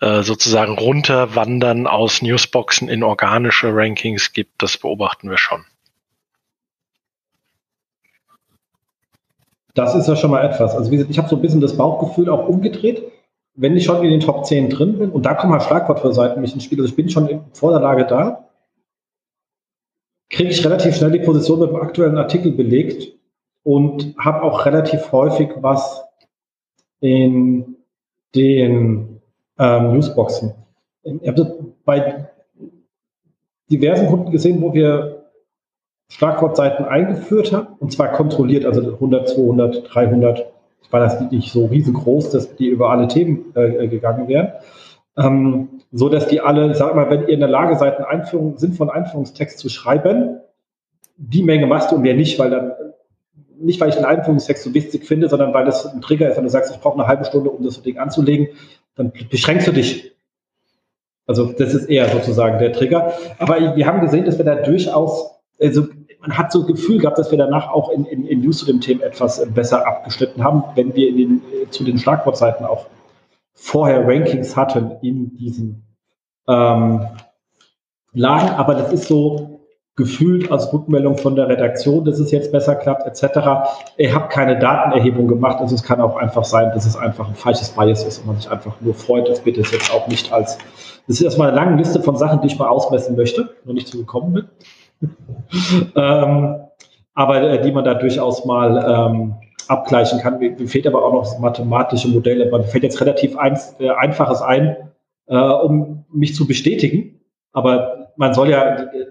äh, sozusagen runterwandern aus Newsboxen in organische Rankings gibt, das beobachten wir schon. Das ist ja schon mal etwas. Also wie gesagt, ich habe so ein bisschen das Bauchgefühl auch umgedreht wenn ich schon in den Top 10 drin bin, und da kommen halt Schlagwortseiten mich ins Spiel, also ich bin schon vor der da, kriege ich relativ schnell die Position mit dem aktuellen Artikel belegt und habe auch relativ häufig was in den ähm, Newsboxen. Ich habe bei diversen Kunden gesehen, wo wir Schlagwortseiten eingeführt haben, und zwar kontrolliert, also 100, 200, 300, war das nicht so riesengroß, dass die über alle Themen äh, gegangen wären. Ähm, so dass die alle, sag mal, wenn ihr in der Lage seid, einen Einführung, sinnvollen Einführungstext zu schreiben, die Menge machst du und mehr nicht, weil dann, nicht weil ich einen Einführungstext so wichtig finde, sondern weil das ein Trigger ist, wenn du sagst, ich brauche eine halbe Stunde, um das Ding anzulegen, dann beschränkst du dich. Also das ist eher sozusagen der Trigger. Aber wir haben gesehen, dass wir da durchaus, also man hat so ein Gefühl gehabt, dass wir danach auch in, in, in News zu dem Thema etwas äh, besser abgeschnitten haben, wenn wir in den, äh, zu den Schlagwortseiten auch vorher Rankings hatten in diesen ähm, Lagen. Aber das ist so gefühlt als Rückmeldung von der Redaktion, dass es jetzt besser klappt, etc. Ich habe keine Datenerhebung gemacht. Also es kann auch einfach sein, dass es einfach ein falsches Bias ist und man sich einfach nur freut. Das bitte ist jetzt auch nicht als, das ist erstmal eine lange Liste von Sachen, die ich mal ausmessen möchte, noch nicht zu gekommen bin. ähm, aber äh, die man da durchaus mal ähm, abgleichen kann. Mir fehlt aber auch noch das mathematische Modell. Man fällt jetzt relativ ein, äh, einfaches ein, äh, um mich zu bestätigen. Aber man soll ja äh,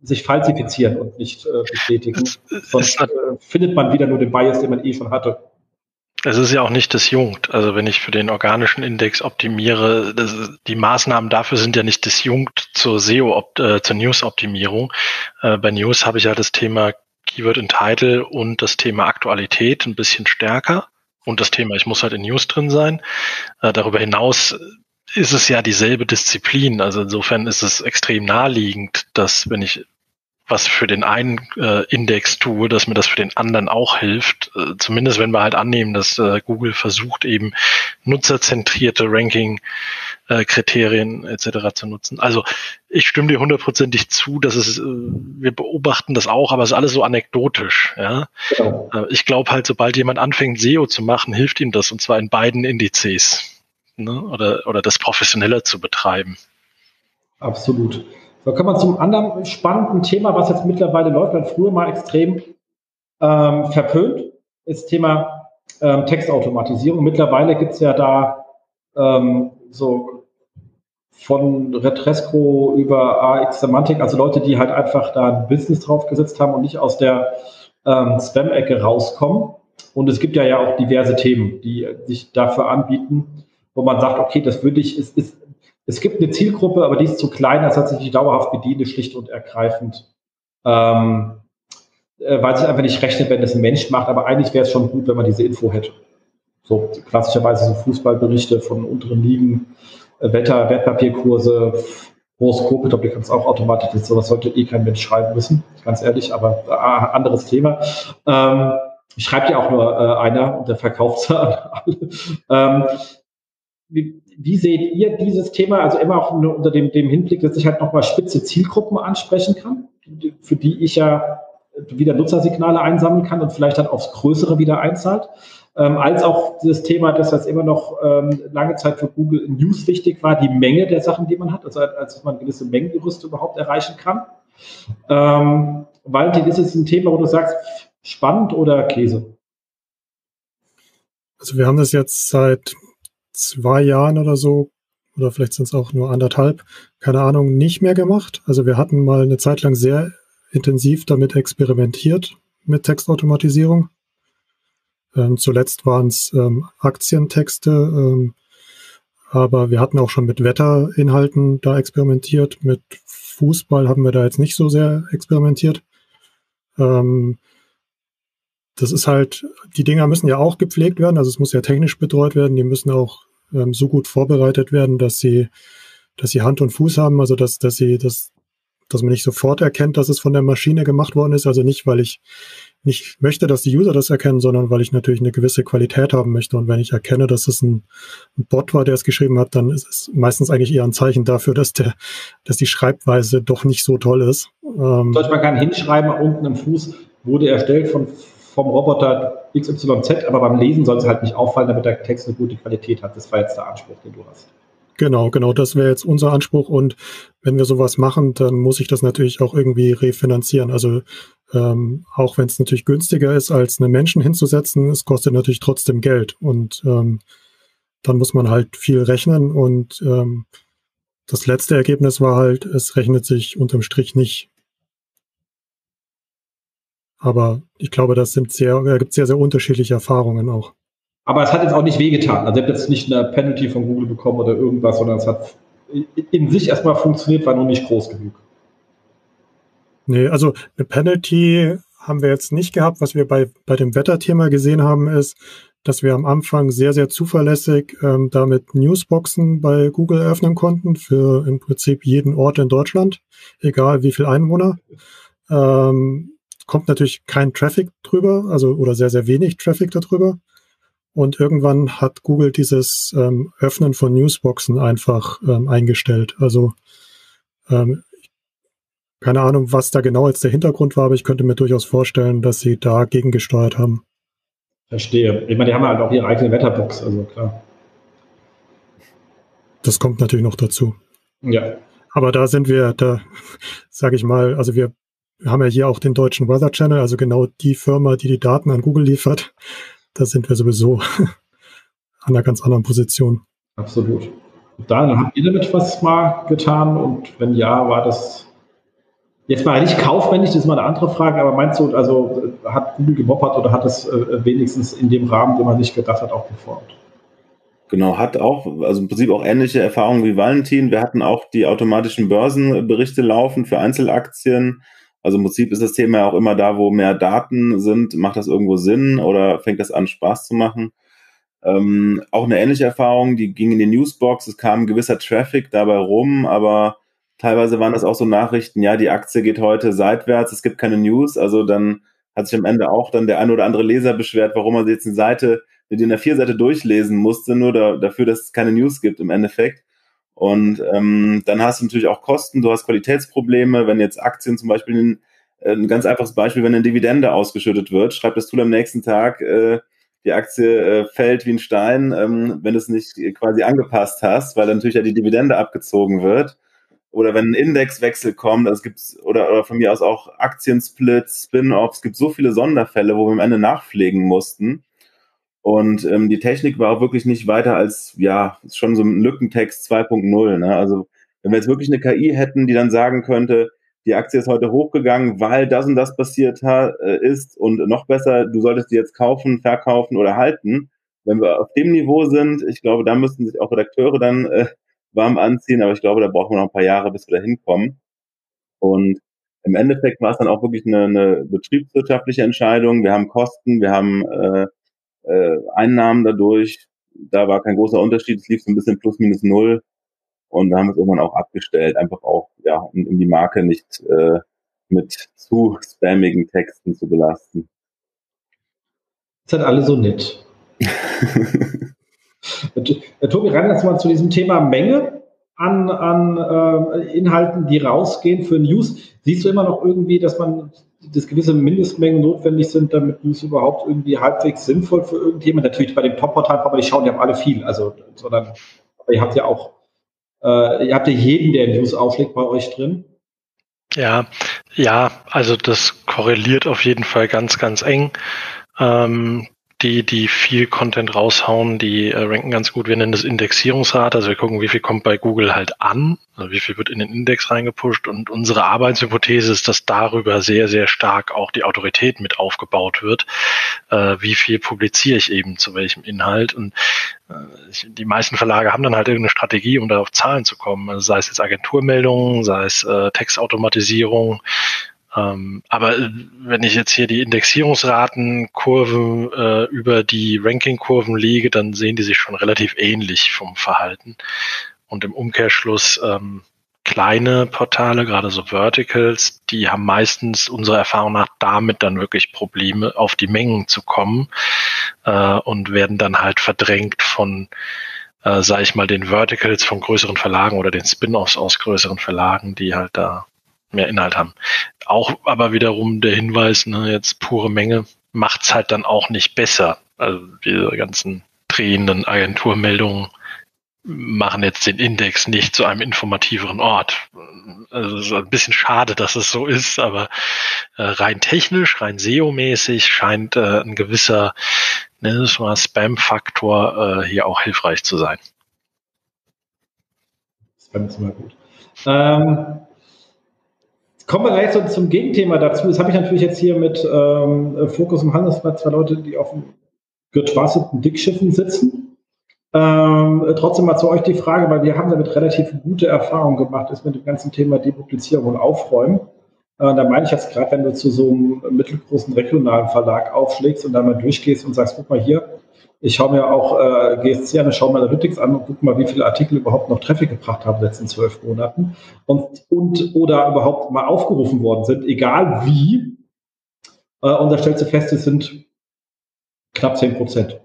sich falsifizieren und nicht äh, bestätigen. Sonst äh, findet man wieder nur den Bias, den man eh schon hatte. Es ist ja auch nicht disjunkt. Also wenn ich für den organischen Index optimiere, das, die Maßnahmen dafür sind ja nicht disjunkt zur SEO, äh, zur News-Optimierung. Äh, bei News habe ich ja das Thema Keyword in Title und das Thema Aktualität ein bisschen stärker und das Thema, ich muss halt in News drin sein. Äh, darüber hinaus ist es ja dieselbe Disziplin. Also insofern ist es extrem naheliegend, dass wenn ich was für den einen äh, Index tue, dass mir das für den anderen auch hilft. Äh, zumindest wenn wir halt annehmen, dass äh, Google versucht eben nutzerzentrierte Ranking-Kriterien äh, etc. zu nutzen. Also ich stimme dir hundertprozentig zu, dass es, äh, wir beobachten das auch, aber es ist alles so anekdotisch. Ja? Genau. Äh, ich glaube halt, sobald jemand anfängt, SEO zu machen, hilft ihm das und zwar in beiden Indizes ne? oder, oder das professioneller zu betreiben. Absolut. So kommen wir zum anderen spannenden Thema, was jetzt mittlerweile läuft, weil früher mal extrem ähm, verpönt, ist Thema ähm, Textautomatisierung. Mittlerweile gibt es ja da ähm, so von Retresco über AX Semantik, also Leute, die halt einfach da ein Business draufgesetzt haben und nicht aus der ähm, Spam-Ecke rauskommen. Und es gibt ja ja auch diverse Themen, die sich dafür anbieten, wo man sagt, okay, das würde ich, ist, ist es gibt eine Zielgruppe, aber die ist zu klein, als dass ich die dauerhaft bediene, schlicht und ergreifend. Ähm, äh, weil sich einfach nicht rechnet, wenn es ein Mensch macht, aber eigentlich wäre es schon gut, wenn man diese Info hätte. So klassischerweise so Fußballberichte von unteren Ligen, äh, Wetter, Wertpapierkurse, Horoskope, glaube, die kannst auch automatisch, sowas sollte eh kein Mensch schreiben müssen, ganz ehrlich, aber äh, anderes Thema. Ähm, schreibt ja auch nur äh, einer und der verkauft es an alle. Ähm, wie, seht ihr dieses Thema, also immer auch unter dem, dem Hinblick, dass ich halt nochmal spitze Zielgruppen ansprechen kann, für die ich ja wieder Nutzersignale einsammeln kann und vielleicht dann aufs Größere wieder einzahlt, ähm, als auch das Thema, dass das immer noch ähm, lange Zeit für Google News wichtig war, die Menge der Sachen, die man hat, also als man gewisse Mengengerüste überhaupt erreichen kann. Ähm, Valentin, ist es ein Thema, wo du sagst, spannend oder Käse? Also wir haben das jetzt seit zwei Jahren oder so, oder vielleicht sind es auch nur anderthalb, keine Ahnung, nicht mehr gemacht. Also wir hatten mal eine Zeit lang sehr intensiv damit experimentiert mit Textautomatisierung. Ähm, zuletzt waren es ähm, Aktientexte, ähm, aber wir hatten auch schon mit Wetterinhalten da experimentiert. Mit Fußball haben wir da jetzt nicht so sehr experimentiert. Ähm, das ist halt, die Dinger müssen ja auch gepflegt werden, also es muss ja technisch betreut werden, die müssen auch ähm, so gut vorbereitet werden, dass sie, dass sie Hand und Fuß haben, also dass, dass sie, dass, dass man nicht sofort erkennt, dass es von der Maschine gemacht worden ist. Also nicht, weil ich nicht möchte, dass die User das erkennen, sondern weil ich natürlich eine gewisse Qualität haben möchte. Und wenn ich erkenne, dass es ein, ein Bot war, der es geschrieben hat, dann ist es meistens eigentlich eher ein Zeichen dafür, dass der, dass die Schreibweise doch nicht so toll ist. Ähm, Sollte man kann hinschreiben, unten im Fuß wurde erstellt von vom Roboter XYZ, aber beim Lesen soll es halt nicht auffallen, damit der Text eine gute Qualität hat. Das war jetzt der Anspruch, den du hast. Genau, genau, das wäre jetzt unser Anspruch und wenn wir sowas machen, dann muss ich das natürlich auch irgendwie refinanzieren. Also ähm, auch wenn es natürlich günstiger ist, als einen Menschen hinzusetzen, es kostet natürlich trotzdem Geld und ähm, dann muss man halt viel rechnen und ähm, das letzte Ergebnis war halt, es rechnet sich unterm Strich nicht. Aber ich glaube, das sind sehr, da gibt sehr, sehr unterschiedliche Erfahrungen auch. Aber es hat jetzt auch nicht wehgetan. Also ihr habt jetzt nicht eine Penalty von Google bekommen oder irgendwas, sondern es hat in sich erstmal funktioniert, war nur nicht groß genug. Nee, also eine Penalty haben wir jetzt nicht gehabt. Was wir bei, bei dem Wetterthema gesehen haben, ist, dass wir am Anfang sehr, sehr zuverlässig ähm, damit Newsboxen bei Google öffnen konnten für im Prinzip jeden Ort in Deutschland, egal wie viel Einwohner. Ähm, kommt natürlich kein Traffic drüber, also oder sehr, sehr wenig Traffic darüber. Und irgendwann hat Google dieses ähm, Öffnen von Newsboxen einfach ähm, eingestellt. Also ähm, keine Ahnung, was da genau jetzt der Hintergrund war, aber ich könnte mir durchaus vorstellen, dass sie da gegengesteuert haben. Verstehe. Ich meine, die haben halt auch ihre eigene Wetterbox, also klar. Das kommt natürlich noch dazu. Ja. Aber da sind wir, da sage ich mal, also wir wir haben ja hier auch den deutschen Weather Channel, also genau die Firma, die die Daten an Google liefert. Da sind wir sowieso an einer ganz anderen Position. Absolut. Dann habt ihr damit was mal getan? Und wenn ja, war das jetzt mal nicht kaufmännisch, das ist mal eine andere Frage, aber meinst du, also hat Google gemoppert oder hat es äh, wenigstens in dem Rahmen, den man sich gedacht hat, auch geformt? Genau, hat auch, also im Prinzip auch ähnliche Erfahrungen wie Valentin. Wir hatten auch die automatischen Börsenberichte laufen für Einzelaktien also im Prinzip ist das Thema ja auch immer da, wo mehr Daten sind, macht das irgendwo Sinn oder fängt das an, Spaß zu machen? Ähm, auch eine ähnliche Erfahrung, die ging in die Newsbox, es kam ein gewisser Traffic dabei rum, aber Teilweise waren das auch so Nachrichten, ja, die Aktie geht heute seitwärts, es gibt keine News. Also dann hat sich am Ende auch dann der ein oder andere Leser beschwert, warum er jetzt eine Seite, die in der Vierseite durchlesen musste, nur da, dafür, dass es keine News gibt im Endeffekt. Und ähm, dann hast du natürlich auch Kosten, du hast Qualitätsprobleme, wenn jetzt Aktien zum Beispiel ein, ein ganz einfaches Beispiel, wenn eine Dividende ausgeschüttet wird, schreibt das Tool am nächsten Tag, äh, die Aktie äh, fällt wie ein Stein, ähm, wenn du es nicht quasi angepasst hast, weil dann natürlich ja die Dividende abgezogen wird. Oder wenn ein Indexwechsel kommt, also es gibt oder, oder von mir aus auch Aktiensplits, Spin-offs, es gibt so viele Sonderfälle, wo wir am Ende nachpflegen mussten. Und ähm, die Technik war auch wirklich nicht weiter als, ja, schon so ein Lückentext 2.0. Ne? Also wenn wir jetzt wirklich eine KI hätten, die dann sagen könnte, die Aktie ist heute hochgegangen, weil das und das passiert äh, ist und noch besser, du solltest die jetzt kaufen, verkaufen oder halten. Wenn wir auf dem Niveau sind, ich glaube, da müssten sich auch Redakteure dann äh, warm anziehen, aber ich glaube, da brauchen wir noch ein paar Jahre, bis wir da hinkommen. Und im Endeffekt war es dann auch wirklich eine, eine betriebswirtschaftliche Entscheidung. Wir haben Kosten, wir haben äh, äh, Einnahmen dadurch. Da war kein großer Unterschied. Es lief so ein bisschen plus minus null. Und da haben wir es irgendwann auch abgestellt, einfach auch, ja, um, um die Marke nicht äh, mit zu spammigen Texten zu belasten. Das sind alle so nett. Tobi, rein jetzt mal zu diesem Thema Menge an, an äh, Inhalten, die rausgehen für News. Siehst du immer noch irgendwie, dass man dass gewisse Mindestmengen notwendig sind, damit News überhaupt irgendwie halbwegs sinnvoll für irgendjemand? Natürlich bei dem Top-Portal, aber die schauen ja alle viel, also, sondern, aber ihr habt ja auch äh, ihr habt ja jeden, der News aufschlägt, bei euch drin. Ja, ja, also das korreliert auf jeden Fall ganz, ganz eng. Ähm, die, die viel Content raushauen, die äh, ranken ganz gut. Wir nennen das Indexierungsrate, also wir gucken, wie viel kommt bei Google halt an, also wie viel wird in den Index reingepusht und unsere Arbeitshypothese ist, dass darüber sehr, sehr stark auch die Autorität mit aufgebaut wird. Äh, wie viel publiziere ich eben zu welchem Inhalt und äh, die meisten Verlage haben dann halt irgendeine Strategie, um da auf Zahlen zu kommen. Also sei es jetzt Agenturmeldungen, sei es äh, Textautomatisierung, aber äh, wenn ich jetzt hier die Indexierungsratenkurven äh, über die Rankingkurven lege, dann sehen die sich schon relativ ähnlich vom Verhalten. Und im Umkehrschluss ähm, kleine Portale, gerade so Verticals, die haben meistens unserer Erfahrung nach damit dann wirklich Probleme, auf die Mengen zu kommen äh, und werden dann halt verdrängt von, äh, sage ich mal, den Verticals von größeren Verlagen oder den Spin-offs aus größeren Verlagen, die halt da mehr Inhalt haben. Auch aber wiederum der Hinweis, ne, jetzt pure Menge macht's halt dann auch nicht besser. Also diese ganzen drehenden Agenturmeldungen machen jetzt den Index nicht zu einem informativeren Ort. Also es ist ein bisschen schade, dass es so ist, aber äh, rein technisch, rein SEO-mäßig scheint äh, ein gewisser ne, Spam-Faktor äh, hier auch hilfreich zu sein. Spam ist immer gut. Ähm, Kommen wir gleich so zum Gegenthema dazu. Das habe ich natürlich jetzt hier mit ähm, Fokus im Handelsblatt zwei Leute, die auf getrasselten Dickschiffen sitzen. Ähm, trotzdem mal zu euch die Frage, weil wir haben damit relativ gute Erfahrungen gemacht, ist mit dem ganzen Thema Depublizierung und Aufräumen. Äh, da meine ich jetzt gerade, wenn du zu so einem mittelgroßen regionalen Verlag aufschlägst und da mal durchgehst und sagst, guck mal hier, ich schaue mir auch äh, GSC an, schaue mir Analytics an und gucke mal, wie viele Artikel überhaupt noch Traffic gebracht haben in den letzten zwölf Monaten und, und oder überhaupt mal aufgerufen worden sind, egal wie. Äh, und da stellst du fest, es sind knapp 10 Prozent.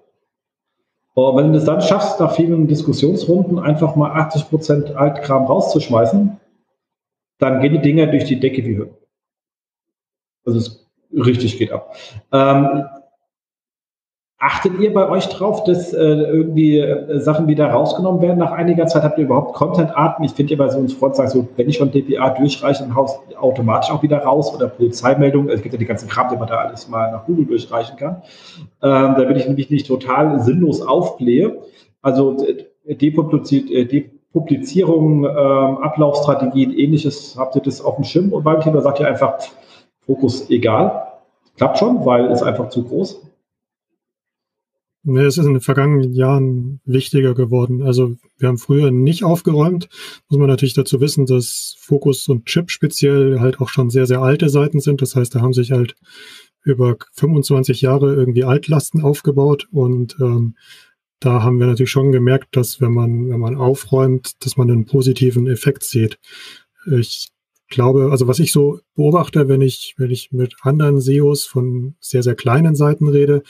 Und wenn du es dann schaffst, nach vielen Diskussionsrunden einfach mal 80 Prozent Altkram rauszuschmeißen, dann gehen die Dinger durch die Decke wie Höhe. Also es richtig geht ab. Ähm, Achtet ihr bei euch drauf, dass äh, irgendwie äh, Sachen wieder rausgenommen werden nach einiger Zeit? Habt ihr überhaupt Content-Arten? Ich finde ja bei so uns Front sagen, so, wenn ich schon DPA durchreiche, dann haust automatisch auch wieder raus oder Polizeimeldungen. Es gibt ja die ganzen Kram, den man da alles mal nach Google durchreichen kann. Ähm, da bin ich nämlich nicht total sinnlos aufblähe. Also äh, Depubliziert, äh, Depublizierung, ähm, Ablaufstrategien, ähnliches, habt ihr das auf dem Schirm? Und beim Thema sagt ihr einfach, Fokus egal. Klappt schon, weil es einfach zu groß. Nee, es ist in den vergangenen Jahren wichtiger geworden. Also wir haben früher nicht aufgeräumt. Muss man natürlich dazu wissen, dass Focus und Chip speziell halt auch schon sehr, sehr alte Seiten sind. Das heißt, da haben sich halt über 25 Jahre irgendwie Altlasten aufgebaut und ähm, da haben wir natürlich schon gemerkt, dass wenn man, wenn man aufräumt, dass man einen positiven Effekt sieht. ich glaube, also was ich so beobachte, wenn ich, wenn ich mit anderen SEOs von sehr, sehr kleinen Seiten rede,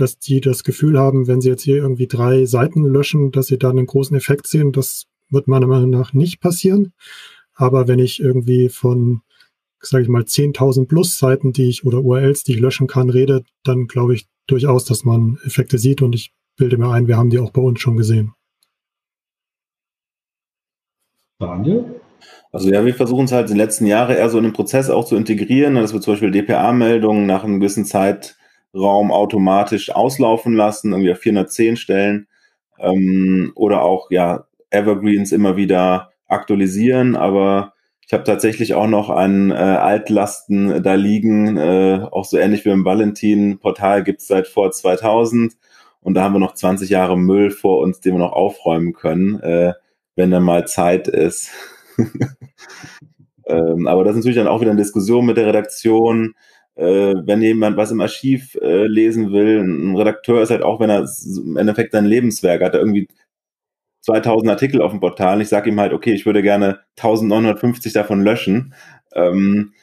dass die das Gefühl haben, wenn sie jetzt hier irgendwie drei Seiten löschen, dass sie da einen großen Effekt sehen. Das wird meiner Meinung nach nicht passieren. Aber wenn ich irgendwie von, sage ich mal, 10.000 plus Seiten, die ich oder URLs, die ich löschen kann, rede, dann glaube ich durchaus, dass man Effekte sieht und ich bilde mir ein, wir haben die auch bei uns schon gesehen. Daniel? Also ja, wir versuchen es halt in den letzten Jahren eher so in den Prozess auch zu integrieren, dass wir zum Beispiel DPA-Meldungen nach einem gewissen Zeitraum automatisch auslaufen lassen, irgendwie auf 410 Stellen ähm, oder auch ja Evergreens immer wieder aktualisieren, aber ich habe tatsächlich auch noch an äh, Altlasten da liegen, äh, auch so ähnlich wie im Valentin-Portal gibt's seit vor 2000 und da haben wir noch 20 Jahre Müll vor uns, den wir noch aufräumen können, äh, wenn dann mal Zeit ist. ähm, aber das ist natürlich dann auch wieder eine Diskussion mit der Redaktion. Äh, wenn jemand was im Archiv äh, lesen will, ein Redakteur ist halt auch, wenn er im Endeffekt sein Lebenswerk hat, er irgendwie 2000 Artikel auf dem Portal. Ich sage ihm halt, okay, ich würde gerne 1950 davon löschen. Ähm,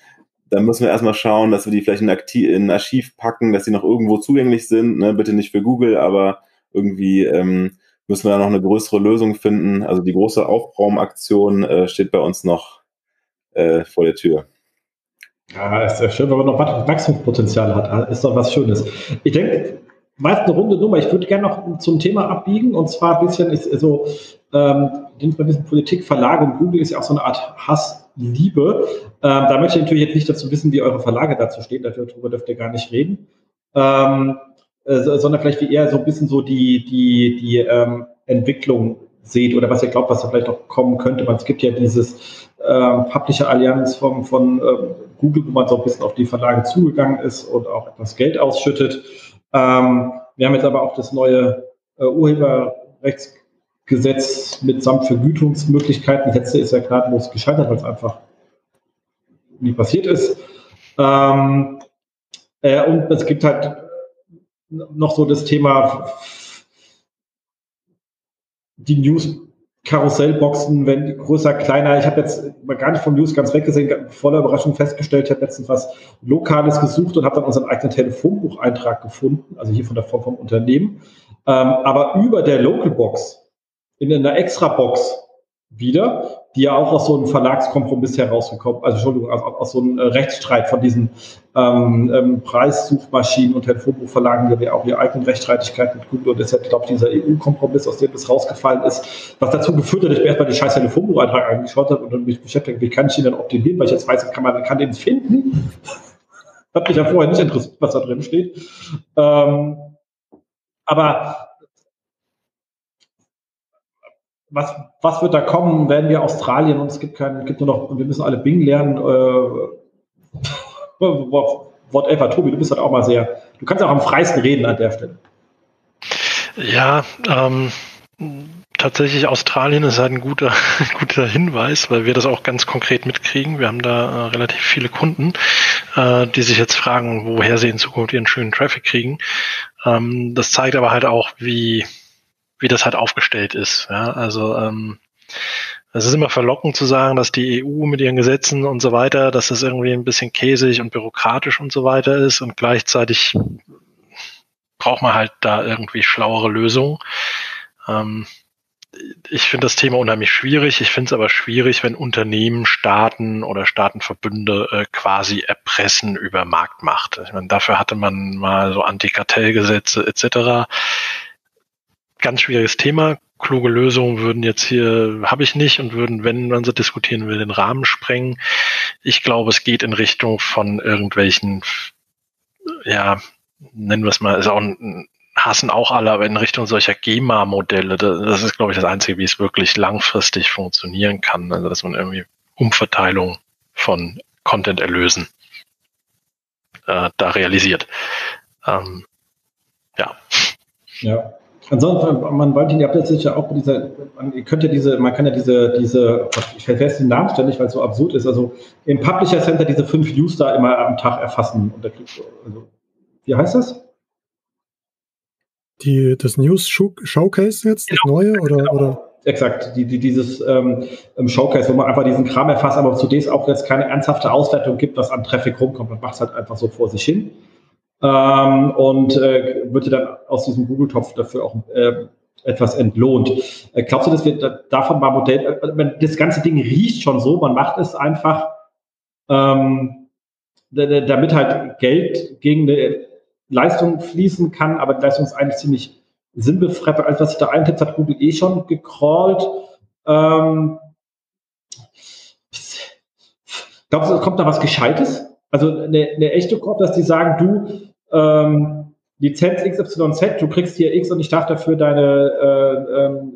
dann müssen wir erstmal schauen, dass wir die vielleicht in ein Archiv packen, dass sie noch irgendwo zugänglich sind. Ne? Bitte nicht für Google, aber irgendwie ähm, müssen wir da noch eine größere Lösung finden. Also die große Aufraumaktion äh, steht bei uns noch äh, vor der Tür. Ja, ist ja schön, wenn man noch Wachstumspotenzial hat. Ist doch was Schönes. Ich denke, meist eine runde Nummer. Ich würde gerne noch zum Thema abbiegen und zwar ein bisschen ist so, ähm, ein bisschen Politik, Verlage und Google ist ja auch so eine Art Hassliebe. Ähm, da möchte ich natürlich jetzt nicht dazu wissen, wie eure Verlage dazu stehen. Darüber dürft ihr gar nicht reden. Ähm, äh, sondern vielleicht wie eher so ein bisschen so die, die, die ähm, Entwicklung seht oder was ihr glaubt, was da vielleicht noch kommen könnte. Weil es gibt ja dieses äh, Publisher Allianz von, von äh, Google, wo man so ein bisschen auf die Verlage zugegangen ist und auch etwas Geld ausschüttet. Ähm, wir haben jetzt aber auch das neue äh, Urheberrechtsgesetz mitsamt Vergütungsmöglichkeiten. Das letzte ist ja gnadenlos gescheitert, weil es einfach nicht passiert ist. Ähm, äh, und es gibt halt noch so das Thema die News Karussellboxen, wenn größer, kleiner. Ich habe jetzt mal gar nicht vom News ganz weggesehen, voller Überraschung festgestellt, ich habe letztens was Lokales gesucht und habe dann unseren eigenen Telefonbucheintrag gefunden, also hier von der Form vom Unternehmen. Ähm, aber über der Localbox, in einer Extra-Box, wieder, die ja auch aus so einem Verlagskompromiss herausgekommen, also Entschuldigung, aus, aus so einem äh, Rechtsstreit von diesen ähm, ähm, Preissuchmaschinen und Telefonbuchverlagen, die ja auch ihre eigenen Rechtsstreitigkeiten mit Google und deshalb, glaube ich, dieser EU-Kompromiss, aus dem das rausgefallen ist, was dazu geführt hat, dass ich mir erstmal den scheiß Telefonbucheintrag angeschaut habe und dann mich beschäftigt, wie kann ich ihn dann optimieren, weil ich jetzt weiß, kann man kann den finden. hat mich ja vorher nicht interessiert, was da drin steht. Ähm, aber was, was wird da kommen? Werden wir Australien und es gibt keinen, gibt nur noch, wir müssen alle Bing lernen, äh, whatever. Tobi, du bist halt auch mal sehr, du kannst auch am freisten reden an der Stelle. Ja, ähm, tatsächlich Australien ist halt ein guter, guter Hinweis, weil wir das auch ganz konkret mitkriegen. Wir haben da äh, relativ viele Kunden, äh, die sich jetzt fragen, woher sie in Zukunft ihren schönen Traffic kriegen. Ähm, das zeigt aber halt auch, wie, wie das halt aufgestellt ist. Ja, also ähm, es ist immer verlockend zu sagen, dass die EU mit ihren Gesetzen und so weiter, dass das irgendwie ein bisschen käsig und bürokratisch und so weiter ist und gleichzeitig braucht man halt da irgendwie schlauere Lösungen. Ähm, ich finde das Thema unheimlich schwierig. Ich finde es aber schwierig, wenn Unternehmen, Staaten oder Staatenverbünde äh, quasi erpressen über Marktmacht. Ich meine, dafür hatte man mal so Antikartellgesetze etc ganz schwieriges Thema. Kluge Lösungen würden jetzt hier, habe ich nicht und würden, wenn man so diskutieren will, den Rahmen sprengen. Ich glaube, es geht in Richtung von irgendwelchen, ja, nennen wir es mal, ist auch ein, hassen auch alle, aber in Richtung solcher GEMA-Modelle, das ist, glaube ich, das Einzige, wie es wirklich langfristig funktionieren kann. Also, dass man irgendwie Umverteilung von Content-Erlösen äh, da realisiert. Ähm, ja. Ja. Ansonsten, man wollte, ihr habt jetzt ja auch dieser, man, ihr könnt ja diese, man kann ja diese, diese, ich vergesse den Namen ständig, weil es so absurd ist, also im Publisher Center diese fünf News da immer am Tag erfassen. Und da, also, wie heißt das? Die, das News Showcase jetzt, das genau. neue, oder, genau. oder? exakt, die, die, dieses ähm, Showcase, wo man einfach diesen Kram erfasst, aber zu es auch jetzt keine ernsthafte Auswertung gibt, was an Traffic rumkommt. Man macht es halt einfach so vor sich hin. Ähm, und äh, wird dann aus diesem Google-Topf dafür auch äh, etwas entlohnt. Äh, glaubst du, dass wir da, davon mal Modell, äh, das ganze Ding riecht schon so, man macht es einfach, ähm, damit halt Geld gegen eine Leistung fließen kann, aber die Leistung ist eigentlich ziemlich sinnbefreit. Alles, was sich da eintippt, hat Google eh schon gecrawlt. Ähm, glaubst du, kommt da was Gescheites? Also eine, eine echte Crawl, dass die sagen, du, ähm, Lizenz XYZ, du kriegst hier X und ich darf dafür deine, äh, ähm,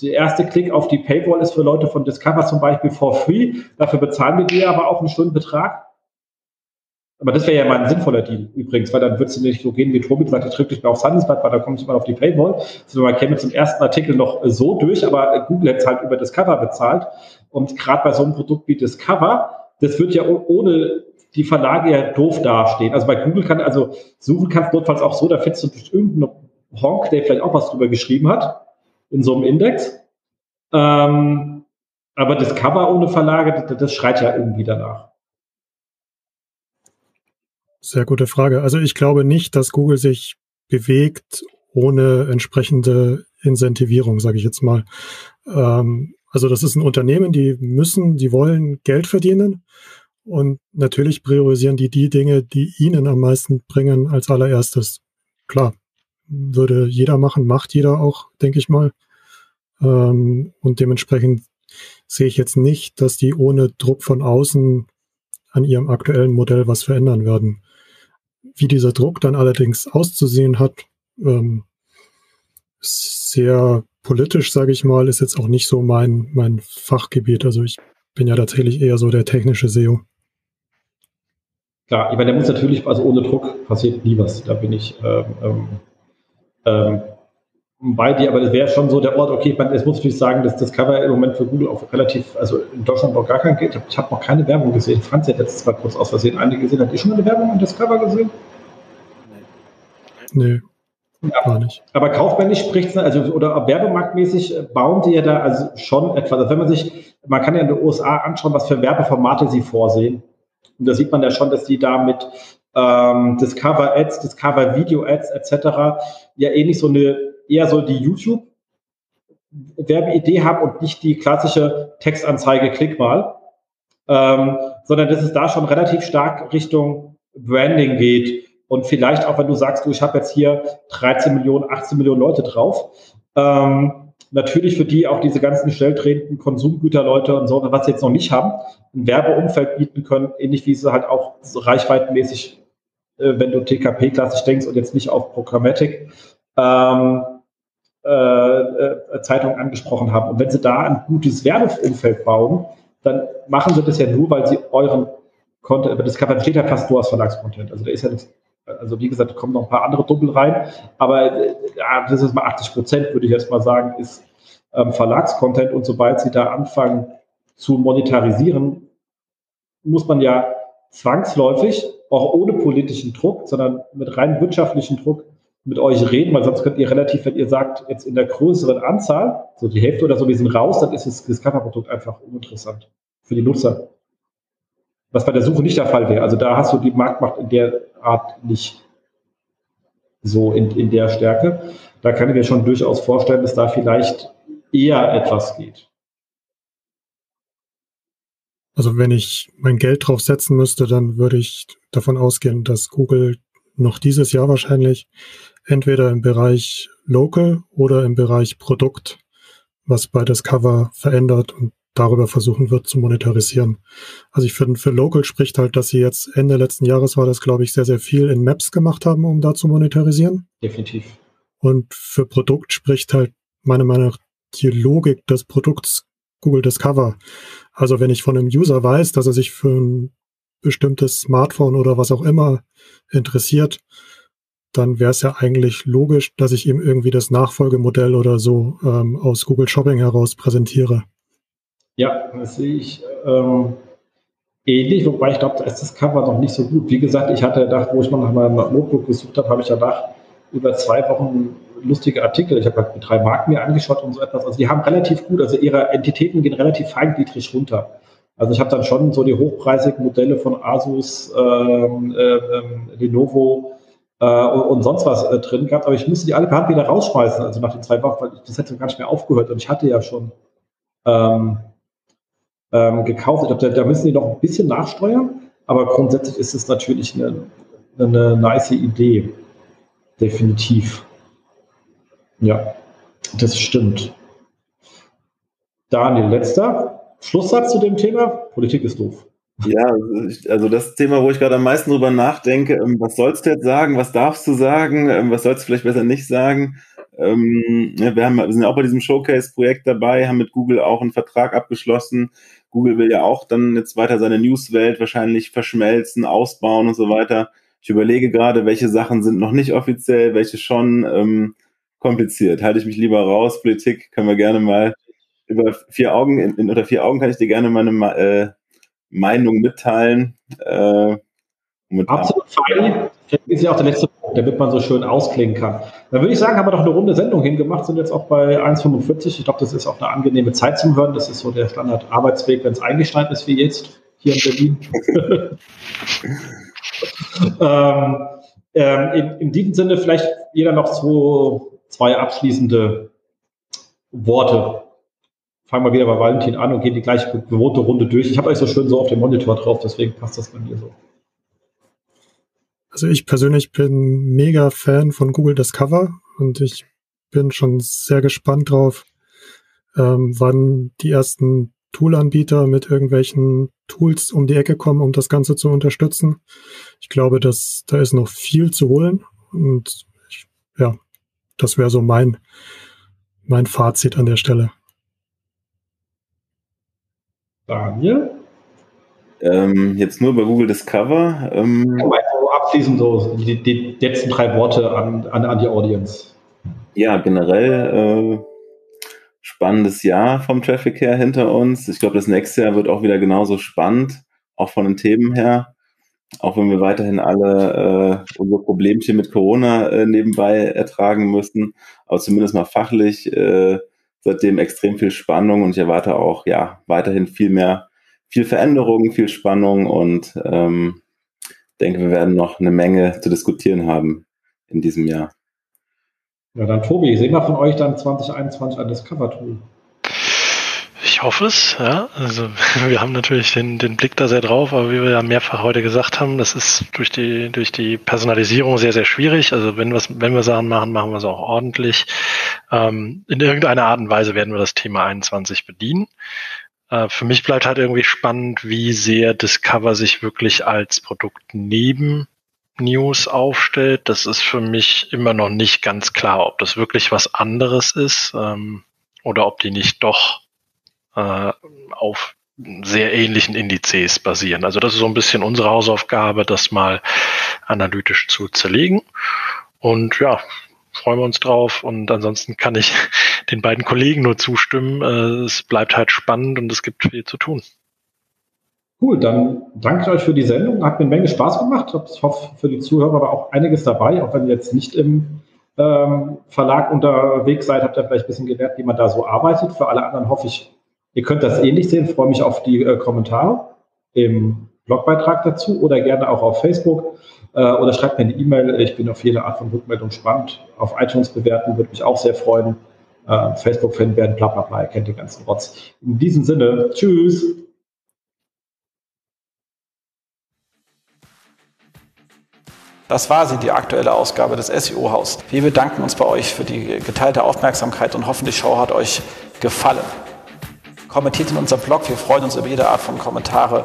der erste Klick auf die Paywall ist für Leute von Discover zum Beispiel for free. Dafür bezahlen wir dir aber auch einen Stundenbetrag. Aber das wäre ja mal ein sinnvoller Deal übrigens, weil dann würdest du nicht so gehen wie Tobi sagt, ich drücke dich mal aufs Handelsblatt, weil da kommt immer auf die Paywall. Also man käme zum ersten Artikel noch so durch, aber Google hätte es halt über Discover bezahlt. Und gerade bei so einem Produkt wie Discover, das wird ja ohne die Verlage ja doof dastehen. Also bei Google kann, also suchen kannst notfalls auch so, da findest du irgendeinen Honk, der vielleicht auch was drüber geschrieben hat, in so einem Index. Ähm, aber das Cover ohne Verlage, das, das schreit ja irgendwie danach. Sehr gute Frage. Also ich glaube nicht, dass Google sich bewegt ohne entsprechende Incentivierung, sage ich jetzt mal. Ähm, also das ist ein Unternehmen, die müssen, die wollen Geld verdienen und natürlich priorisieren die die Dinge, die ihnen am meisten bringen als allererstes. Klar, würde jeder machen, macht jeder auch, denke ich mal. Ähm, und dementsprechend sehe ich jetzt nicht, dass die ohne Druck von außen an ihrem aktuellen Modell was verändern werden. Wie dieser Druck dann allerdings auszusehen hat, ähm, sehr politisch, sage ich mal, ist jetzt auch nicht so mein, mein Fachgebiet. Also ich bin ja tatsächlich eher so der technische SEO. Klar, ich meine, der muss natürlich, also ohne Druck passiert nie was. Da bin ich ähm, ähm, ähm bei dir, aber das wäre schon so der Ort, okay, ich meine, es muss natürlich sagen, dass das Cover im Moment für Google auch relativ, also in Deutschland noch gar kein Geld. Ich habe hab noch keine Werbung gesehen. Franz hat jetzt zwar kurz aus Versehen eine gesehen. Hat ihr schon eine Werbung und das Cover gesehen? Nee. Ja, gar nicht. Aber kaufmännisch spricht es, also oder werbemarktmäßig äh, bauen die ja da also schon etwas. Also wenn man sich, man kann ja in den USA anschauen, was für Werbeformate sie vorsehen. Und da sieht man ja schon, dass die da mit ähm, Discover Ads, Discover Video Ads etc. ja ähnlich so eine, eher so die YouTube Werbeidee haben und nicht die klassische Textanzeige, klick mal, ähm, sondern dass es da schon relativ stark Richtung Branding geht. Und vielleicht auch, wenn du sagst, du, ich habe jetzt hier 13 Millionen, 18 Millionen Leute drauf, ähm, natürlich für die auch diese ganzen stelltretenden Konsumgüterleute und so, was sie jetzt noch nicht haben, ein Werbeumfeld bieten können, ähnlich wie sie halt auch so reichweitenmäßig, äh, wenn du TKP klassisch denkst und jetzt nicht auf Programmatic, ähm, äh, äh, Zeitung angesprochen haben. Und wenn sie da ein gutes Werbeumfeld bauen, dann machen sie das ja nur, weil sie euren Content, das besteht ja fast nur aus Verlagscontent. Also da ist ja das also wie gesagt, kommen noch ein paar andere Doppel rein, aber äh, das ist mal 80 Prozent, würde ich jetzt mal sagen, ist ähm, Verlagscontent. Und sobald sie da anfangen zu monetarisieren, muss man ja zwangsläufig, auch ohne politischen Druck, sondern mit rein wirtschaftlichen Druck mit euch reden, weil sonst könnt ihr relativ, wenn ihr sagt, jetzt in der größeren Anzahl, so die Hälfte oder so, wir sind raus, dann ist das, das Coverprodukt einfach uninteressant für die Nutzer was bei der Suche nicht der Fall wäre. Also da hast du die Marktmacht in der Art nicht so in, in der Stärke. Da kann ich mir schon durchaus vorstellen, dass da vielleicht eher etwas geht. Also wenn ich mein Geld drauf setzen müsste, dann würde ich davon ausgehen, dass Google noch dieses Jahr wahrscheinlich entweder im Bereich Local oder im Bereich Produkt was bei Discover verändert und darüber versuchen wird zu monetarisieren. Also ich finde, für Local spricht halt, dass sie jetzt Ende letzten Jahres war das, glaube ich, sehr, sehr viel in Maps gemacht haben, um da zu monetarisieren. Definitiv. Und für Produkt spricht halt meiner Meinung nach die Logik des Produkts Google Discover. Also wenn ich von einem User weiß, dass er sich für ein bestimmtes Smartphone oder was auch immer interessiert, dann wäre es ja eigentlich logisch, dass ich ihm irgendwie das Nachfolgemodell oder so ähm, aus Google Shopping heraus präsentiere. Ja, das sehe ich ähm, ähnlich, wobei ich glaube, da ist das Cover noch nicht so gut. Wie gesagt, ich hatte gedacht, wo ich mal nach meinem Notebook gesucht habe, habe ich danach über zwei Wochen lustige Artikel. Ich habe halt drei Marken mir angeschaut und so etwas. Also die haben relativ gut, also ihre Entitäten gehen relativ feingliedrig runter. Also ich habe dann schon so die hochpreisigen Modelle von Asus, ähm, äh, Lenovo äh, und, und, sonst was äh, drin gehabt, aber ich musste die alle per Hand wieder rausschmeißen, also nach den zwei Wochen, weil ich, das hätte gar nicht mehr aufgehört und ich hatte ja schon ähm, ähm, gekauft. Glaube, da, da, müssen die noch ein bisschen nachsteuern, aber grundsätzlich ist es natürlich eine, eine nice Idee. Definitiv. Ja, das stimmt. Daniel, letzter. Schlusssatz zu dem Thema? Politik ist doof. Ja, also das Thema, wo ich gerade am meisten drüber nachdenke, ähm, was sollst du jetzt sagen, was darfst du sagen, ähm, was sollst du vielleicht besser nicht sagen? Ähm, wir, haben, wir sind ja auch bei diesem Showcase-Projekt dabei, haben mit Google auch einen Vertrag abgeschlossen. Google will ja auch dann jetzt weiter seine Newswelt wahrscheinlich verschmelzen, ausbauen und so weiter. Ich überlege gerade, welche Sachen sind noch nicht offiziell, welche schon ähm, kompliziert. Halte ich mich lieber raus. Politik können wir gerne mal über vier Augen, in, in, unter vier Augen kann ich dir gerne meine äh, Meinung mitteilen. Äh, Absolut fein. Ist ja auch der letzte Punkt, damit man so schön ausklingen kann. Dann würde ich sagen, haben wir doch eine runde Sendung hingemacht, sind jetzt auch bei 1,45. Ich glaube, das ist auch eine angenehme Zeit zum Hören. Das ist so der Standard-Arbeitsweg, wenn es eingeschneit ist wie jetzt hier in Berlin. ähm, ähm, in, in, diesem Sinne vielleicht jeder noch so zwei abschließende Worte fangen wir wieder bei Valentin an und gehen die gleiche gewohnte Runde durch. Ich habe euch so schön so auf dem Monitor drauf, deswegen passt das bei mir so. Also ich persönlich bin mega Fan von Google Discover und ich bin schon sehr gespannt drauf, ähm, wann die ersten Toolanbieter mit irgendwelchen Tools um die Ecke kommen, um das Ganze zu unterstützen. Ich glaube, dass da ist noch viel zu holen und ich, ja, das wäre so mein mein Fazit an der Stelle. Daniel? Ähm, jetzt nur bei Google Discover. Ähm, also abschließend so die, die, letzten drei Worte an, an, an die Audience. Ja, generell äh, spannendes Jahr vom Traffic her hinter uns. Ich glaube, das nächste Jahr wird auch wieder genauso spannend, auch von den Themen her. Auch wenn wir weiterhin alle äh, unsere Problemchen mit Corona äh, nebenbei ertragen müssen, aber zumindest mal fachlich äh, seitdem extrem viel Spannung und ich erwarte auch ja weiterhin viel mehr, viel Veränderung, viel Spannung und ähm, denke, wir werden noch eine Menge zu diskutieren haben in diesem Jahr. Ja, dann Tobi, sehen wir von euch dann 2021 ein Discover-Tool. Ich hoffe es, ja. Also wir haben natürlich den, den Blick da sehr drauf, aber wie wir ja mehrfach heute gesagt haben, das ist durch die, durch die Personalisierung sehr, sehr schwierig. Also wenn, was, wenn wir Sachen machen, machen wir es auch ordentlich. Ähm, in irgendeiner Art und Weise werden wir das Thema 21 bedienen. Äh, für mich bleibt halt irgendwie spannend, wie sehr Discover sich wirklich als Produkt neben News aufstellt. Das ist für mich immer noch nicht ganz klar, ob das wirklich was anderes ist ähm, oder ob die nicht doch äh, auf sehr ähnlichen Indizes basieren. Also das ist so ein bisschen unsere Hausaufgabe, das mal analytisch zu zerlegen. Und ja, freuen wir uns drauf. Und ansonsten kann ich den beiden Kollegen nur zustimmen. Äh, es bleibt halt spannend und es gibt viel zu tun. Cool, dann danke ich euch für die Sendung. Hat mir eine Menge Spaß gemacht. Ich hoffe, für die Zuhörer war auch einiges dabei, auch wenn ihr jetzt nicht im ähm, Verlag unterwegs seid, habt ihr vielleicht ein bisschen gelernt, wie man da so arbeitet. Für alle anderen hoffe ich, Ihr könnt das ähnlich sehen, freue mich auf die äh, Kommentare im Blogbeitrag dazu oder gerne auch auf Facebook oder schreibt mir eine E-Mail. Ich bin auf jede Art von Rückmeldung spannend. Auf iTunes bewerten würde mich auch sehr freuen. Äh, Facebook-Fan werden, bla bla bla, ihr kennt den ganzen Rotz. In diesem Sinne, tschüss. Das war sie, die aktuelle Ausgabe des SEO-Haus. Wir bedanken uns bei euch für die geteilte Aufmerksamkeit und hoffen, die Show hat euch gefallen. Kommentiert in unserem Blog, wir freuen uns über jede Art von Kommentare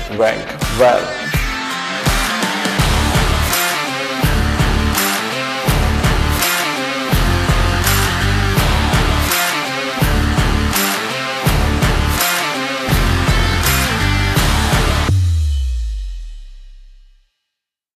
Rank Well.